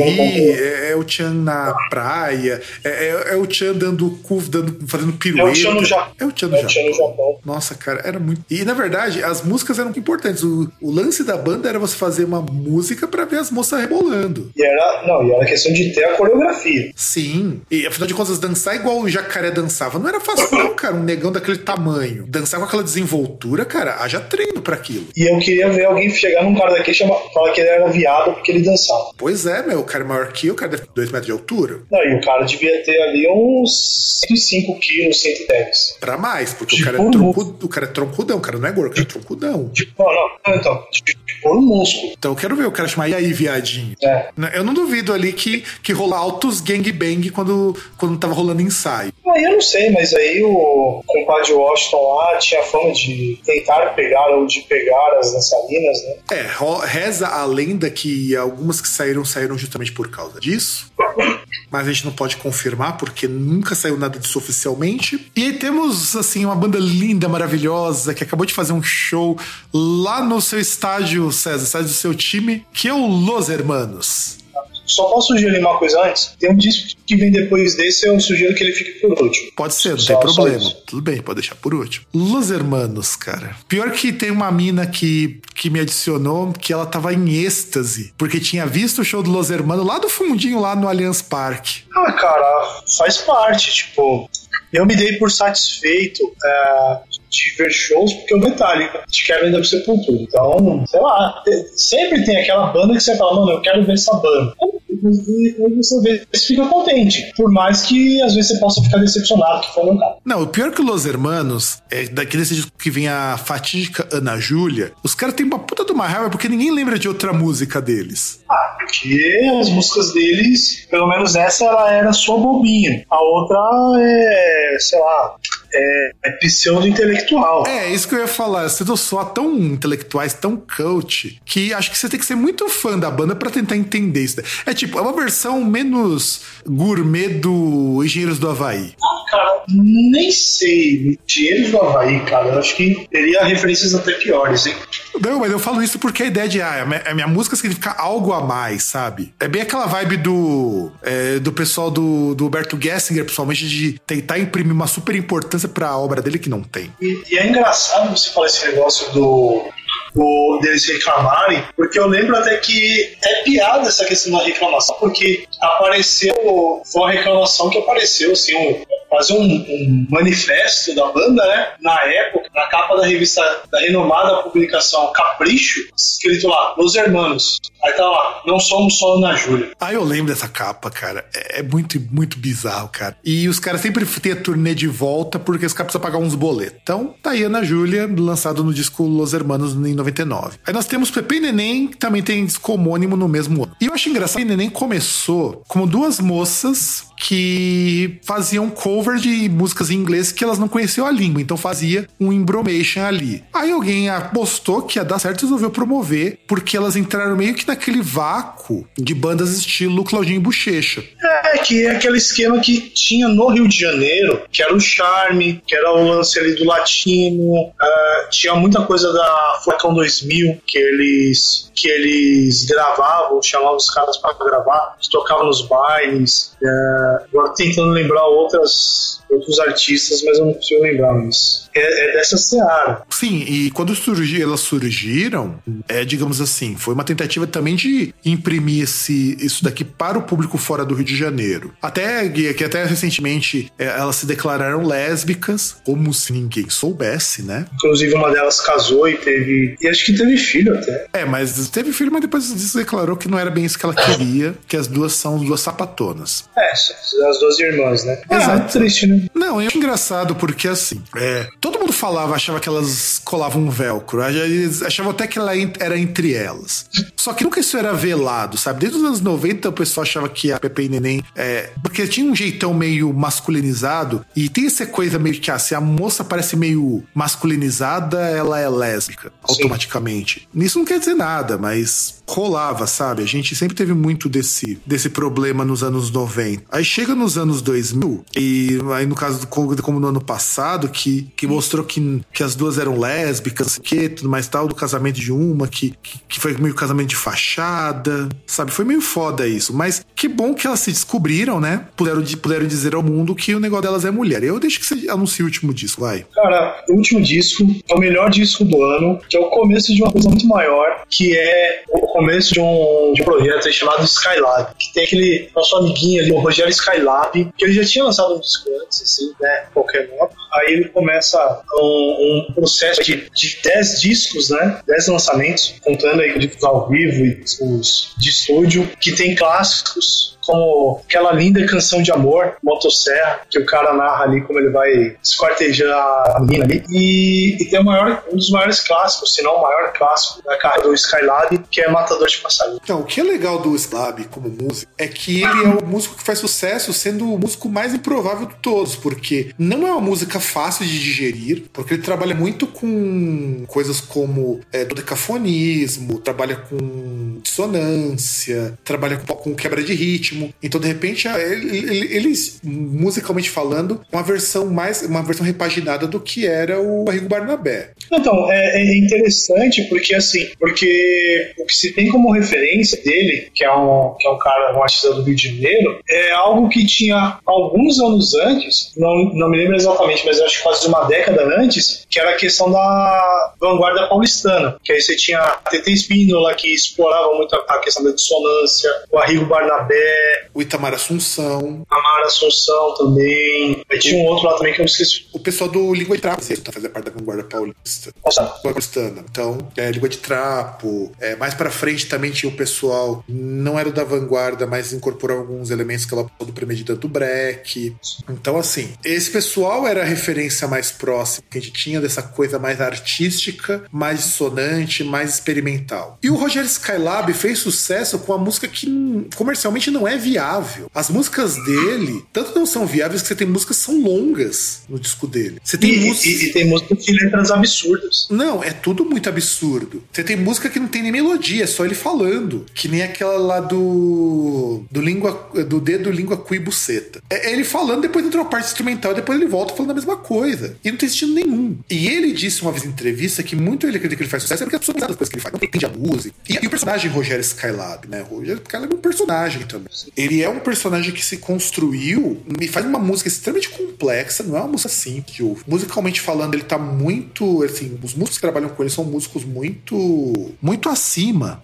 é, é o Chan na praia, é, é- é o Chan dando cu, dando, fazendo pirueta. É o Chan no Japão. É o Chan no É o Chan no Japão. Japão. Nossa, cara, era muito. E na verdade, as músicas eram importantes. O, o lance da banda era você fazer uma música pra ver as moças rebolando. E era, não, e era questão de ter a coreografia. Sim. E afinal de contas, dançar igual o jacaré dançava não era fácil, não, cara. Um negão daquele tamanho. Dançar com aquela desenvoltura, cara, haja treino pra aquilo. E eu queria ver alguém chegar num cara daquele e falar que ele era viado porque ele dançava. Pois é, meu, o cara é maior que eu, o cara deve ter 2 metros de altura. Não, e o cara devia ter ali uns 105 quilos, 110. Pra mais, porque o De cara, é o cara é troncudão, o cara não é gordo, o cara é troncudão. Tipo, não, não, não, então, de pôr um músculo. Então eu quero ver o cara chamar, e aí, viadinho? É. Eu não duvido ali que, que rola altos gangbang quando, quando tava rolando ensaio. Aí eu não sei, mas aí o compadre Washington lá tinha fama de tentar pegar ou de pegar as dançarinas, né? É, reza a lenda que algumas que saíram, saíram justamente por causa disso. mas a gente não pode confirmar porque nunca saiu nada disso oficialmente. E aí temos, assim, uma banda linda, maravilhosa, que acabou de fazer um show lá no seu estádio, César, estádio do seu time, que é o Los Hermanos. Só posso sugerir uma coisa antes? Tem um disco que vem depois desse, eu sugiro que ele fique por último. Pode ser, não Só- tem problema. Tudo bem, pode deixar por último. Los Hermanos, cara. Pior que tem uma mina que, que me adicionou que ela tava em êxtase, porque tinha visto o show do Los Hermanos lá do fundinho, lá no Allianz Parque. Ah, cara, faz parte, tipo. Eu me dei por satisfeito é, de ver shows porque o Metallica de Kevin da Sepultura. Então, sei lá, te- sempre tem aquela banda que você fala, mano, eu quero ver essa banda. E e você vê, você fica contente. Por mais que às vezes você possa ficar decepcionado, que foi meu caso. Não, o pior que o Los Hermanos, é daquele disco que vem a fatídica Ana Júlia, os caras têm uma puta de uma raiva porque ninguém lembra de outra música deles. Ah, porque as músicas deles, pelo menos essa, ela era só bobinha. A outra é, sei lá, é, é pseudo-intelectual. É, isso que eu ia falar. Vocês soam tão intelectuais, tão coach, que acho que você tem que ser muito fã da banda pra tentar entender isso. É tipo, é uma versão menos gourmet do Engenheiros do Havaí. Cara, nem sei. Dinheiros do Havaí, cara, eu acho que teria referências até piores, hein? Não, mas eu falo isso porque a ideia de ah, a minha, a minha música significa algo a mais, sabe? É bem aquela vibe do, é, do pessoal do, do Humberto Gessinger, principalmente, de tentar imprimir uma super importância pra obra dele que não tem. E, e é engraçado você falar esse negócio do, deles reclamarem, porque eu lembro até que é piada essa questão da reclamação, porque apareceu, foi uma reclamação que apareceu, assim, um, quase um, um manifesto da banda, né? Na época, na capa da revista da renomada publicação Capricho, escrito lá, Los Hermanos. Aí tá lá, não somos só Ana Júlia. Ah, eu lembro dessa capa, cara. É é muito, muito bizarro, cara. E os caras sempre têm a turnê de volta porque os caras precisam pagar uns boletos. Então, tá aí Ana Júlia, lançado no disco Los Hermanos em 99. Aí nós temos Pepe e Neném, que também tem disco homônimo no mesmo ano. E eu acho engraçado que Neném começou como duas moças que faziam cover de músicas em inglês que elas não conheciam a língua, então fazia um embromation ali. Aí alguém apostou que ia dar certo e resolveu promover, porque elas entraram meio que naquele vácuo de bandas estilo Claudinho Bochecha. É, que é aquele esquema que tinha no Rio de Janeiro, que era o charme, que era o lance ali do latino, ah, tinha muita coisa da Furacão 2000, que eles, que eles gravavam, chamavam os caras para gravar, tocavam nos bailes. É, agora tentando lembrar outras, outros artistas, mas eu não consigo lembrar, mas é, é dessa seara. Sim, e quando surgi, elas surgiram, é, digamos assim, foi uma tentativa também de imprimir esse, isso daqui para o público fora do Rio de Janeiro. Até que até recentemente é, elas se declararam lésbicas, como se ninguém soubesse, né? Inclusive uma delas casou e teve. E acho que teve filho até. É, mas teve filho, mas depois disso declarou que não era bem isso que ela queria, que as duas são duas sapatonas. É, as duas irmãs, né? Exato. É, é triste, né? Não, acho engraçado porque assim, é, todo mundo falava, achava que elas colavam um velcro, eles achavam até que ela era entre elas. Só que nunca isso era velado, sabe? Desde os anos 90 o pessoal achava que a Pepe e Neném, é, porque tinha um jeitão meio masculinizado e tem essa coisa meio que, ah, se a moça parece meio masculinizada, ela é lésbica, automaticamente. Isso não quer dizer nada, mas rolava, sabe? A gente sempre teve muito desse, desse problema nos anos 90. Aí chega nos anos 2000, e aí no caso, do- como, como no ano passado, que, que mostrou que, que as duas eram lésbicas, quê, tudo mais tal, do casamento de uma, que, que, que foi meio casamento de fachada, sabe? Foi meio foda isso. Mas que bom que elas se descobriram, né? Puderam, puderam dizer ao mundo que o negócio delas é mulher. Eu deixo que você anuncie o último disco, vai. Cara, o último disco é o melhor disco do ano, que é o começo de uma coisa muito maior, que é o começo de um, de um projeto chamado Skylab, que tem aquele nosso amiguinho ali, o Rogério Skylab, que ele já tinha lançado um disco antes, assim, né, nome. Aí ele começa um, um processo de, de 10 discos, né, 10 lançamentos, contando aí discos ao vivo e os de estúdio, que tem clássicos, como aquela linda canção de amor, Motosserra, que o cara narra ali como ele vai esquartejar a menina ali. E, e tem maior, um dos maiores clássicos, se não o maior clássico da carreira do Skylab, que é Matador de Passarinho. Então, o que é legal do Slab como músico é que ele é o músico que faz sucesso sendo o músico mais improvável de todos, porque não é uma música fácil de digerir, porque ele trabalha muito com coisas como é, dodecafonismo, trabalha com dissonância, trabalha com, com quebra de ritmo. Então, de repente, eles, musicalmente falando, uma versão mais, uma versão repaginada do que era o Arrigo Barnabé. Então, é, é, interessante porque assim, porque o que se tem como referência dele, que é um, que é um cara, um artista do Rio de Janeiro, é algo que tinha alguns anos antes, não, não me lembro exatamente, mas acho que quase uma década antes, que era a questão da vanguarda paulistana. Que aí você tinha a TT Espínola, que explorava muito a questão da dissonância, o Arrigo Barnabé, o Itamar Assunção. Itamar Assunção também. Aí tinha um outro lá também que eu não esqueci. O pessoal do Língua de Trapo, tá fazendo parte da vanguarda paulista. Nossa. Paulistana. Então, é, Língua de Trapo. É, mais pra frente também tinha o pessoal, não era da vanguarda, mas incorporou alguns elementos que ela do premeditando do Breck. Então, assim, esse pessoal era a referência mais próxima que a gente tinha dessa coisa mais artística, mais dissonante, mais experimental. E o Roger Skylab fez sucesso com a música que comercialmente não é viável. As músicas dele, tanto não são viáveis que você tem músicas que são longas no disco dele. Você tem e, músicas... e, e tem músicas de letras absurdas. Não, é tudo muito absurdo. Você tem música que não tem nem melodia, é só ele falando. Que nem aquela lá do. do língua. do dedo língua cu e buceta. É, é ele falando, depois entra uma parte instrumental, depois ele volta falando a mesma coisa. E não tem sentido nenhum. E ele disse uma vez em entrevista que muito ele acredita que ele faz sucesso é porque as pessoas não das coisas que ele faz, não entende a música. E, e o personagem Rogério Skylab, né? Rogério Skylab é um personagem também. Ele é um personagem que se construiu e faz uma música extremamente complexa, não é uma música simples. Musicalmente falando, ele tá muito. Assim, os músicos que trabalham com ele são músicos muito. muito acima.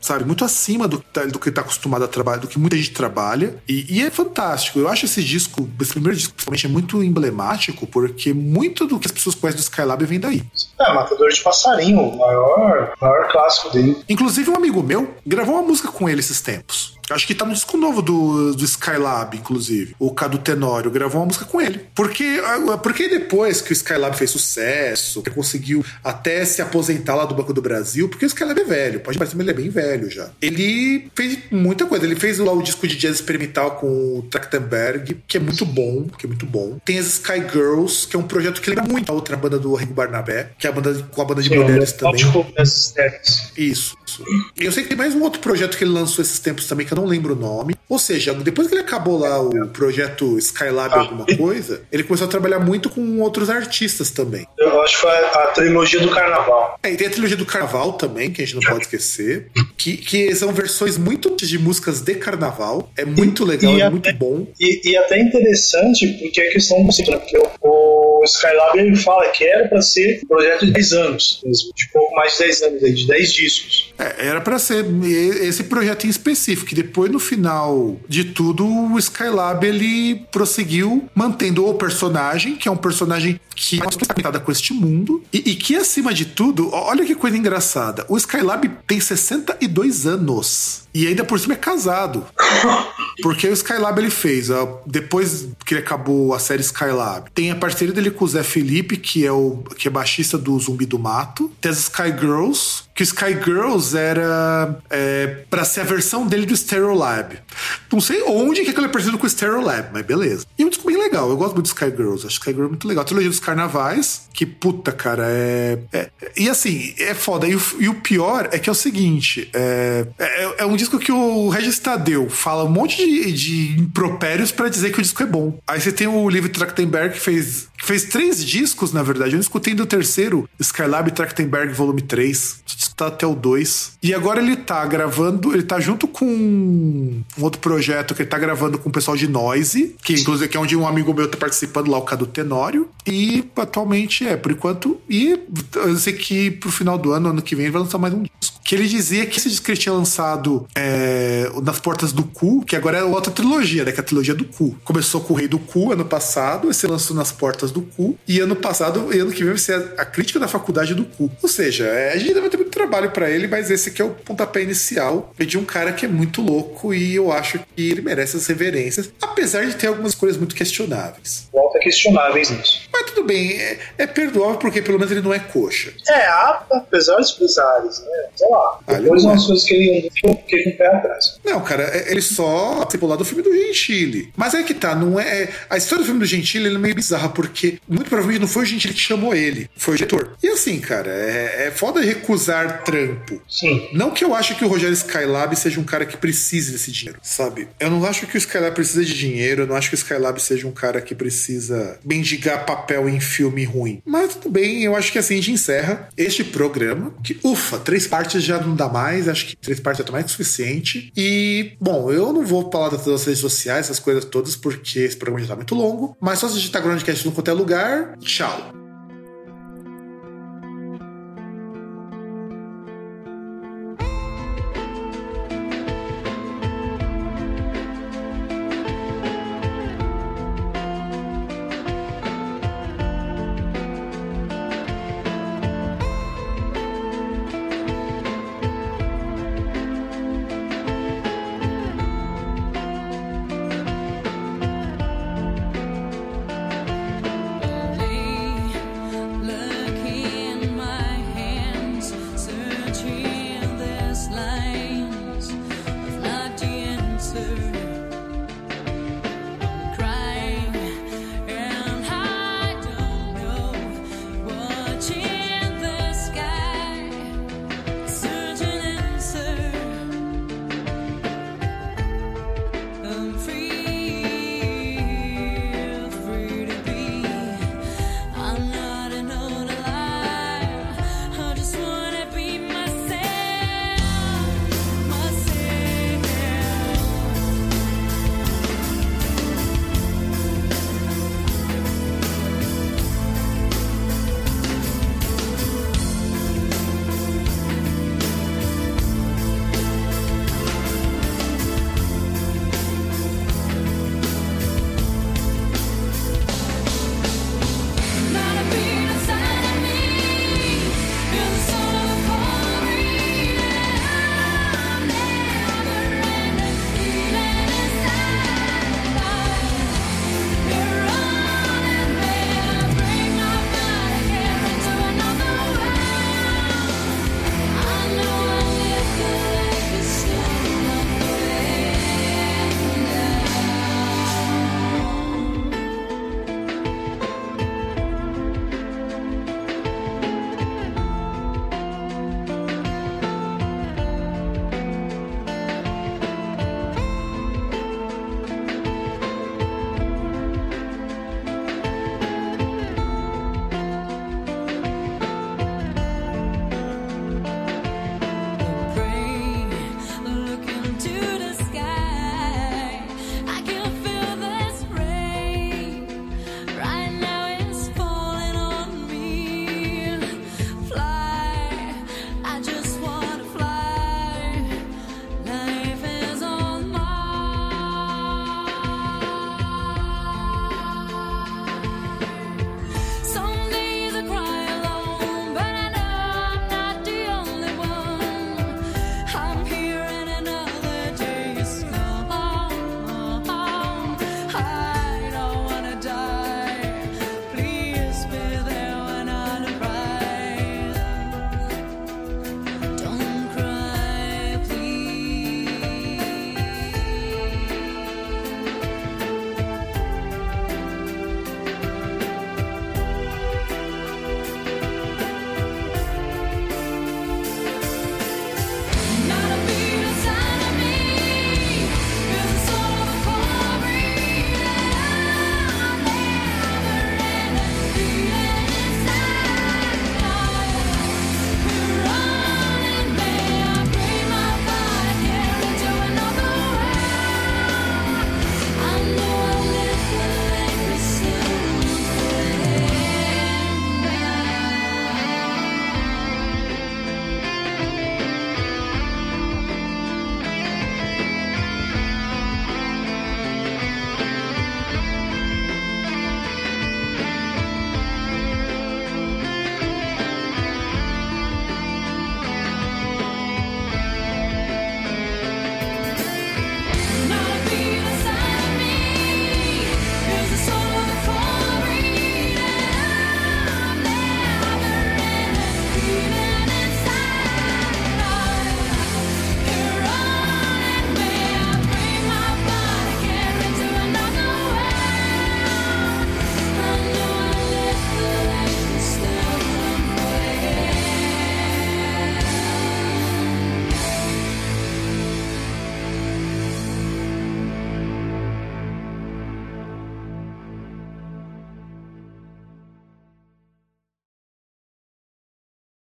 Sabe? Muito acima do, do que ele tá acostumado a trabalhar, do que muita gente trabalha. E, e é fantástico. Eu acho esse disco, esse primeiro disco, principalmente, é muito emblemático, porque muito do que as pessoas conhecem do Skylab vem daí. É, Matador de Passarinho, o maior, maior clássico dele. Inclusive, um amigo meu gravou uma música com ele esses tempos. Acho que tá no disco novo do, do Skylab, inclusive. O Cadu Tenório gravou uma música com ele. Porque, porque depois que o Skylab fez sucesso, que conseguiu até se aposentar lá do Banco do Brasil, porque o Skylab é velho, pode parecer, mas ele é bem velho já. Ele fez muita coisa. Ele fez lá o disco de jazz experimental com o Trachtenberg, que é muito bom, que é muito bom. Tem as Sky Girls, que é um projeto que lembra muito a outra banda do Rigo Barnabé, que é a banda com a banda de Sim, mulheres também. Isso, isso. Eu sei que tem mais um outro projeto que ele lançou esses tempos também, que eu não lembro o nome. Ou seja, depois que ele acabou lá o projeto Skylab ah. alguma coisa, ele começou a trabalhar muito com outros artistas também. Eu acho que foi a trilogia do Carnaval. É, e tem a trilogia do Carnaval também, que a gente não pode esquecer, que, que são versões muito de músicas de Carnaval. É muito legal, e é até, muito bom. E, e, até interessante, porque a questão do porque o, o Skylab ele fala que era para ser um projeto de 10 anos, de pouco mais de 10 anos, de 10 discos. É, era para ser esse projeto em específico, depois no final de tudo o Skylab ele prosseguiu mantendo o personagem, que é um personagem que é conectada com este mundo e, e, que acima de tudo, olha que coisa engraçada, o Skylab tem 62 anos e ainda por cima é casado. (laughs) Porque o Skylab ele fez, depois que ele acabou a série Skylab, tem a parceria dele com o Zé Felipe, que é o que é baixista do Zumbi do Mato, tem as Sky Girls, que o Sky Girls era é, para ser a versão dele do Stereolab. Não sei onde que ele é parecido com o Stereolab, mas beleza. E é um disco bem legal, eu gosto muito do Sky Girls, acho que Sky Girls é muito legal. A trilogia dos carnavais, que puta, cara, é. é e assim, é foda. E o, e o, pior é que é o seguinte: é, é, é, um disco que o Regis Tadeu fala um monte de, de impropérios para dizer que o disco é bom. Aí você tem o Liv Trachtenberg que fez, que fez três discos, na verdade. Eu escutei do terceiro, Skylab Trachtenberg Volume 3 tá até o 2. E agora ele tá gravando, ele tá junto com um outro projeto que ele tá gravando com o pessoal de Noise, que inclusive que é onde um amigo meu tá participando lá, o Cadu Tenório. E atualmente é, por enquanto. E eu sei que pro final do ano, ano que vem, ele vai lançar mais um disco. Que ele dizia que esse disco que ele tinha lançado é, nas Portas do Cu, que agora é outra trilogia, né? Que é a trilogia do Cu. Começou com o Rei do Cu ano passado, esse lançou nas Portas do Cu. E ano passado, e ano que vem vai ser a, a crítica da faculdade do Cu. Ou seja, é, a gente ainda vai ter muito trabalho para ele, mas esse aqui é o pontapé inicial de um cara que é muito louco e eu acho que ele merece as reverências, apesar de ter algumas coisas muito questionáveis. Volta questionáveis nisso. Mas tudo bem, é, é, perdoável porque pelo menos ele não é coxa. É, apesar dos pesares, né? Sei lá lá. Ah, Depois não é. umas coisas que ele ficou fiquei com o pé atrás. Não, cara, é- ele só participou lá do filme do Gentili. Mas é que tá, não é. é- A história do filme do Gentili ele é meio bizarra, porque muito provavelmente não foi o Gentili que chamou ele, foi o diretor. E assim, cara, é, é foda recusar trampo. Sim. Não que eu acho que o Rogério Skylab seja um cara que precise desse dinheiro, sabe? Eu não acho que o Skylab precisa de dinheiro, eu não acho que o Skylab seja um cara que precisa mendigar papel em filme ruim. Mas tudo bem, eu acho que assim a gente encerra este programa. Que, ufa, três partes já não dá mais, acho que três partes já tá mais que suficiente. E, bom, eu não vou falar das das redes sociais, essas coisas todas, porque esse programa já tá muito longo. Mas só se digitar Groundcast no qualquer lugar, tchau.